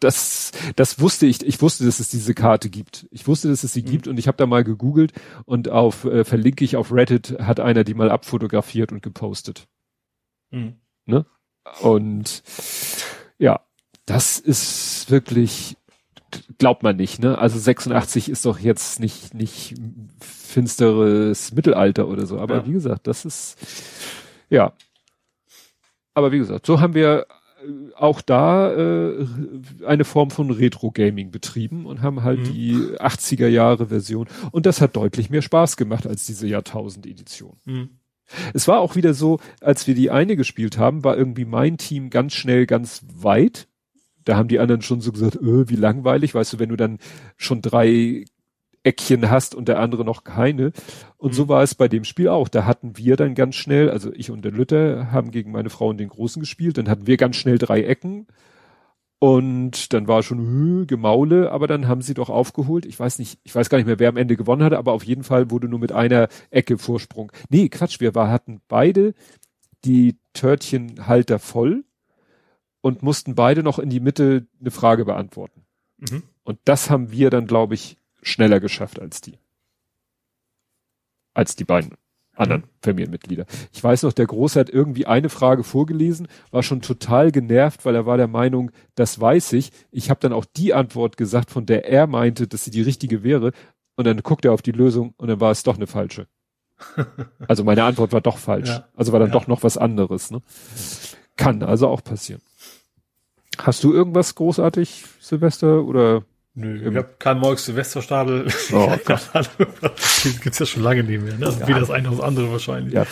Das, das wusste ich. Ich wusste, dass es diese Karte gibt. Ich wusste, dass es sie mhm. gibt und ich habe da mal gegoogelt und auf äh, verlinke ich auf Reddit hat einer die mal abfotografiert und gepostet. Mhm. Ne? Und ja, das ist wirklich glaubt man nicht, ne? Also 86 ist doch jetzt nicht nicht finsteres Mittelalter oder so. Aber ja. wie gesagt, das ist, ja. Aber wie gesagt, so haben wir äh, auch da äh, eine Form von Retro-Gaming betrieben und haben halt mhm. die 80er Jahre Version. Und das hat deutlich mehr Spaß gemacht als diese Jahrtausend-Edition. Mhm. Es war auch wieder so, als wir die eine gespielt haben, war irgendwie mein Team ganz schnell ganz weit. Da haben die anderen schon so gesagt, öh, wie langweilig, weißt du, wenn du dann schon drei Eckchen hast und der andere noch keine. Und mhm. so war es bei dem Spiel auch. Da hatten wir dann ganz schnell, also ich und der Lütter haben gegen meine Frau und den Großen gespielt, dann hatten wir ganz schnell drei Ecken. Und dann war schon äh, Gemaule, aber dann haben sie doch aufgeholt. Ich weiß nicht, ich weiß gar nicht mehr, wer am Ende gewonnen hatte, aber auf jeden Fall wurde nur mit einer Ecke Vorsprung. Nee, Quatsch, wir war, hatten beide die Törtchenhalter voll und mussten beide noch in die Mitte eine Frage beantworten. Mhm. Und das haben wir dann, glaube ich, schneller geschafft als die. Als die beiden anderen mhm. Familienmitglieder. Ich weiß noch, der Große hat irgendwie eine Frage vorgelesen, war schon total genervt, weil er war der Meinung, das weiß ich. Ich habe dann auch die Antwort gesagt, von der er meinte, dass sie die richtige wäre. Und dann guckt er auf die Lösung und dann war es doch eine falsche. Also meine Antwort war doch falsch. Ja. Also war dann ja. doch noch was anderes. Ne? Kann also auch passieren. Hast du irgendwas großartig, Silvester, oder Nö, ich habe Karl Moix Silvesterstadel. Oh, gibt's ja schon lange nicht mehr. Ne? Also ja. Weder das eine noch das andere wahrscheinlich. Ja.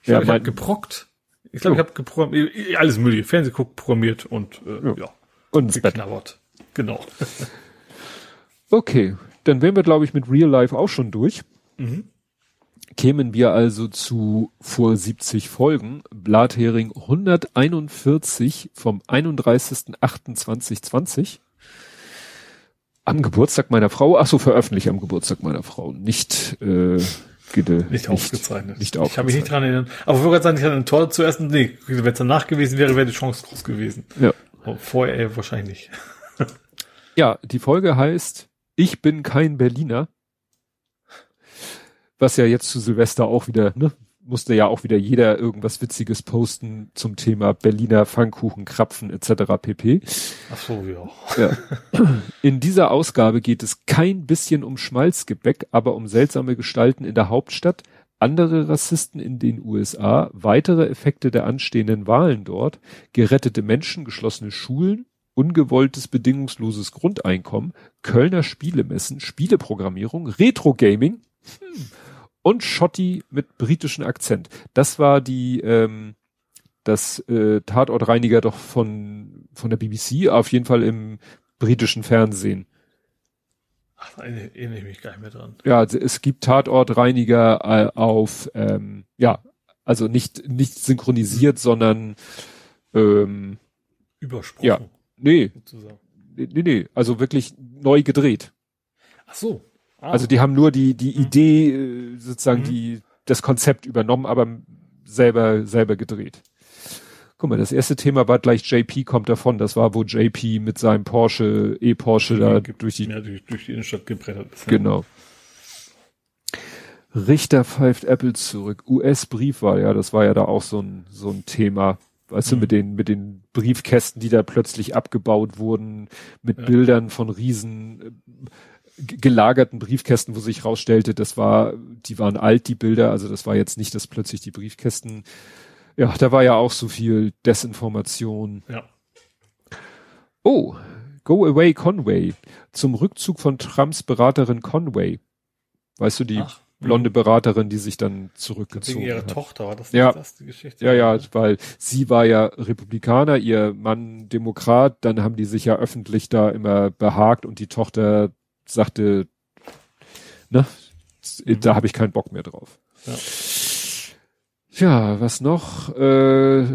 Ich glaube, ja, ich habe geprockt. Ich glaube, ich habe geprogrammiert, alles mögliche. Fernseh guckt, programmiert und äh, ja. ja. Und geknabbert. Genau. okay, dann wären wir, glaube ich, mit Real Life auch schon durch. Mhm. Kämen wir also zu vor 70 Folgen, Blathering 141 vom 31.08.2020 am Geburtstag meiner Frau, ach so, veröffentlicht am Geburtstag meiner Frau, nicht, äh, gede, nicht, nicht aufgezeichnet. Nicht aufgezeichnet. Ich habe mich nicht dran erinnern. Aber ich wollte gerade sagen, ich hatte ein Tor zuerst, nee, wenn es danach gewesen wäre, wäre die Chance groß gewesen. Ja. Aber vorher äh, wahrscheinlich. ja, die Folge heißt, ich bin kein Berliner. Was ja jetzt zu Silvester auch wieder, ne, musste ja auch wieder jeder irgendwas Witziges posten zum Thema Berliner Pfannkuchen, Krapfen etc. pp. Ach so, ja. ja. In dieser Ausgabe geht es kein bisschen um Schmalzgebäck, aber um seltsame Gestalten in der Hauptstadt, andere Rassisten in den USA, weitere Effekte der anstehenden Wahlen dort, gerettete Menschen, geschlossene Schulen, ungewolltes bedingungsloses Grundeinkommen, Kölner Spielemessen, Spieleprogrammierung, Retro-Gaming, hm, und Schotti mit britischem Akzent. Das war die ähm, das äh, Tatortreiniger doch von von der BBC, auf jeden Fall im britischen Fernsehen. Ach, erinnere ich mich gar nicht mehr dran. Ja, also es gibt Tatortreiniger äh, auf, ähm, ja, also nicht, nicht synchronisiert, sondern ähm, Übersprochen. Ja, nee, nee, nee, also wirklich neu gedreht. Ach so. Ah. Also die haben nur die, die mhm. Idee, äh, sozusagen mhm. die, das Konzept übernommen, aber selber, selber gedreht. Guck mal, das erste Thema war gleich JP kommt davon. Das war, wo JP mit seinem Porsche, E-Porsche da durch die, ja, durch, durch die Innenstadt gebrettert ist. Genau. Richter pfeift Apple zurück. US-Briefwahl, ja, das war ja da auch so ein, so ein Thema. Weißt mhm. du, mit den, mit den Briefkästen, die da plötzlich abgebaut wurden, mit ja. Bildern von riesen, äh, gelagerten Briefkästen, wo sich rausstellte, das war, die waren alt, die Bilder, also das war jetzt nicht, dass plötzlich die Briefkästen ja, da war ja auch so viel Desinformation. Ja. Oh, Go Away Conway. Zum Rückzug von Trumps Beraterin Conway. Weißt du, die Ach, blonde Beraterin, die sich dann zurückgezogen wegen ihrer hat. Tochter war das, ja. das die Geschichte? Ja, ja, weil sie war ja Republikaner, ihr Mann Demokrat, dann haben die sich ja öffentlich da immer behagt und die Tochter sagte, ne, mhm. da habe ich keinen Bock mehr drauf. Ja. Ja, was noch? Äh,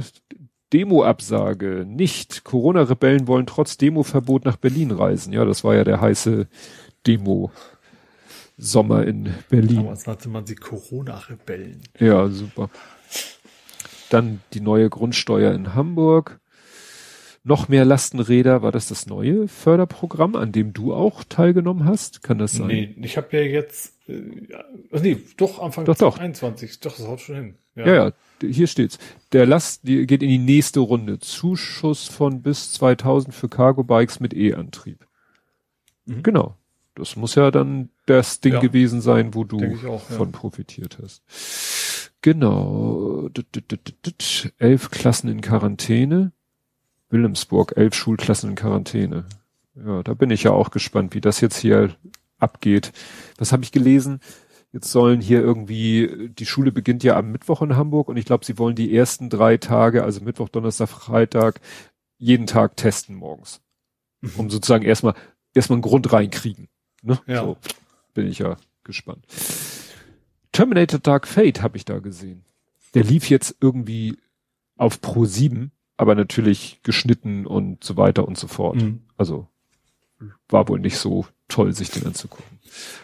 Demo-Absage. Nicht. Corona-Rebellen wollen trotz Demo-Verbot nach Berlin reisen. Ja, das war ja der heiße Demo-Sommer in Berlin. Damals nannte man sie Corona-Rebellen. Ja, super. Dann die neue Grundsteuer in Hamburg. Noch mehr Lastenräder, war das das neue Förderprogramm, an dem du auch teilgenommen hast? Kann das sein? Nee, ich habe ja jetzt, äh, nee, doch Anfang doch, doch. 21, doch, das haut schon hin. Ja. ja, ja, hier steht's. Der Last die geht in die nächste Runde. Zuschuss von bis 2000 für Cargo Bikes mit E-Antrieb. Mhm. Genau. Das muss ja dann das Ding ja. gewesen sein, wo du auch, von profitiert hast. Genau. Elf Klassen in Quarantäne. Wilhelmsburg, elf Schulklassen in Quarantäne. Ja, da bin ich ja auch gespannt, wie das jetzt hier abgeht. Was habe ich gelesen? Jetzt sollen hier irgendwie, die Schule beginnt ja am Mittwoch in Hamburg und ich glaube, sie wollen die ersten drei Tage, also Mittwoch, Donnerstag, Freitag, jeden Tag testen morgens. Mhm. Um sozusagen erstmal, erstmal einen Grund reinkriegen. Ne? Ja. So, bin ich ja gespannt. Terminator Dark Fate habe ich da gesehen. Der lief jetzt irgendwie auf Pro 7 aber natürlich geschnitten und so weiter und so fort. Mhm. Also war wohl nicht so toll, sich den anzugucken.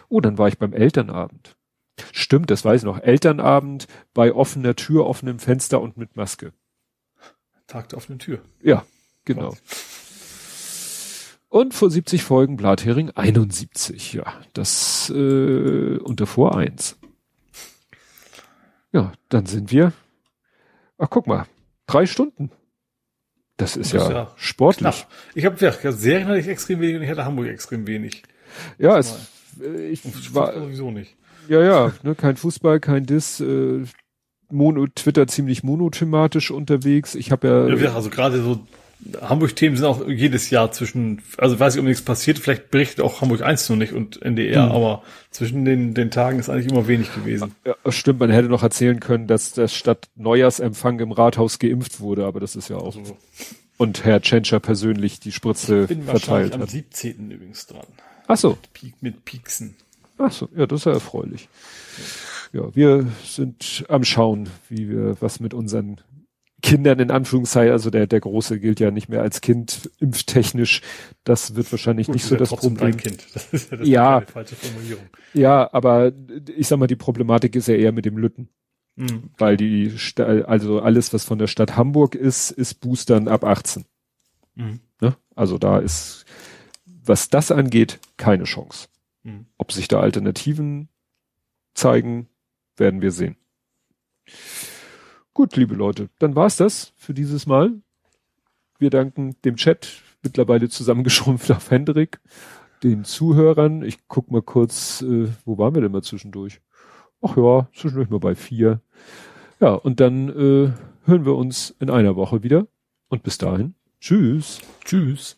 Oh, dann war ich beim Elternabend. Stimmt, das weiß ich noch. Elternabend bei offener Tür, offenem Fenster und mit Maske. Tag der offenen Tür. Ja, genau. Und vor 70 Folgen Blathering 71, ja. Das äh, unter vor 1. Ja, dann sind wir. Ach, guck mal. Drei Stunden. Das ist, das ja, ja, sportlich. Knapp. Ich habe ja, Serien hatte ich extrem wenig und ich hatte Hamburg extrem wenig. Ja, es, äh, ich und war sowieso nicht. Ja, ja, ne, kein Fußball, kein Diss, äh, Mono, Twitter ziemlich monothematisch unterwegs. Ich habe ja, ja, also gerade so Hamburg-Themen sind auch jedes Jahr zwischen, also weiß ich, ob nichts passiert, vielleicht berichtet auch Hamburg 1 noch nicht und NDR, mhm. aber zwischen den, den Tagen ist eigentlich immer wenig gewesen. Ja, stimmt, man hätte noch erzählen können, dass der Stadt Neujahrsempfang im Rathaus geimpft wurde, aber das ist ja auch so. Also, und Herr Tschentscher persönlich die Spritze ich bin verteilt am hat. am 17. übrigens dran. Ach so. Mit, mit Pieksen. Ach so, ja, das ist ja erfreulich. Ja, wir sind am Schauen, wie wir was mit unseren Kindern in Anführungszeichen, also der, der Große gilt ja nicht mehr als Kind impftechnisch. Das wird wahrscheinlich Gut, nicht so das Problem. Kind. Das ist ja, das ja, falsche Formulierung. ja, aber ich sag mal, die Problematik ist ja eher mit dem Lütten. Mhm. Weil die, also alles, was von der Stadt Hamburg ist, ist Boostern ab 18. Mhm. Ne? Also da ist, was das angeht, keine Chance. Mhm. Ob sich da Alternativen zeigen, werden wir sehen. Gut, liebe Leute, dann war's das für dieses Mal. Wir danken dem Chat, mittlerweile zusammengeschrumpft auf Hendrik, den Zuhörern. Ich guck mal kurz, äh, wo waren wir denn mal zwischendurch? Ach ja, zwischendurch mal bei vier. Ja, und dann äh, hören wir uns in einer Woche wieder. Und bis dahin, tschüss. Tschüss.